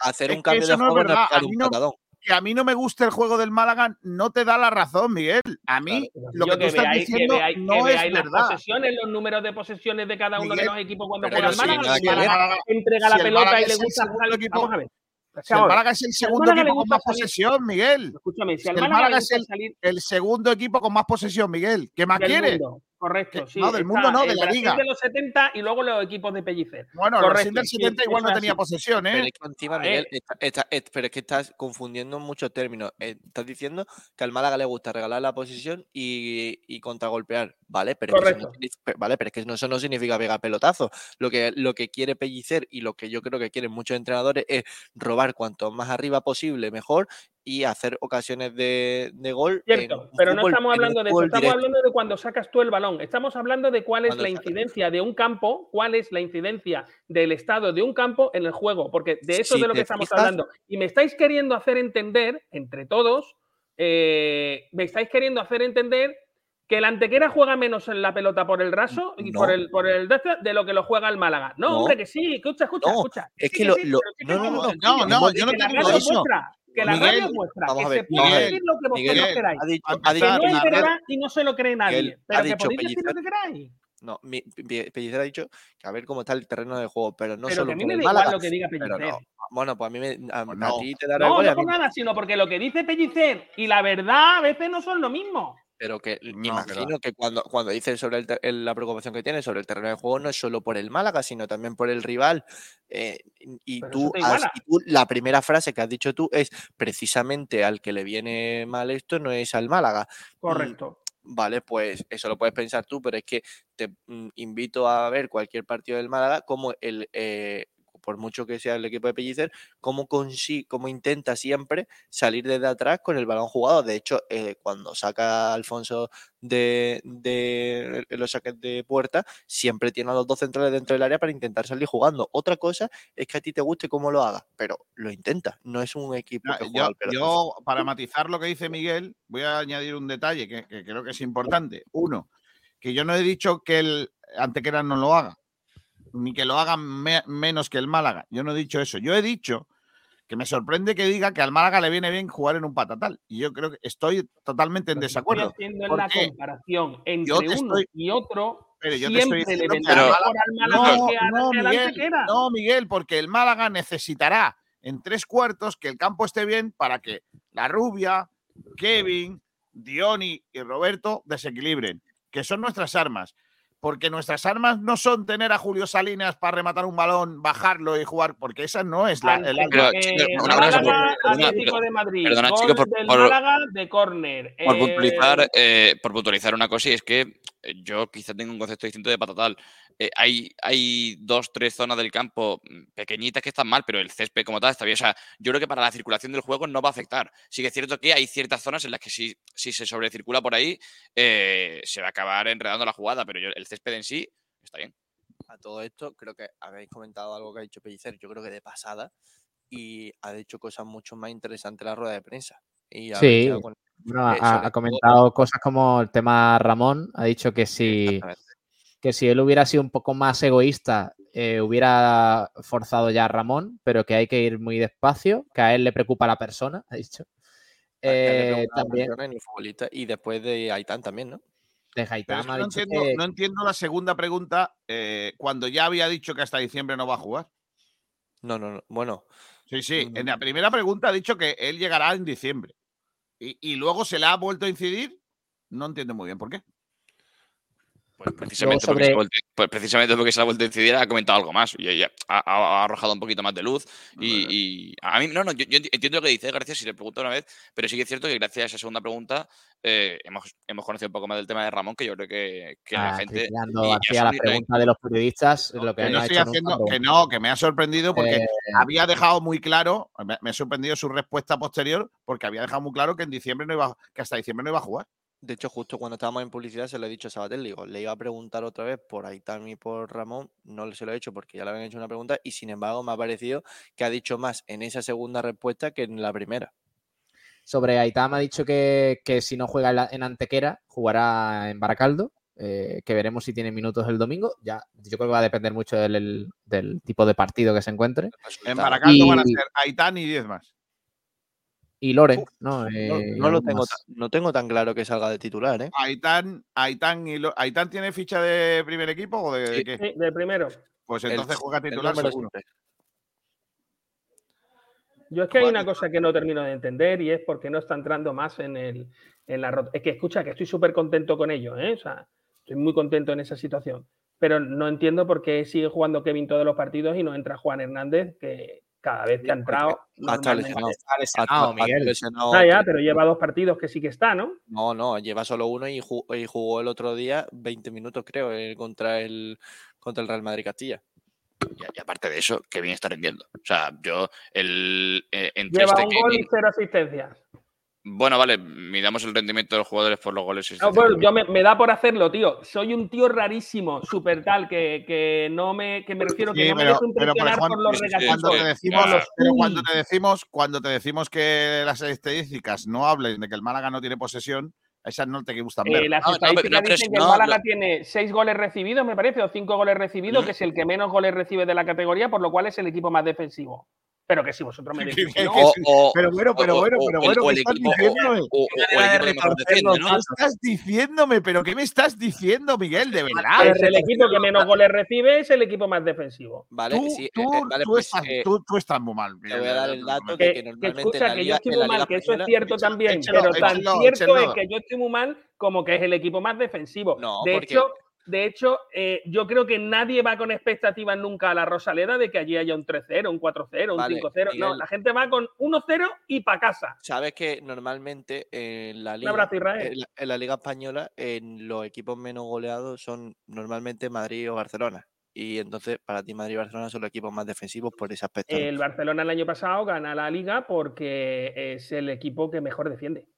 Hacer Es un cambio de no es juego no es verdad. A un mí no- patadón. Que a mí no me gusta el juego del Málaga no te da la razón, Miguel. A mí lo Yo que tú estás veáis, diciendo que veáis, que no es veáis las verdad. posesiones, los números de posesiones de cada uno Miguel, de los equipos cuando juega el Málaga. nada El que. Málaga entrega Si la el pelota y le es el gusta jugar. equipo- Vamos a ver. Si el. Málaga es el Si segundo le equipo con más salir- posesión, Miguel. Escúchame, si Si el Málaga Málaga es el, salir el segundo equipo con más posesión, Miguel. ¿Qué más quieres? mundo, Correcto, sí. no, del está mundo no, de la liga. de los 70 y luego los equipos de Pellicer. Bueno, el Brasil del 70 igual no tenía posesión. posesión, Pero ¿eh? es que encima, A Miguel, ver. está- está- es- pero es que estás confundiendo muchos términos. Eh, Estás diciendo que al Málaga le gusta regalar la posición y, y contragolpear. Vale, pero es que eso no Correcto. vale, pero es que eso no significa pegar pelotazos. Lo que, lo que quiere Pellicer y lo que yo creo que quieren muchos entrenadores es robar cuanto más arriba posible, mejor, y hacer ocasiones de, de gol. Cierto, pero no estamos hablando de eso, estamos directo. hablando de cuando sacas tú el balón. Estamos hablando de cuál es Cuando la incidencia de un campo, cuál es la incidencia del estado de un campo en el juego, porque de eso es de lo que estamos fijas- hablando. Y me estáis queriendo hacer entender, entre todos, eh, me estáis queriendo hacer entender que el Antequera juega menos en la pelota por el raso y No. por el por el de, lo que lo juega el Málaga. No, No. hombre, que sí, escucha, escucha, No, escucha. es Sí que lo- sí, lo- que no, no, no, no, no, Que yo eso. muestra, que la Miguel, radio muestra a que ver, se puede Miguel, decir lo que vosotros Miguel, queráis. ha dicho, a ha Que dicho empezar, no es verdad y no se lo cree nadie. Miguel, pero ha que dicho podéis decir lo que queráis. No, mi, Pe- Pellicer ha dicho que a ver cómo está el terreno de juego, pero no Pero solo que a mí me da igual lo que diga Pellicer. no. Bueno, pues a mí me, a, Pues a no. ti te dará No, igual no a mí por nada, sino porque lo que dice Pellicer y la verdad a veces no son lo mismo. Pero que me No, imagino que cuando, cuando dices sobre el el- la preocupación que tienes sobre el terreno de juego no es solo por el Málaga, sino también por el rival. eh, y, tú has- iguala. y tú la primera frase que has dicho tú es precisamente al que le viene mal esto no es al Málaga. Mm, Correcto. Vale, pues eso lo puedes pensar tú, pero es que te mm, invito a ver cualquier partido del Málaga, como el, eh, por mucho que sea el equipo de Pellicer, cómo, cómo intenta siempre salir desde atrás con el balón jugado. De hecho, eh, cuando saca a Alfonso de, de los saques de puerta, siempre tiene a los dos centrales dentro del área para intentar salir jugando. Otra cosa es que a ti te guste cómo lo haga, pero lo intenta. No es un equipo No, que juega Yo, al pelotazo. yo, para matizar lo que dice Miguel, voy a añadir un detalle que, que creo que es importante. Uno, que yo no he dicho que el Antequera no lo haga, ni que lo haga me- menos que el Málaga. Yo no he dicho eso. Yo he dicho que me sorprende que diga que al Málaga le viene bien jugar en un patatal. Y yo creo que estoy totalmente en que desacuerdo. Estoy haciendo en la comparación entre uno estoy- y otro. Pero yo te estoy diciendo al Málaga no, que a- no, que Miguel, no, Miguel, porque el Málaga necesitará en tres cuartos que el campo esté bien para que la rubia, Kevin, Dioni y Roberto desequilibren, que son nuestras armas. Porque nuestras armas no son tener a Julio Salinas para rematar un balón, bajarlo y jugar, porque esa no es la. el- Pero, Eh, chicos, una cosa, por- Málaga, perdona, Atlético de Madrid. perdona, gol chicos, por- del por- Málaga de córner. Por Eh, puntualizar, eh, por puntualizar una cosa, y es que yo quizá tengo un concepto distinto de patatal. Eh, hay, hay dos, tres zonas del campo mm, pequeñitas que están mal, pero el césped como tal está bien. O sea, yo creo que para la circulación del juego no va a afectar. Sí que es cierto que hay ciertas zonas en las que si, si se sobrecircula por ahí, eh, se va a acabar enredando la jugada, pero yo- el césped en sí está bien. A todo esto, creo que habéis comentado algo que ha dicho Pellicer, yo creo que de pasada, y ha dicho cosas mucho más interesantes en la rueda de prensa. Y Sí, con- bueno, eh, ha, ha todo- comentado cosas como el tema Ramón, ha dicho que si. Que si él hubiera sido un poco más egoísta, eh, hubiera forzado ya a Ramón, pero que hay que ir muy despacio, que a él le preocupa la persona, ha dicho. Eh, la también y ni futbolista, y después de Aitán también, ¿no? de Pero es Gaitama que ha no, entiendo, que- no entiendo la segunda pregunta eh, cuando ya había dicho que hasta diciembre no va a jugar. No, no, no. Bueno, Sí, sí. En Mm. la primera pregunta ha dicho que él llegará en diciembre. Y, y luego se le ha vuelto a incidir. No entiendo muy bien por qué. Pues precisamente, porque sobre- se ha vuelto- pues precisamente porque se ha vuelto a incidir, ha comentado algo más y, y ha, ha- ha arrojado un poquito más de luz. Y, y a mí, no, no, yo, yo enti- entiendo lo que dice García si le pregunto una vez, pero sí que es cierto que gracias a esa segunda pregunta eh, hemos, hemos conocido un poco más del tema de Ramón, que yo creo que, que la Ah, gente. ni- preguntas de los periodistas, lo que Que no estoy haciendo, que no, que me ha sorprendido porque Eh, había dejado muy claro, me, me ha sorprendido su respuesta posterior, porque había dejado muy claro que en diciembre no iba, que hasta diciembre no iba a jugar. De hecho, justo cuando estábamos en publicidad se lo he dicho a Sabatel, digo, le iba a preguntar otra vez por Aitán y por Ramón, no se lo he hecho porque ya le habían hecho una pregunta y sin embargo me ha parecido que ha dicho más en esa segunda respuesta que en la primera. Sobre Aitama ha dicho que, que si no juega en, la- en Antequera, jugará en Baracaldo, eh, que veremos si tiene minutos el domingo. Ya, yo creo que va a depender mucho del, el- del tipo de partido que se encuentre. En Baracaldo van a Y- ser Aitán y 10 más. Y Loren, ¿no? No, Eh, no lo tengo, tan- no tengo tan claro que salga de titular, ¿eh? Aitán, Aitán, y Lo- ¿Aitán tiene ficha de primer equipo o de, qué? Sí, de primero. Pues El- entonces juega titular seguro. siempre. Yo es que hay una cosa que no termino de entender y es porque no está entrando más en el en la rot- Es que escucha, que estoy súper contento con ello, ¿eh? O sea, Estoy muy contento en esa situación. Pero no entiendo por qué sigue jugando Kevin todos los partidos y no entra Juan Hernández, que cada vez que ha entrado. Hasta normalmente lesionado. está hasta Miguel. lesionado. Ah, ya, pero lleva dos partidos que sí que está, ¿no? No, no, lleva solo uno y, ju- y jugó el otro día 20 minutos, creo, eh, contra el contra el Real Madrid Castilla. Y, y aparte de eso, que bien está rindiendo. O sea, yo, el, eh, entre Lleva este un gol Kevin- y cero asistencias. Bueno, vale, midamos el rendimiento de los jugadores por los goles. y bueno, yo me, me da por hacerlo, tío. Soy un tío rarísimo, súper tal, que, que no me, que me refiero que Sí, no me pero, dejo pero, por impresionar por los cuando regatitos. te decimos, Los pero uy. cuando te decimos, cuando te decimos que las estadísticas no hablen de que el Málaga no tiene posesión, esas no te gustan ver. Eh, las estadísticas dicen que el Málaga tiene seis goles recibidos, me parece, o cinco goles recibidos, que es el que menos goles recibe de la categoría, por lo cual es el equipo más defensivo. Pero que si vosotros me decís que no. pero bueno, pero bueno, pero bueno, ¿qué estás diciéndome? ¿Qué estás diciéndome? ¿Pero qué me estás diciendo, Miguel? De verdad. Es el equipo que menos goles recibe, es el equipo más defensivo. Vale, Tú, sí, eh, tú- eh, vale, tú pues, estás, eh, tú- tú estás muy mal. te voy a dar el dato Que, que normalmente escucha, que yo estoy muy mal, que eso es cierto también, pero tan cierto es que yo estoy muy mal como que es el equipo más defensivo. No, de hecho, de hecho eh, yo creo que nadie va con expectativas nunca a la Rosaleda de que allí haya un 3-0, un 4-0, un Vale, 5-0. No, la gente va con 1-0 y para casa. Sabes que normalmente en la liga, abrazo, en la, en la liga española, en los equipos menos goleados son normalmente Madrid o Barcelona. Y entonces, para ti, Madrid y Barcelona son los equipos más defensivos por ese aspecto. El Barcelona el año pasado gana la liga porque es el equipo que mejor defiende.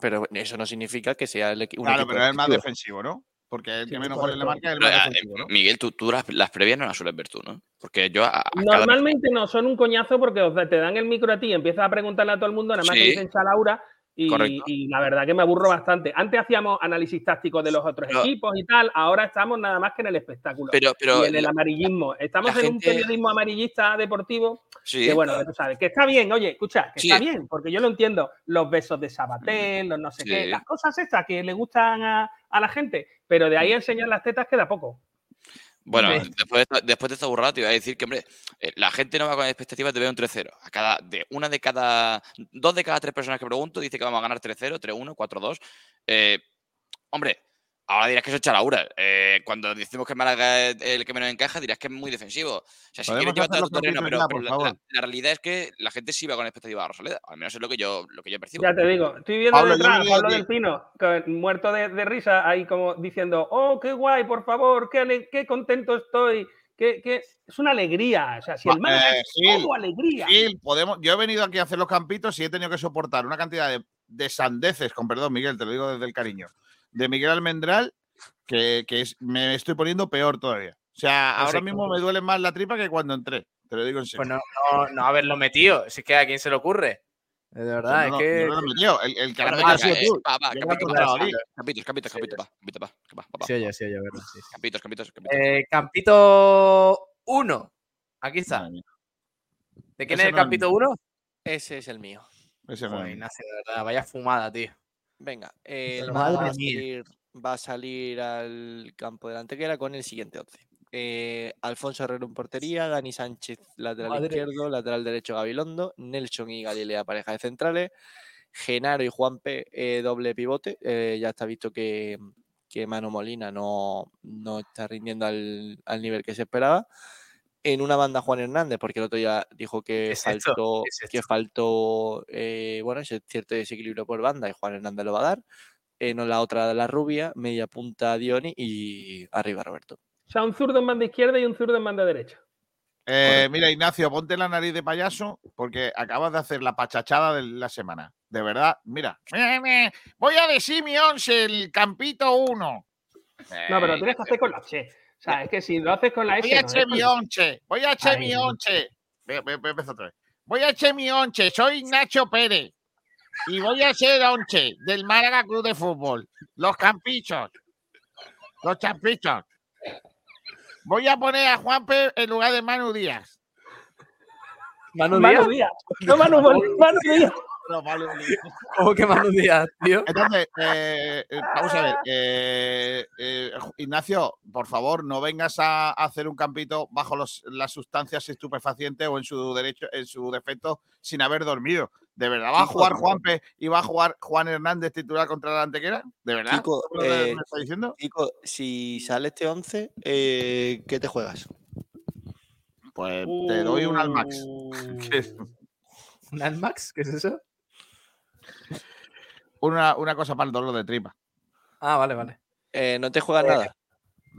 Pero eso no significa que sea el equi- un Claro, equipo pero es el más defensivo. defensivo, ¿no? Porque el que Sí, menos goles le marca es el más eh. Miguel, tú, tú las, las previas no las sueles ver tú, ¿no? Porque yo a, a cada- Normalmente no, son un coñazo porque o sea, te dan el micro a ti y empiezas a preguntarle a todo el mundo, nada más que Sí. dicen Chalaura. Y, la verdad que me aburro bastante. Antes hacíamos análisis tácticos de los otros equipos y tal, ahora estamos nada más que en el espectáculo Pero- pero y en el la- amarillismo. Estamos en un periodismo amarillista deportivo Sí. que bueno, que tú sabes, que está bien, oye, escucha, que Sí. está bien, porque yo lo entiendo, los besos de Sabatel, los no sé qué, las cosas estas que le gustan a, a la gente, pero de ahí a enseñar las tetas queda poco. Bueno, después de, después de esta burrada te iba a decir que, hombre, eh, la gente no va con expectativas de ver un 3-0. A cada, de una de cada, dos de cada tres personas que pregunto dice que vamos a ganar 3-0, 3-1, 4-2. Eh, hombre, ahora dirás que eso es chalaura. Eh, cuando decimos que Málaga es el que menos encaja, dirás que es muy defensivo. O sea, si ¿Podemos quieres llevarte a tu terreno, pero, ya, pero por la, favor? la- la realidad es que la gente sí va con expectativas a Rosaleda. Al menos es lo que yo, lo que yo percibo. Ya te digo, estoy viendo Pablo, detrás Pablo que- del Pino, que- muerto de, de risa, ahí como diciendo, oh, qué guay, por favor, qué, qué contento estoy, qué, qué-". es una alegría. O sea, si el Málaga eh, es Gil, todo alegría. Gil, podemos, yo he venido aquí a hacer los campitos y he tenido que soportar una cantidad de, de sandeces, con perdón, Miguel, te lo digo desde el cariño, de Miguel Almendral, que, que es- me estoy poniendo peor todavía. O sea, No sé, ahora mismo me duele más la tripa que cuando entré. Te lo digo en serio. Pues no, no, no haberlo metido. Si es que a quién se le ocurre. De verdad, no es lo- que. no lo he metido. El, el que lo ha sido tú. no capitos, encontrado a va, Lee. capitos, capitos, capitos, va, Sí, oye, sí, oye, verdad. sí, sí. Capitos, capitos, capitos. Eh, Campito 1. Aquí está. ¿De quién Ese es el no Campito mío. 1? Ese es el mío. Ese no es mío. Ignacio, de verdad, vaya fumada, tío. Venga, madre va a, salir, va a salir al campo de la Antequera con el siguiente 11. Eh, Alfonso Herrero en portería, Dani Sánchez lateral Madre. izquierdo, lateral derecho Gabilondo, Nelson y Galilea pareja de centrales, Genaro y Juanpe eh, doble pivote. Eh, ya está visto que, que Mano Molina no, no está rindiendo al, al nivel que se esperaba. En una banda Juan Hernández, porque el otro día dijo que es faltó, ¿Qué es que faltó eh, bueno, ese cierto desequilibrio por banda y Juan Hernández lo va a dar. En la otra de la rubia, media punta Dioni y arriba Roberto. O sea, un zurdo en banda izquierda y un zurdo en banda derecha. Eh, mira, Ignacio, ponte la nariz de payaso porque acabas de hacer la pachachada de la semana. De verdad, mira. Voy a decir mi once, el campito 1. No, pero tienes que hacer con la Che. O sea, es que si lo haces con la S. Voy a no echar mi once. Voy a echar mi once. Otra vez. Voy a echar mi once. Soy Nacho Pérez. Y voy a ser once del Málaga Club de Fútbol. Los campichos. Los champichos. Voy a poner a Juanpe en lugar de Manu Díaz. Manu. Díaz. No, Manu, Manu Díaz. No, Manu Díaz. ¿Cómo que Manu Díaz, tío? Entonces, eh, eh, vamos a ver. eh, eh, Ignacio, por favor, no vengas a, a hacer un campito bajo los- las sustancias estupefacientes o en su derecho, en su defecto, sin haber dormido. ¿De verdad va a jugar. Juanpe y va a jugar Juan Hernández titular contra la Antequera? ¿De verdad? Kiko, ¿Eso es lo que eh, me está diciendo? Kiko, si sale este 11, eh, ¿qué te juegas? Pues te doy un Almax. es ¿Un Almax? ¿Qué es eso? Una, una cosa para el dolor de tripa. Ah, vale, vale. Eh, ¿No te juegas Eh, nada?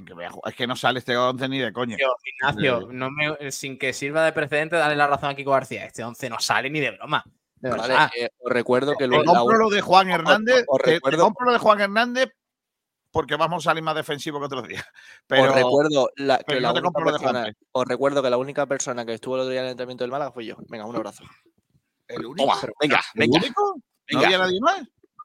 Que voy a ju- es que no sale este 11 ni de coña. Tío, Ignacio, Eh, no me- sin que sirva de precedente, dale la razón a Kiko García. Este 11 no sale ni de broma. De Vale, verdad. eh, os recuerdo que la compro lo de Juan os- Hernández. os te- te recuerdo- compro lo de Juan Hernández porque vamos a salir más defensivo que otros días. Os Pero, recuerdo la, que pero la no te única compro lo de persona, os recuerdo que la única persona que estuvo el otro día en el entrenamiento del Málaga fue yo. Venga, un abrazo. ¿El único? Toma, venga, ¿El venga. único? ¿No había nadie más?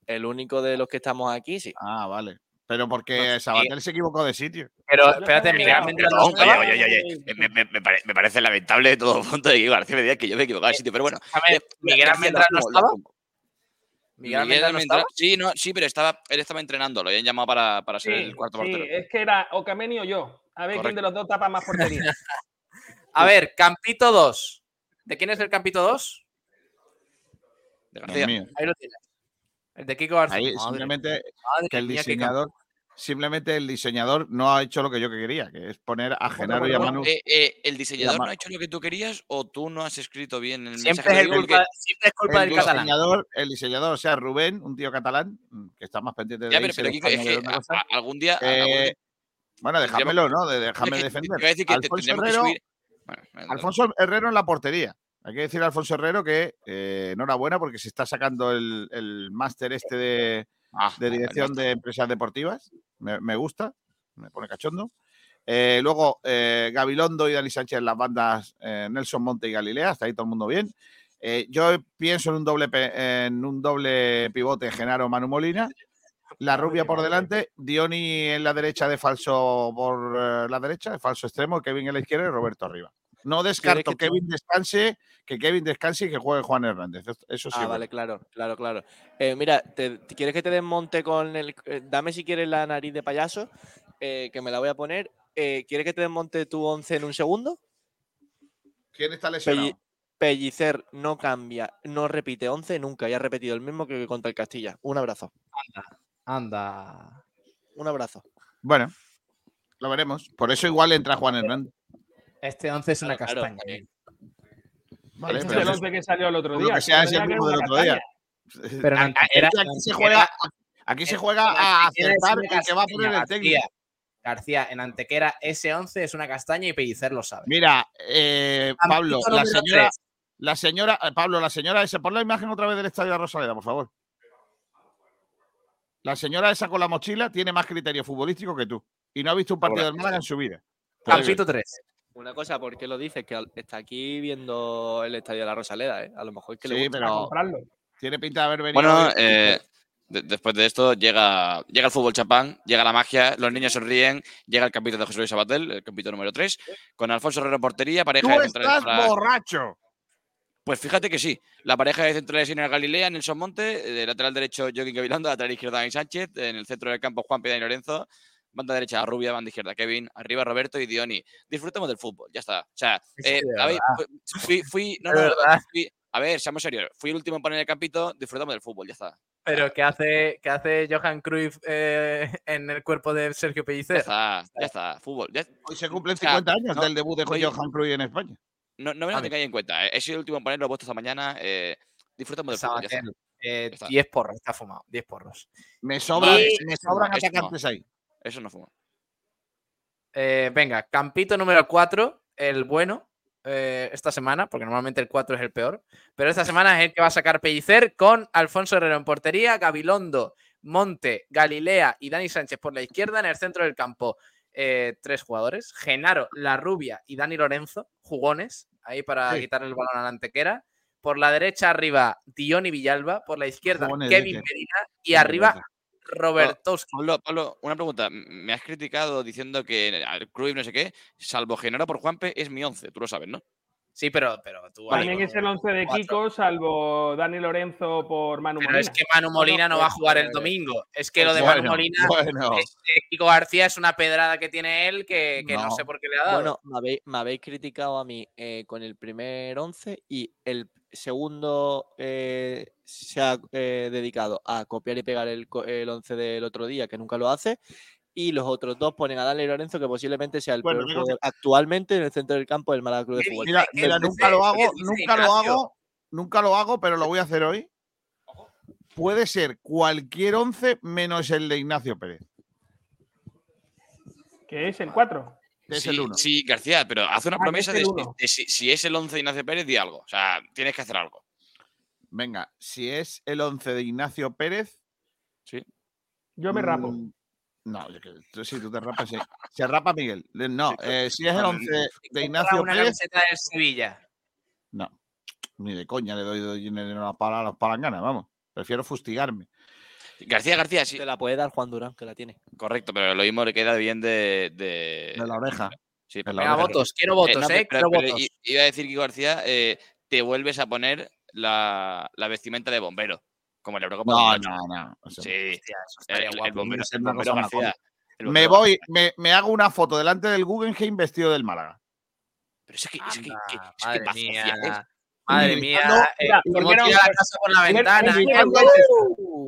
El único de los que estamos aquí, sí. Ah, vale. Pero porque Sabatel se equivocó de sitio. Pero espérate, Miguel mientras no oye, estaba- oye, oye, oye, Me, me- me pare- me parece lamentable de todo punto de que García me diga que yo me he equivocado de sitio, pero bueno. A ver, eh, Miguel lo no estaba. Miguel Miguel Almendral no estaba. Sí, no, sí, pero estaba, él estaba entrenando, lo habían llamado para, para ser Sí, el cuarto sí, portero. es que era o o yo. A ver quién de los dos tapa más portería. A ver, Campito 2. ¿De quién es el Campito 2? De Dios García. mío. Ahí lo tienes. El de Kiko García. Ahí Madre simplemente madre que el diseñador, simplemente el diseñador no ha hecho lo que yo quería, que es poner a Genaro y a Manu. eh, eh, ¿El diseñador no ha hecho lo que tú querías o tú no has escrito bien el Siempre mensaje? es, el culpa, siempre es culpa el del catalán. el diseñador, o sea, Rubén, un tío catalán, mm, que está más pendiente de Ya, pero, Kiko, es que a- a- algún día. Eh, algún día- bueno, déjamelo, ¿no? De, déjame defender. Herrero, Alfonso Herrero en la portería. Hay que decir a Alfonso Herrero que eh, enhorabuena porque se está sacando el, el máster este de, Ah, de dirección de empresas deportivas. Me, me gusta, me pone cachondo. Eh, luego, eh, Gabilondo y Dani Sánchez en las bandas eh, Nelson Monte y Galilea, hasta ahí todo el mundo bien. Yo pienso en un doble en un doble pivote Genaro Manu Molina. La rubia por delante, Dioni en la derecha de falso por la derecha, de falso extremo, Kevin en la izquierda y Roberto arriba. No descarto que Kevin descanse, que Kevin descanse y que juegue Juan Hernández. Eso sí. Ah, es vale, claro, claro, claro. Eh, mira, te, te- ¿quieres que te desmonte con el. eh, dame si quieres la nariz de payaso, eh, que me la voy a poner. Eh, ¿Quieres que te desmonte tu 11 en un segundo? ¿Quién está lesionado? Pelli- Pellicer no cambia, no repite 11 nunca y ha repetido el mismo que contra el Castilla. Un abrazo. Anda. Un abrazo. Bueno, lo veremos. Por eso igual entra Juan Hernández. Este 11 es una Claro, claro, castaña. también. Vale, Este pero es el eso- 11 que salió el otro día. lo que sea, es el mismo del otro día. Pero aquí se juega, aquí se juega a acertar el que va a poner el técnico. García. En Antequera ese 11 es una castaña y Pellicer lo sabe. Mira, eh, Pablo, la señora, la señora, eh, Pablo, la señora esa, pon la imagen otra vez del estadio de Rosaleda, por favor. La señora esa con la mochila tiene más criterio futbolístico que tú y no ha visto un partido del Málaga en su vida. Campito 3. Una cosa, ¿por qué lo dices? Que está aquí viendo el estadio de la Rosaleda, ¿eh? A lo mejor es que le Sí, gusta. pero comprarlo. tiene pinta de haber venido. Bueno, eh, de- después de esto llega, llega el fútbol chapán, llega la magia, los niños sonríen, llega el capítulo de José Luis Sabatel, el capítulo número 3, con Alfonso Herrero portería, pareja Tú de centrales estás para- borracho. Pues fíjate que sí. La pareja de centrales en el Galilea, Nelson Monte, de lateral derecho Joaquín Gavilando, lateral izquierda Dani Sánchez, en el centro del campo Juan Pedro y Lorenzo, banda derecha Rubia, banda izquierda Kevin, arriba Roberto y Dioni. Disfrutemos del fútbol, ya está. O sea, eh, verdad. fu- fui, fui- no, no, verdad. fui- a ver, seamos serios. Fui el último en poner el campito, disfrutamos del fútbol, ya está. Pero ¿qué hace, qué hace Johan Cruyff eh, en el cuerpo de Sergio Ya Pellicer? está, ya está, fútbol. Ya- Hoy se cumplen o sea, 50 años no, del debut de no, Johan Cruyff en España. No, no me lo tengáis en cuenta. eh. He sido el último en ponerlo, lo he puesto esta mañana. Eh, disfrutamos del fútbol, ya está. Sabater, eh, Ya está. 10 porros, está fumado, 10 porros. Me sobran, No, me sobran atacantes ahí. Eso no fuma. Eh, venga, campito número 4, el bueno, eh, esta semana, porque normalmente el 4 es el peor, pero esta semana es el que va a sacar Pellicer con Alfonso Herrero en portería, Gabilondo, Monte, Galilea y Dani Sánchez por la izquierda en el centro del campo. eh, tres jugadores, Genaro, La Rubia y Dani Lorenzo, jugones, ahí para Sí. quitarle el balón a la antequera. Por la derecha arriba, Diony Villalba. Por la izquierda, Kevin Medina. Y arriba, Robertowski. Pablo, Pablo, una pregunta. Me has criticado diciendo que al Cruyff no sé qué, salvo Genaro por Juanpe, es mi 11. Tú lo sabes, ¿no? Sí, pero, pero tú. También es el 11 de cuatro. Kiko, salvo Dani Lorenzo por Manu Pero Molina. es que Manu Molina no va a jugar el domingo. Es que lo de Manu Molina, bueno. es que Kiko García es una pedrada que tiene él que, que no. No. sé por qué le ha dado. Bueno, me habéis, me habéis criticado a mí eh, con el primer 11 y el segundo eh, se ha eh, dedicado a copiar y pegar el, el 11 del otro día, que nunca lo hace. Y los otros dos ponen a Dani Lorenzo, que posiblemente sea el Bueno, peor jugador actualmente en el centro del campo del Málaga Club de Fútbol. Mira, mira, nunca lo hago, nunca lo hago, nunca lo hago, pero lo voy a hacer hoy. Puede ser cualquier 11 menos el de Ignacio Pérez. Que es el 4. Es sí, el uno. sí, García, pero haz una Ah, promesa de, uno. de si, si es el 11 de Ignacio Pérez, di algo. O sea, tienes que hacer algo. Venga, si es el 11 de Ignacio Pérez. Sí. Yo me rapo. mm, No, yo que- tú- te rapas, sí. Se rapa Miguel. No, eh, si es el 11 de Ignacio una Pérez. camiseta del Sevilla. No, ni de coña le doy doy dinero a las palanganas, vamos. Prefiero fustigarme. García, García, sí. Te la puede dar Juan Durán, que la tiene. Correcto, pero lo mismo le queda bien de. De, De la oreja. Sí, De la Venga, oreja. votos, quiero votos, no, ¿eh? pero- quiero pero votos. iba a decir Kiko García, eh, te vuelves a poner la, la vestimenta de bombero. Como Eurocopa No, 2008. no, no. Sí, estaría el, el bombero, el bombero García. Me voy, me, me hago una foto delante del Guggenheim vestido del Málaga. Pero es que, es que, que- es que mía. Madre mía. eh, Mira, como ¿por qué no- tira la casa por la ventana.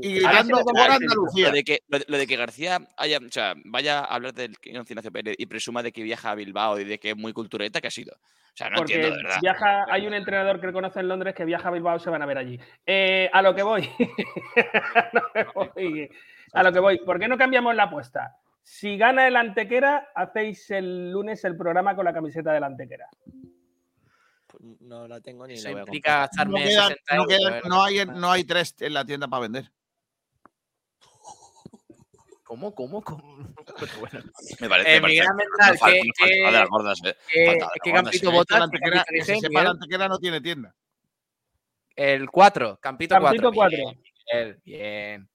Y gritando toca. Andalucía. Lo de, que, lo, de- lo de que García haya, o sea, vaya a hablar del Ignacio Pérez y presuma de que viaja a Bilbao y de que es muy cultureta, que ha sido. O sea, no Porque entiendo, de verdad. viaja, hay un entrenador que conoce en Londres que viaja a Bilbao, se van a ver allí. Eh, a lo que voy. a, lo que voy. A lo que voy. ¿Por qué no cambiamos la apuesta? Si gana el Antequera, hacéis el lunes el programa con la camiseta del Antequera. Pues No la tengo ni Eso la voy a implica gastarme No, quedan- 60 no euros. quedan- no hay, no hay tres en la tienda para vender. ¿Cómo? ¿Cómo? ¿Cómo? Pero bueno. Me parece. Eh, me Miguel parece- Almendral, nos falta- ¿qué- nos falta qué- de las gordas, eh. qué campito eh. que se sepa, la? Antequera no tiene tienda. El 4, Campito 4. Campito 4. Bien, bien.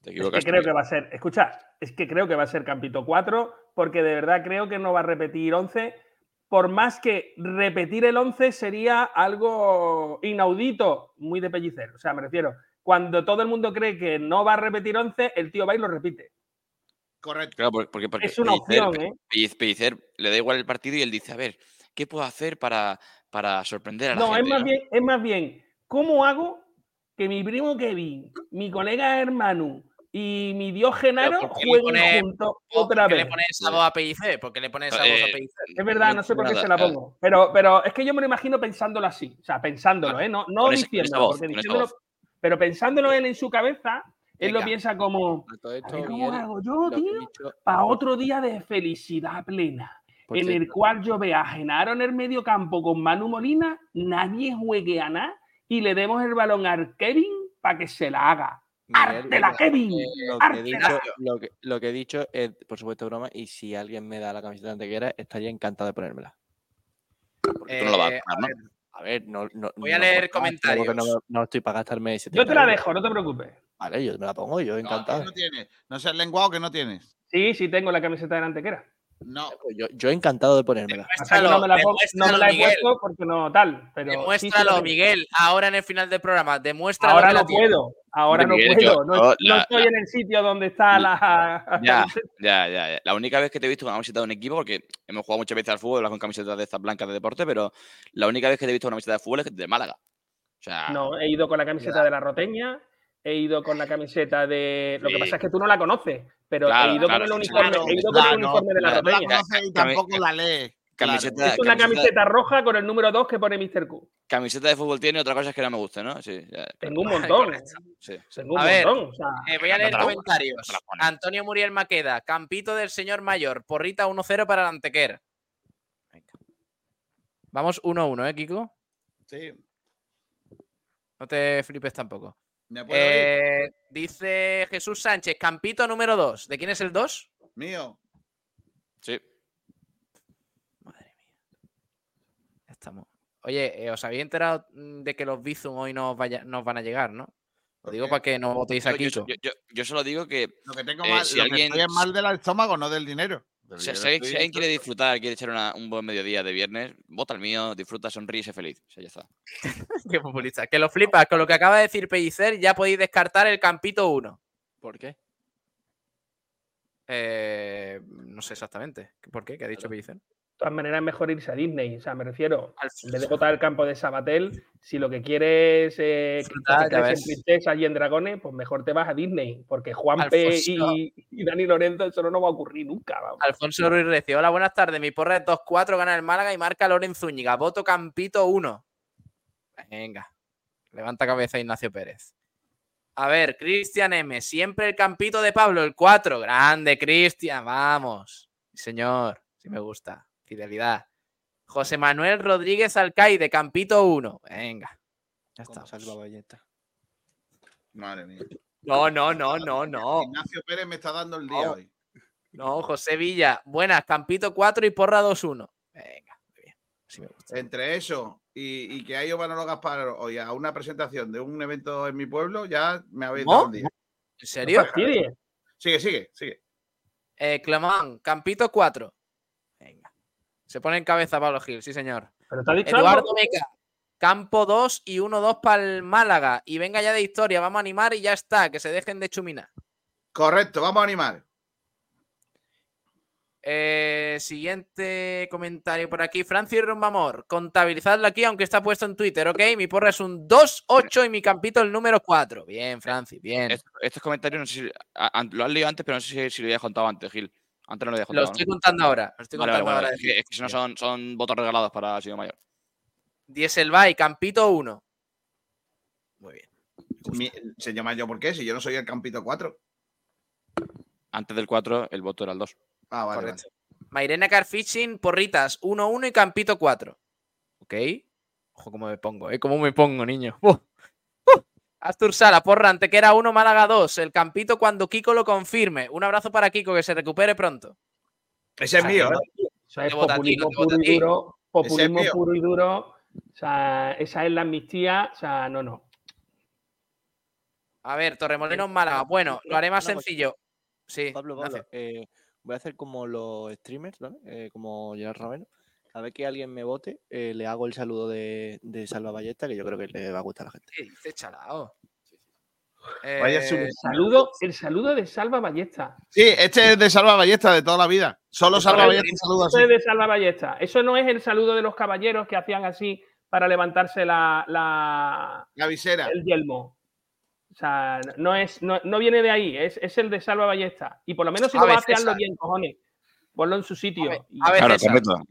Te Es equivocas. que creo que va a ser, escucha, es que creo que va a ser Campito 4, porque de verdad creo que no va a repetir 11. Por más que repetir el 11 sería algo inaudito, muy de pellicer. O sea, me refiero, cuando todo el mundo cree que no va a repetir 11, el tío va y lo repite. Correcto. Claro, porque, porque, Es una Pellicer- opción, ¿eh? Pellic- Pellicer le da igual el partido y él dice, a ver, ¿qué puedo hacer para, para sorprender a la No, es gente? más no? bien, es más bien, ¿cómo hago que mi primo Kevin, mi colega hermano y mi dios Genaro ¿por qué le jueguen pone- juntos ¿Por otra qué vez? le pones esa voz a Pellicer? ¿Por qué le pones esa voz a Eh? Es verdad, no sé por qué nada, se la pongo. Pero, pero es que yo me lo imagino pensándolo así. O sea, pensándolo, ¿eh? No, no diciéndolo, porque. Pero pensándolo él en su cabeza, él lo piensa como. A todo esto, "A ver, ¿Cómo Miguel, hago yo, tío? dicho- Para otro día de felicidad plena. Por en el cual yo vea a Genaro en el medio campo con Manu Molina, nadie juegue a nada y le demos el balón al Kevin para que se la haga. Miguel, ¡Ártela, lo- Kevin! Lo que, he dicho, lo, que, lo que he dicho es, por supuesto, broma. Y si alguien me da la camiseta de antequera, estaría encantado de ponérmela. Porque tú no lo vas Eh, a poner, ¿no? A ver, no. no Voy a no leer comentarios. No, no estoy para gastarme Yo 70 te la dejo, no te preocupes. Vale, yo me la pongo, yo encantado. no tienes. No seas lenguado que no tienes. Sí, sí, tengo la camiseta de la Antequera. No. Yo, yo encantado de ponérmela. No me la, pongo- no me la he Miguel. puesto porque no tal. Pero sí, sí, Demuéstralo. Miguel, ahora en el final del programa. Demuéstralo. Ahora no puedo. Ahora no Miguel, puedo. yo- no, yo no la- estoy la- en el sitio donde está la. Ya, ya, ya, ya. La única vez que te he visto con una camiseta de un equipo, porque hemos jugado muchas veces al fútbol con camisetas de estas blancas de deporte, pero la única vez que te he visto con una camiseta de fútbol es de Málaga. O sea, No, he ido con la camiseta de la Roteña, he ido con la camiseta de. Lo que pasa es que tú no la conoces, pero Claro, he ido claro, con el uniforme, claro, he ido con claro, el uniforme de la No la Roteña. conoce y tampoco la lee. camiseta, Es una camiseta, camiseta roja con el número 2 que pone Mr. Q. camiseta de fútbol tiene, otra cosa es que no me guste, ¿no? Sí, ya, Tengo un montón. Sí. Tengo un A ver, montón. o sea, Eh, voy a leer comentarios. Antonio Muriel Maqueda, Campito del señor mayor, porrita 1-0 para el Antequer. Vamos 1-1, ¿eh, Kiko? Sí. No te flipes tampoco. ¿Me puedo ir? Eh, dice Jesús Sánchez, Campito número 2. ¿De quién es el 2? Mío. Sí. Madre mía. Estamos. Oye, eh, ¿os habéis enterado mm, de que los Bizum hoy nos, vaya- nos van a llegar, no? Lo ¿Por digo para que no votéis aquí. yo, yo, yo- yo solo digo que Lo que tengo Eh, mal, si lo alguien- que estoy es mal del estómago, no del dinero. Si, alguien- estoy- si alguien quiere disfrutar, quiere echar una- un buen mediodía de viernes, vota el mío, disfruta, sonríe y sé feliz. O sea, ya está. Qué populista. Que lo flipas. Con lo que acaba de decir Pellicer, ya podéis descartar el campito 1. ¿Por qué? Eh, no sé exactamente. ¿Por qué? ¿Qué ha dicho Pellicer? De todas maneras, es mejor irse a Disney. O sea, me refiero, en vez de botar el campo de Sabatel, si lo que quieres es Disfrutar, que en princesas y en dragones, pues mejor te vas a Disney. Porque Juanpe Alfonso. y, y Dani Lorenzo, eso no nos va a ocurrir nunca. Vamos. Alfonso Ruiz Recio. Hola, buenas tardes. Mi porra es 2-4, gana el Málaga y marca Loren Zúñiga. Voto Campito 1. Venga. Levanta cabeza Ignacio Pérez. A ver, Cristian M. Siempre el campito de Pablo, el 4. Grande, Cristian. Vamos. Señor. Sí me gusta. Fidelidad. José Manuel Rodríguez Alcaide, Campito 1. Venga. Ya está. Madre mía. No, no, no, no, no. Ignacio Pérez me está dando el día No. hoy. No, José Villa. Buenas, Campito 4 y porra 2-1. Venga, muy bien. Así me gusta. Entre eso y, y que ha ido Manolo Gaspar hoy a una presentación de un evento en mi pueblo, ya me habéis ¿No? dado el día. ¿En serio? Sigue, sigue, sigue. Eh, Clemán, Campito 4. Se pone en cabeza Pablo Gil, sí, señor. Pero te ha dicho Eduardo algo. Meca, Campo 2 y 1-2 para el Málaga. Y venga ya de historia, vamos a animar y ya está, que se dejen de chuminar. Correcto, vamos a animar. Eh, siguiente comentario por aquí. Francis Rombamor, contabilizadlo aquí, aunque está puesto en Twitter, ¿ok? Mi porra es un 2-8 y mi campito el número 4. Bien, Francis, bien. Est- Estos comentarios no sé si a- an- lo has leído antes, pero no sé si, si lo había contado antes, Gil. Antes no lo había Lo contado. estoy ¿no? contando ahora. Lo estoy Vale, vale, contando vale, ahora. Es que, es que si no son, son votos regalados para Sido Mayor. Dieselby, Campito 1. Mi- señor Mayo, ¿por qué? Si yo no soy el Campito 4. Antes del 4, el voto era el 2. Ah, vale. Correcto. Mairena Carfishing, porritas 1-1 y Campito 4. ¿Ok? Ojo cómo me pongo, ¿eh? ¿Cómo me pongo, niño? ¡Uh! Astur Sala, porra, Antequera 1, Málaga 2. El Campito cuando Kiko lo confirme. Un abrazo para Kiko, que se recupere pronto. Ese es mío, ¿eh? Eso es populismo no puro y duro. Populismo puro y duro. O sea, esa es la amnistía. O sea, no, no. A ver, Torremolinos Málaga. Bueno, lo haré más sencillo. Sí, Pablo, Pablo, eh, voy a hacer como los streamers, ¿vale? Eh, como Gerard Raveno. A ver que alguien me vote, eh, le hago el saludo de, de Salva Ballesta, que yo creo que le va a gustar a la gente. ¿Qué dice, chalao? Vaya Eh, su- El saludo, el saludo de Salva Ballesta. Sí, este es de Salva Ballesta de toda la vida. Solo Salva Ballesta saluda Eso así. es de Salva Ballesta. Eso no es el saludo de los caballeros que hacían así para levantarse la, la- La visera. el yelmo. O sea, no, es, no, no viene de ahí, es, es el de Salva Ballesta. Y por lo menos si A lo ver, a hacerlo César. bien, cojones. Ponlo en su sitio. Y- a ver, Claro, César. correcto.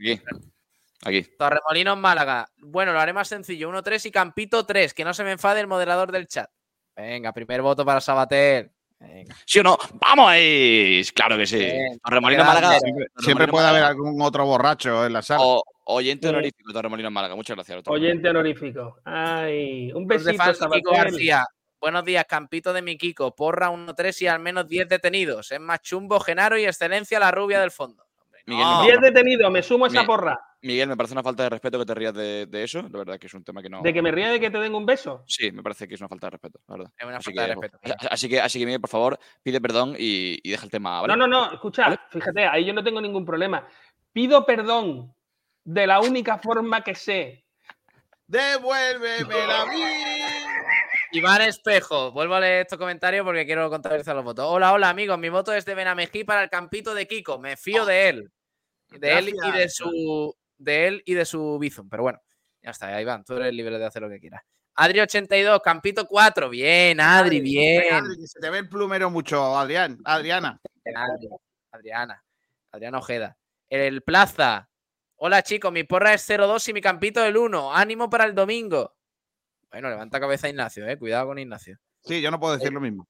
Aquí. Torremolinos Málaga. Bueno, lo haré más sencillo. 1-3 y Campito 3. Que no se me enfade el moderador del chat. Venga, primer voto para Sabater. Venga. ¿Sí o no? ¡Vamos ahí! Claro que sí. Bien. Torremolinos Grande. Málaga. Siempre, Torremolinos siempre puede haber algún otro borracho en la sala. O- oyente Sí. honorífico, Torremolinos Málaga. Muchas gracias. Torremolinos. Oyente honorífico. Ay, un besito. García. Buenos días, Campito de mi Kiko. Porra 1-3 y al menos 10 detenidos. Es más chumbo, Genaro y excelencia la rubia del fondo. Miguel, Diez parece, detenidos, me sumo a esa porra. Miguel, me parece una falta de respeto que te rías de, de eso. La verdad que es un tema que no. De que me ría de que te den un beso. Sí, me parece que es una falta de respeto, la verdad. Es una Así falta de que, respeto. a- Así que, así que, Miguel, por favor, pide perdón y, y deja el tema, ¿vale? No, no, no, escucha, fíjate, ahí yo no tengo ningún problema. Pido perdón de la única forma que sé. Devuélveme la vida. Iván Espejo, vuelvo a leer estos comentarios porque quiero contabilizar los votos. Hola, hola amigos, mi voto es de Benamejí para el campito de Kiko. Me fío de él. De él y de su de él y de su Bizum. Pero bueno, ya está, Iván, tú eres libre de hacer lo que quieras. Adri82, campito 4. Bien, Adri, bien. Adri, se te ve el plumero mucho, Adrián. Adriana. Adri, Adriana. Adriana Ojeda. El Plaza. Hola chicos, mi porra es 0-2 y mi campito el 1. Ánimo para el domingo. Bueno, levanta cabeza Ignacio, eh. Cuidado con Ignacio. Sí, yo no puedo decir lo mismo.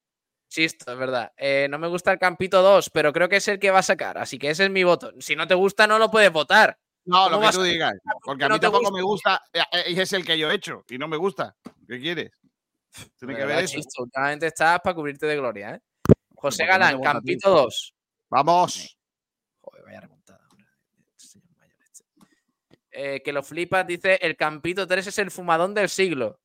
Chisto, es verdad. Eh, no me gusta el Campito 2, pero creo que es el que va a sacar, así que ese es mi voto. Si no te gusta, no lo puedes votar. No, ¿Cómo lo que vas tú a- digas. Porque a mí tampoco me gusta. eh, eh, Y es el que yo he hecho. Y no me gusta. ¿Qué quieres? Tiene que ver eso. Últimamente estás para cubrirte de gloria, ¿eh? José no te Galán. Campito 2. Vamos. Joder, vaya remontada. Este este. Eh, que lo flipas, dice, el Campito 3 es el fumadón del siglo.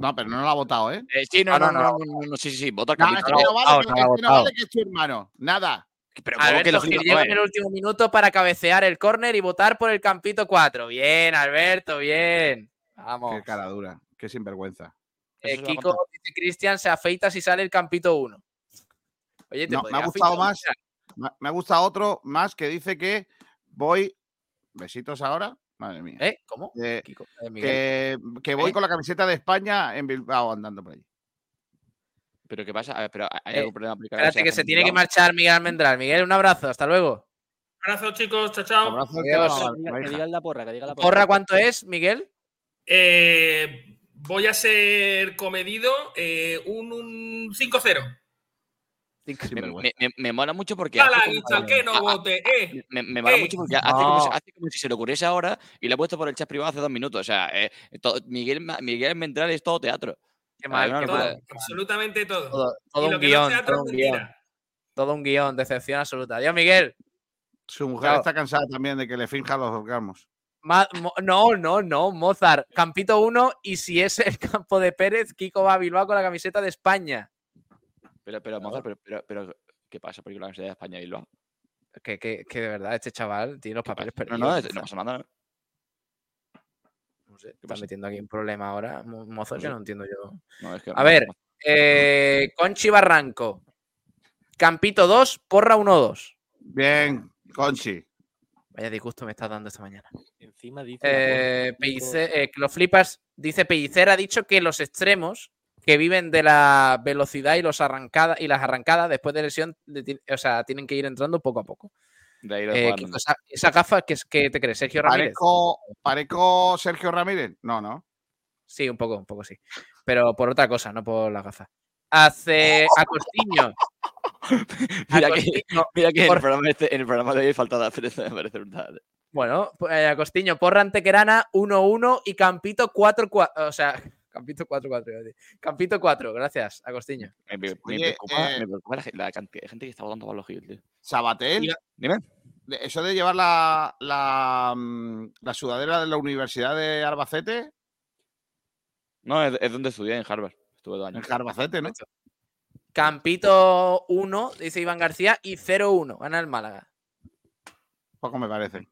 No, pero no lo ha votado, ¿eh? Eh, sí, no, Ah, no, no, no, no. no, no, no, sí, sí, sí, vota es que no vale, votado, que, no vale que es tu hermano. Nada. Pero ¿cómo que Alberto lo Gil llega en el último minuto para cabecear el córner y votar por el campito 4. Bien, Alberto, bien. Vamos. Qué cara dura, qué sinvergüenza. Eh, Kiko dice Cristian se afeita si sale el campito 1. Oye, te No, me ha gustado más. me- Me ha gustado otro más que dice que voy. Besitos ahora. Madre mía. ¿Eh? ¿Cómo? Kiko, eh, que, voy ¿Eh? con la camiseta de España en Bilbao andando por allí. Pero ¿qué pasa? A ver, pero ¿hay Eh, algún problema aplicado? Espérate, que se tiene que marchar Miguel Almendral. Miguel, un abrazo, hasta luego. Abrazo, chicos. Chao, chao. Abrazo, Que diga- que diga la porra, que diga la porra. ¿Porra cuánto es, Miguel? Eh, voy a ser comedido eh, un, un 5-0. Me, me- me- me mola mucho porque. Me, mola eh. mucho porque hace, como si, No. hace como si se le ocurriese ahora y lo ha puesto por el chat privado hace dos minutos. O sea, eh, todo- Miguel, Miguel Mendral es todo teatro. Qué mal, qué. Absolutamente todo. Todo, un no guion, todo un guion. mentira. Todo un guion, decepción absoluta. Adiós, Miguel. Su mujer está cansada también de que le finja los orgasmos. Ma- mo- no, no, no, Mozart. Campito 1 y si es el campo de Pérez, Kiko va a Bilbao con la camiseta de España. Pero, pero, Mozart, pero, pero, pero, ¿qué pasa? Porque la Universidad de España y lo Que, que, que de verdad este chaval tiene los papeles No, perdidos. no, Mozart. no pasa nada. ¿no? No sé, está metiendo aquí un problema ahora, Mo- Mozart, que no entiendo yo. No, es que- A ver, eh, Conchi Barranco. Campito 2, porra 1-2. Bien, Conchi. Vaya disgusto me estás dando esta mañana. Encima dice. Eh, porra. Pellicer- eh, que lo flipas, dice Pellicer ha dicho que los extremos que viven de la velocidad y los arrancadas y las arrancadas después de lesión, de o sea, tienen que ir entrando poco a poco. De ahí lo Eh. Kiko, esa, esa gafa que, es- que te crees, Sergio Ramírez. ¿Parezco, ¿Parezco Sergio Ramírez? No, no. Sí, un poco, un poco sí. Pero por otra cosa, no por las gafas. Hace Agostinho. Mira que, mira que en, por- el programa este- en el programa de hoy falta pereza, me parece brutal. Bueno, pues, eh, Agostinho, porra antequerana 1-1 y Campito 4-4. O sea, Campito 4-4. iba a decir. Campito 4, gracias, Agostinho. Me, me- me Oye, preocupa, eh, me preocupa la, cantidad de gente que está votando Pablo Gil, tío. Sabatel. Dime. Eso de llevar la, la, mm, la sudadera de la Universidad de Albacete No, es, es donde estudié, en Harvard. Estuve dos años. en Albacete, ¿no? Campito 1, dice Iván García, y 0-1. Gana el Málaga. Poco me parece.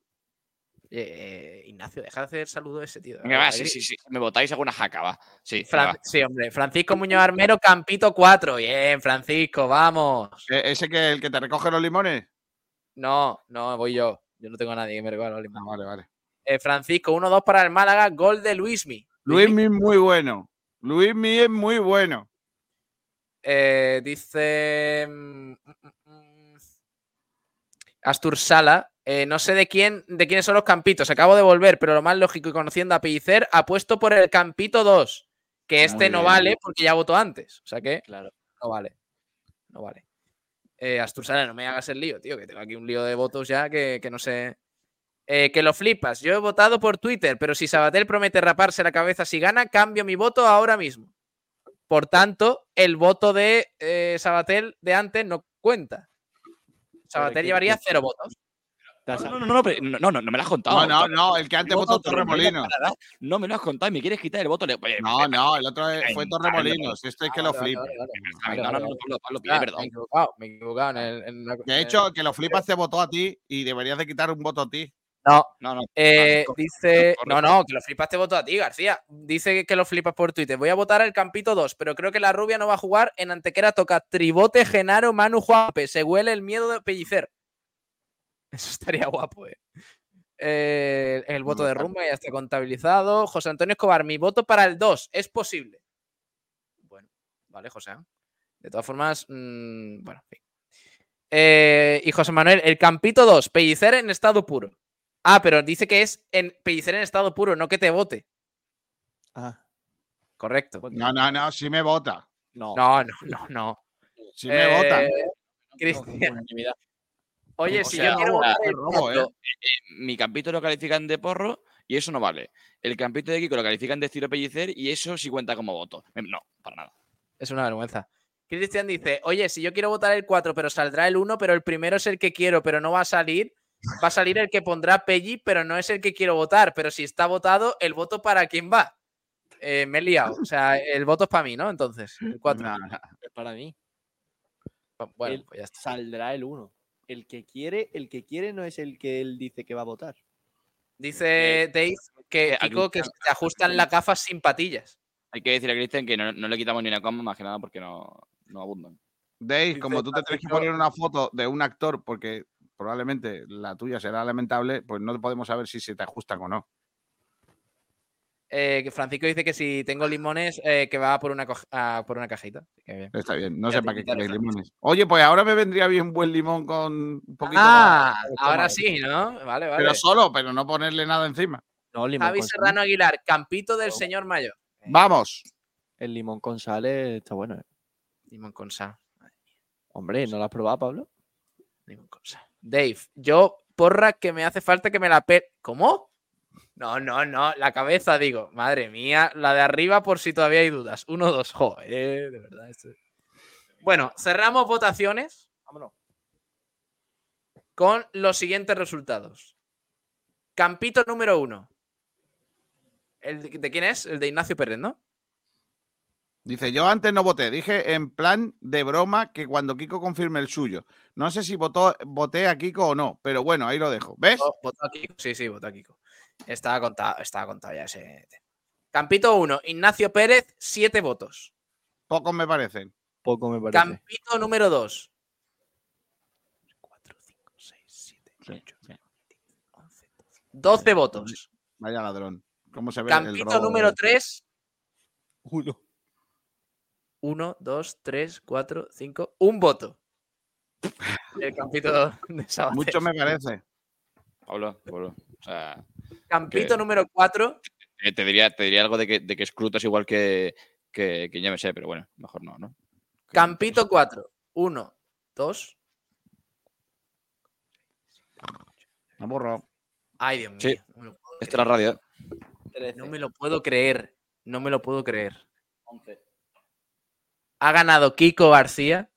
Eh, Ignacio, deja de hacer saludo ese tío. Venga, va, sí, sí, sí. Me votáis alguna jaca, va. Sí, Fran- venga, va. sí, hombre. Francisco Muñoz Armero, Campito 4. Bien, Francisco, vamos. E- ¿Ese que el que te recoge los limones? No, no, voy yo. Yo no tengo a nadie que me regale los Ah, limones. vale, vale. Eh, Francisco, 1-2 para el Málaga, gol de Luismi. Luismi es muy bueno. Luismi es muy bueno. Eh, dice mm, mm, mm, Astur Sala. Eh, no sé de quién, de quiénes son los campitos. Acabo de volver, pero lo más lógico y conociendo a Pellicer, apuesto por el campito 2. Que este no vale porque ya votó antes. O sea que Claro. no vale. No vale. Eh, Astur Sala, no me hagas el lío, tío, que tengo aquí un lío de votos ya que, que no sé. Eh, que lo flipas. Yo he votado por Twitter, pero si Sabatel promete raparse la cabeza si gana, cambio mi voto ahora mismo. Por tanto, el voto de eh, Sabatel de antes no cuenta. Sabatel llevaría cero votos. Has- No, no, no, no, no, no, me lo has contado. No, no, no, el que antes votó Torremolinos. No me lo has contado y me quieres quitar el voto. Oye, No, no, el otro fue vale, Torremolinos. Este es que lo flipa. No, no, no. Pablo, Pablo, Ah, Me he perdón. equivocado, me he equivocado. De hecho, que lo flipas te votó a ti y deberías de quitar un voto a ti. No, No, no. Eh, dice, no, no, que lo flipas te voto a ti, García. Dice que lo flipas por Twitter. Voy a votar el Campito 2, pero creo que la rubia no va a jugar. En Antequera toca Tribote, Genaro, Manu, Juanpe. Se huele el miedo de pellicer. Eso estaría guapo, eh. Eh, el voto de rumba ya está contabilizado. José Antonio Escobar, mi voto para el 2. Es posible. Bueno, vale, José. De todas formas, mm, bueno, en fin. Eh, y José Manuel, el Campito 2, Pellicer en estado puro. Ah, pero dice que es en Pellicer en estado puro, no que te vote. Ah, Correcto. No, no, no, sí me vota. no. No, no, no, no. Sí me vota. Eh, Cristian. Oye, O si sea, yo quiero el robo, cuatro, ¿eh? Mi campito lo califican de porro y eso no vale. El campito de Kiko lo califican de estilo pellicer y eso sí cuenta como voto. Em, No, para nada. Es una vergüenza. Cristian dice, oye, si yo quiero votar el 4, pero saldrá el 1, pero el primero es el que quiero, pero no va a salir, va a salir el que pondrá Pelli, pero no es el que quiero votar. Pero si está votado, el voto para quién va. Eh, me he liado. O sea, el voto es para mí, ¿no? Entonces, el 4. Nah, nah. Es para mí. Bueno, El- pues ya está. Saldrá el 1. El que quiere, el que quiere no es el que él dice que va a votar. Dice Dave que, Kiko, que se ajustan las gafas sin patillas. Hay que decirle a Cristian que no, no le quitamos ni una coma, más que nada porque no, no abundan. Dave, como tú te tienes que poner una foto de un actor porque probablemente la tuya será lamentable, pues no podemos saber si se te ajustan o no. Eh, que Francisco dice que si tengo limones, eh, que va por una, a por una cajita. Bien. Está bien, no Ya sé para qué queréis limones. Oye, pues ahora me vendría bien un buen limón con un poquito Ah, más ahora sí, ¿no? Vale, vale. Pero solo, pero no ponerle nada encima. No, limón Javi. Serrano Aguilar, campito del señor Mayor. Vamos. El limón con sal está bueno. ¿eh? Limón con sal. Hombre, ¿no lo has probado, Pablo? Limón con sal. Dave, yo porra que me hace falta que me la pe... ¿Cómo? No, no, no, la cabeza digo. Madre mía, la de arriba por si todavía hay dudas. Uno, dos, joder, de verdad. Bueno, cerramos votaciones. Vámonos. Con los siguientes resultados. Campito número uno. ¿El de, de quién es? El de Ignacio Pérez, ¿no? Dice, yo antes no voté, dije en plan de broma que cuando Kiko confirme el suyo. No sé si votó, voté a Kiko o no, pero bueno, ahí lo dejo. ¿Ves? Votó- Votó a Kiko. Sí, sí, votó a Kiko. Estaba contado, estaba contado ya ese. Campito 1, Ignacio Pérez, 7 votos. Pocos me parecen. Poco me parece. Campito número 2. 12 votos. Vaya ladrón. ¿Cómo se ve el Campito robo? número 3. Uno. 1, 2, 3, 4, 5. Un voto. El campito de Sabater. Mucho me parece. Pablo, Pablo. O sea, Campito que- número 4. eh, te, diría, te diría algo de que, de que escrutas igual que, que, que yo me sé, pero bueno, mejor no, ¿no? Campito 4. 1, 2. Me borro. Ay, Dios mío. Sí, no esta es la radio. No me lo puedo creer. No me lo puedo creer. Ha ganado Kiko García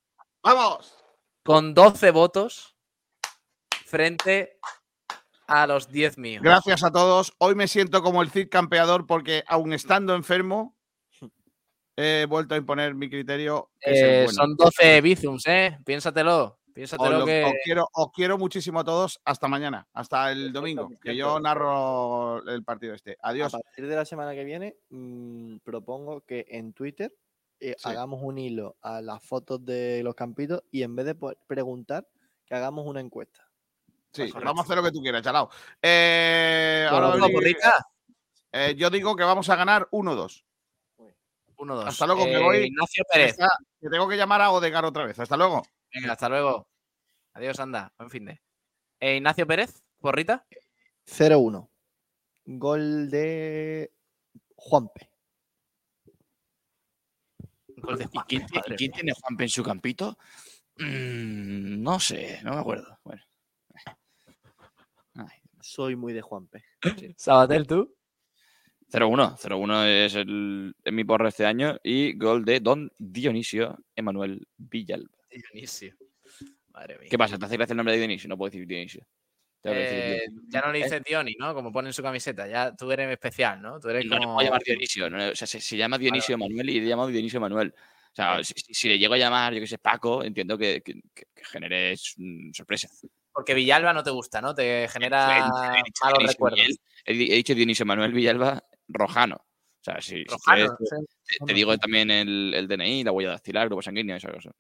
¡Vamos! con 12 votos frente a los 10 míos. Gracias a todos. Hoy me siento como el Cid campeador porque, aun estando enfermo, he vuelto a imponer mi criterio. Que es el Eh, bueno. Son 12 bizums, ¿eh? Piénsatelo. Os, Piénsatelo lo- que. os quiero, os quiero muchísimo a todos. Hasta mañana, hasta el domingo, que yo narro el partido este. Adiós. A partir de la semana que viene, mm, propongo que en Twitter eh, Sí. hagamos un hilo a las fotos de los campitos y en vez de preguntar, que hagamos una encuesta. Sí, vamos a hacer lo que tú quieras, chalao. Eh, ahora eh, yo digo que vamos a ganar 1-2. 1-2. Hasta luego, me Eh, voy. Ignacio Pérez. Está- que tengo que llamar a Odegar otra vez. Hasta luego. Venga, hasta luego. Adiós, anda. Buen fin de. Eh, Ignacio Pérez, porrita. 0-1. Gol de Juanpe. Gol de ¿Y quién, tiene- Juanpe en su campito? Mm, no sé, no me acuerdo. Bueno, Soy muy de Juanpe. Sabatel, tú. 0-1. 0-1 es, el, mi porra este año y gol de Don Dionisio Emanuel Villalba. Dionisio. Madre mía. ¿Qué pasa? ¿Te hace gracia el nombre de Dionisio? No puedo decir Dionisio. Eh, ya no le ¿Eh? dices Dioni, ¿no? Como pone en su camiseta. Ya tú eres especial, ¿no? Tú eres No le como. puedo llamar Dionisio. no, o sea, se, se llama Dionisio Emanuel y le he llamado Dionisio Emanuel. O sea, si, si- si le llego a llamar, yo que sé, Paco, entiendo que, que, genere mm, sorpresa. Porque Villalba no te gusta, ¿no? Te genera he dicho- he dicho malos Dionisio recuerdos. Miguel, he, di- he dicho Dionisio Manuel Villalba Rojano. O sea, si, si Rojano, quieres, sí. te, te digo también el, el DNI, la huella dactilar, grupo sanguíneo, esas cosas.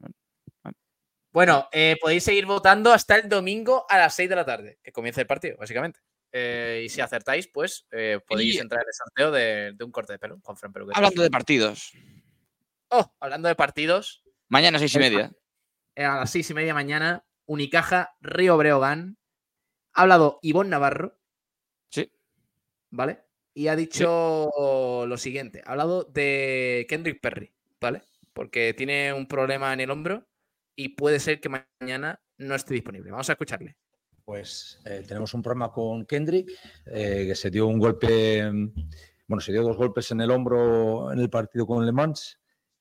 Bueno, eh, podéis seguir votando hasta el domingo a las 6 de la tarde, que comienza el partido, básicamente. Eh, y si acertáis, pues eh, podéis Y- entrar en el sorteo de, de un corte de pelo con Fran. Hablando de partidos, Oh, hablando de partidos, mañana seis y media. a las seis y media mañana, Unicaja Río Breogán. Ha hablado Ivonne Navarro. Sí. ¿Vale? Y ha dicho lo siguiente: ha hablado de Kendrick Perry, ¿vale? Porque tiene un problema en el hombro y puede ser que mañana no esté disponible. Vamos a escucharle. Pues eh, tenemos un problema con Kendrick, eh, que se dio un golpe, mm, bueno, se dio dos golpes en el hombro en el partido con Le Mans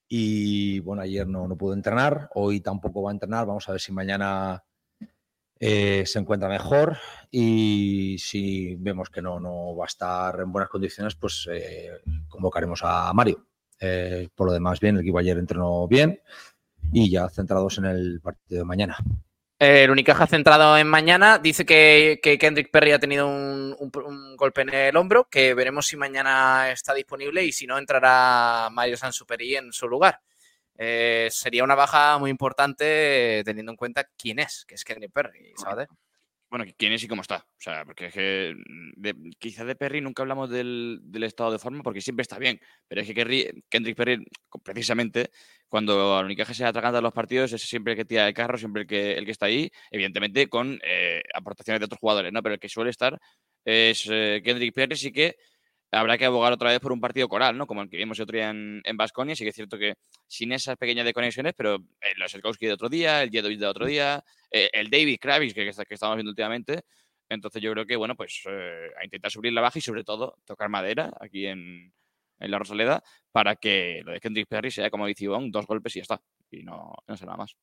y bueno, ayer no, no pudo entrenar, hoy tampoco va a entrenar, vamos a ver si mañana eh, se encuentra mejor y si vemos que no, no va a estar en buenas condiciones, pues convocaremos a Mario. Por lo demás, bien, el equipo ayer entrenó bien y ya centrados en el partido de mañana. El Unicaja centrado en mañana dice que, que Kendrick Perry ha tenido un, un- un golpe en el hombro, que veremos si mañana está disponible y si no entrará Mario Sansuperi en su lugar. Eh, sería una baja muy importante eh, teniendo en cuenta quién es, que es Kendrick Perry, ¿sabes? Bueno, quién es y cómo está. O sea, porque es que de, quizá de Perry nunca hablamos del, del estado de forma porque siempre está bien. Pero es que Kendrick Perry, precisamente, cuando a Unicaja se atraganta los partidos, es siempre el que tira el carro, siempre el que, el que está ahí, evidentemente con eh, aportaciones de otros jugadores, ¿no? Pero el que suele estar es eh, Kendrick Perry, sí que habrá que abogar otra vez por un partido coral, ¿no? Como el que vimos el otro día en, en Baskonia. Sí que es cierto que sin esas pequeñas desconexiones, pero el Loserkowski de otro día, el Jedovic de otro día, eh, el David Kravis que, que, estamos viendo últimamente. Entonces yo creo que, bueno, pues eh, a intentar subir la baja y sobre todo tocar madera aquí en, en la Rosaleda para que lo de Kendrick Perry sea como dice Ivonne, dos golpes y ya está. Y no, no será más.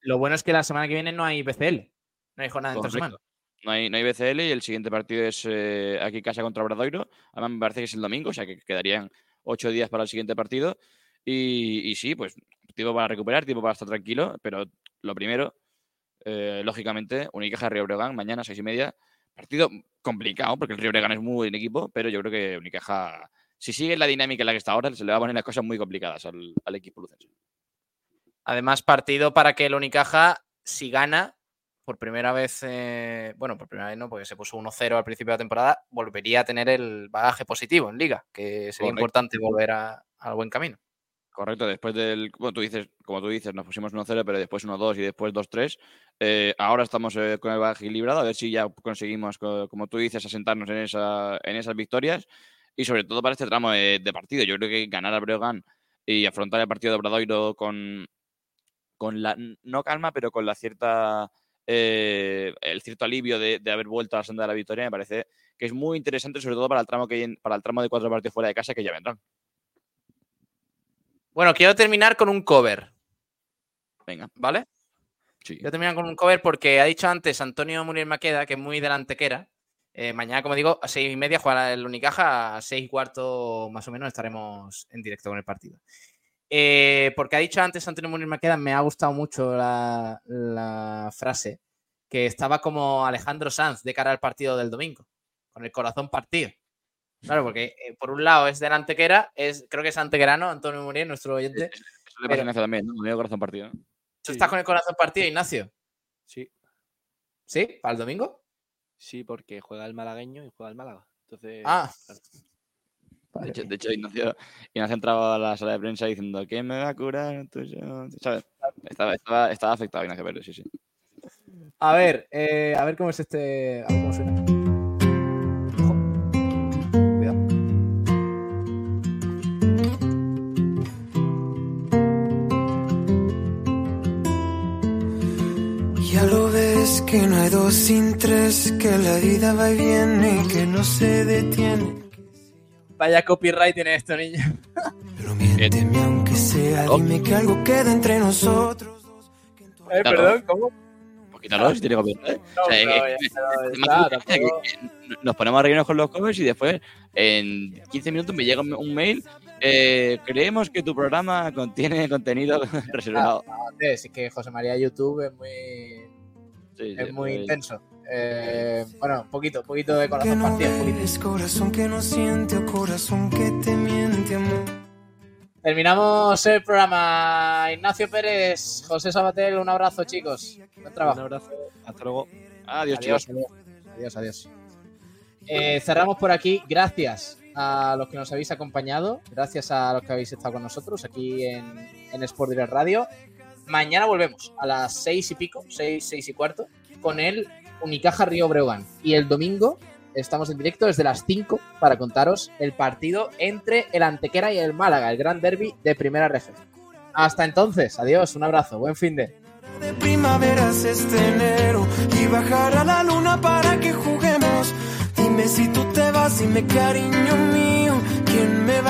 Lo bueno es que la semana que viene no hay BCL, no hay jornada entre Correcto. semana. No hay, no hay BCL y el siguiente partido es eh, aquí casa contra Obradoiro. Además me parece que es el domingo, o sea que quedarían ocho días para el siguiente partido. Y, y sí, pues tiempo para recuperar, tiempo para estar tranquilo, pero lo primero, eh, lógicamente, Unicaja Río Breogán, mañana seis y media. Partido complicado, porque el Río Breogán es muy buen equipo, pero yo creo que Unicaja, si sigue la dinámica en la que está ahora, se le va a poner las cosas muy complicadas al, al equipo lucense. Además, partido para que el Unicaja, si gana, por primera vez, eh, bueno, por primera vez no, porque se puso 1-0 al principio de la temporada, volvería a tener el bagaje positivo en liga, que sería Correcto. importante volver a- al buen camino. Correcto, después del, como tú dices, como tú dices, nos pusimos 1-0, pero después 1-2 y después 2-3. Eh, ahora estamos eh, con el bagaje equilibrado, a ver si ya conseguimos, co- como tú dices, asentarnos en, esa, en esas victorias y sobre todo para este tramo de, de partido. Yo creo que ganar al Breogán y afrontar el partido de Obradoiro con, con la, no calma, pero con la cierta, eh, el cierto alivio de, de haber vuelto a la senda de la victoria, me parece que es muy interesante, sobre todo para el tramo, que, para el tramo de cuatro partidos fuera de casa que ya vendrán. Bueno, quiero terminar con un cover. Venga. ¿Vale? Sí. Quiero terminar con un cover porque ha dicho antes Antonio Muriel Maqueda, que es muy delantequera. Eh, mañana, como digo, a seis y media jugará el Unicaja, a seis y cuarto más o menos estaremos en directo con el partido. Eh, porque ha dicho antes Antonio Muriel Maqueda, me ha gustado mucho la, la frase, que estaba como Alejandro Sanz de cara al partido del domingo, con el corazón partido. Claro, porque eh, por un lado es delantequera, es, creo que es antequerano, Antonio Muriel, nuestro oyente. Eso le pasa a Pero- Ignacio también, ¿no? Medio corazón partido. ¿Tú estás con el corazón partido, Ignacio? Sí. ¿Sí? ¿Para el domingo? Sí, porque juega el malagueño y juega el Málaga. Entonces. Ah. De hecho, de hecho, Ignacio, Ignacio entraba a la sala de prensa diciendo ¿Quién me va a curar? Tú, yo?". ¿Sabes? Estaba, estaba, estaba afectado Ignacio Pérez, sí, sí. A ver, eh, a ver cómo es este. A ver cómo suena. Ojo. Cuidado. Ya lo ves que no hay dos sin tres, que la vida va y viene, que no se detiene. Vaya copyright tiene esto, niño. Pero miénteme aunque sea, dime que algo queda entre nosotros. Eh, perdón, ¿cómo? Quítalo si tiene copyright. Nos ponemos a reírnos con los covers y después en 15 minutos me llega un mail. eh, creemos que tu programa contiene contenido reservado. Ah, no, es que José María YouTube es muy, Sí, es sí, muy pues- intenso. Eh, bueno, un poquito, un poquito de corazón no partido. poquito. corazón que no siente o corazón que te miente, amor. Terminamos el programa. Ignacio Pérez, José Sabatel, un abrazo, chicos. Buen trabajo. Un abrazo. Hasta luego. Adiós, adiós, chicos. adiós, adiós, adiós. Eh, cerramos por aquí. Gracias a los que nos habéis acompañado. Gracias a los que habéis estado con nosotros aquí en, en Sport Direct Radio. Mañana volvemos a las seis y pico, seis, seis y cuarto, con el Unicaja Río Breogán. Y el domingo estamos en directo desde las 5 para contaros el partido entre el Antequera y el Málaga, el gran derby de Primera Región. Hasta entonces, adiós, un abrazo, buen fin de. de primaveras este enero y bajar a la luna para que juguemos. Dime si tú te vas, dime cariño mío, ¿quién me va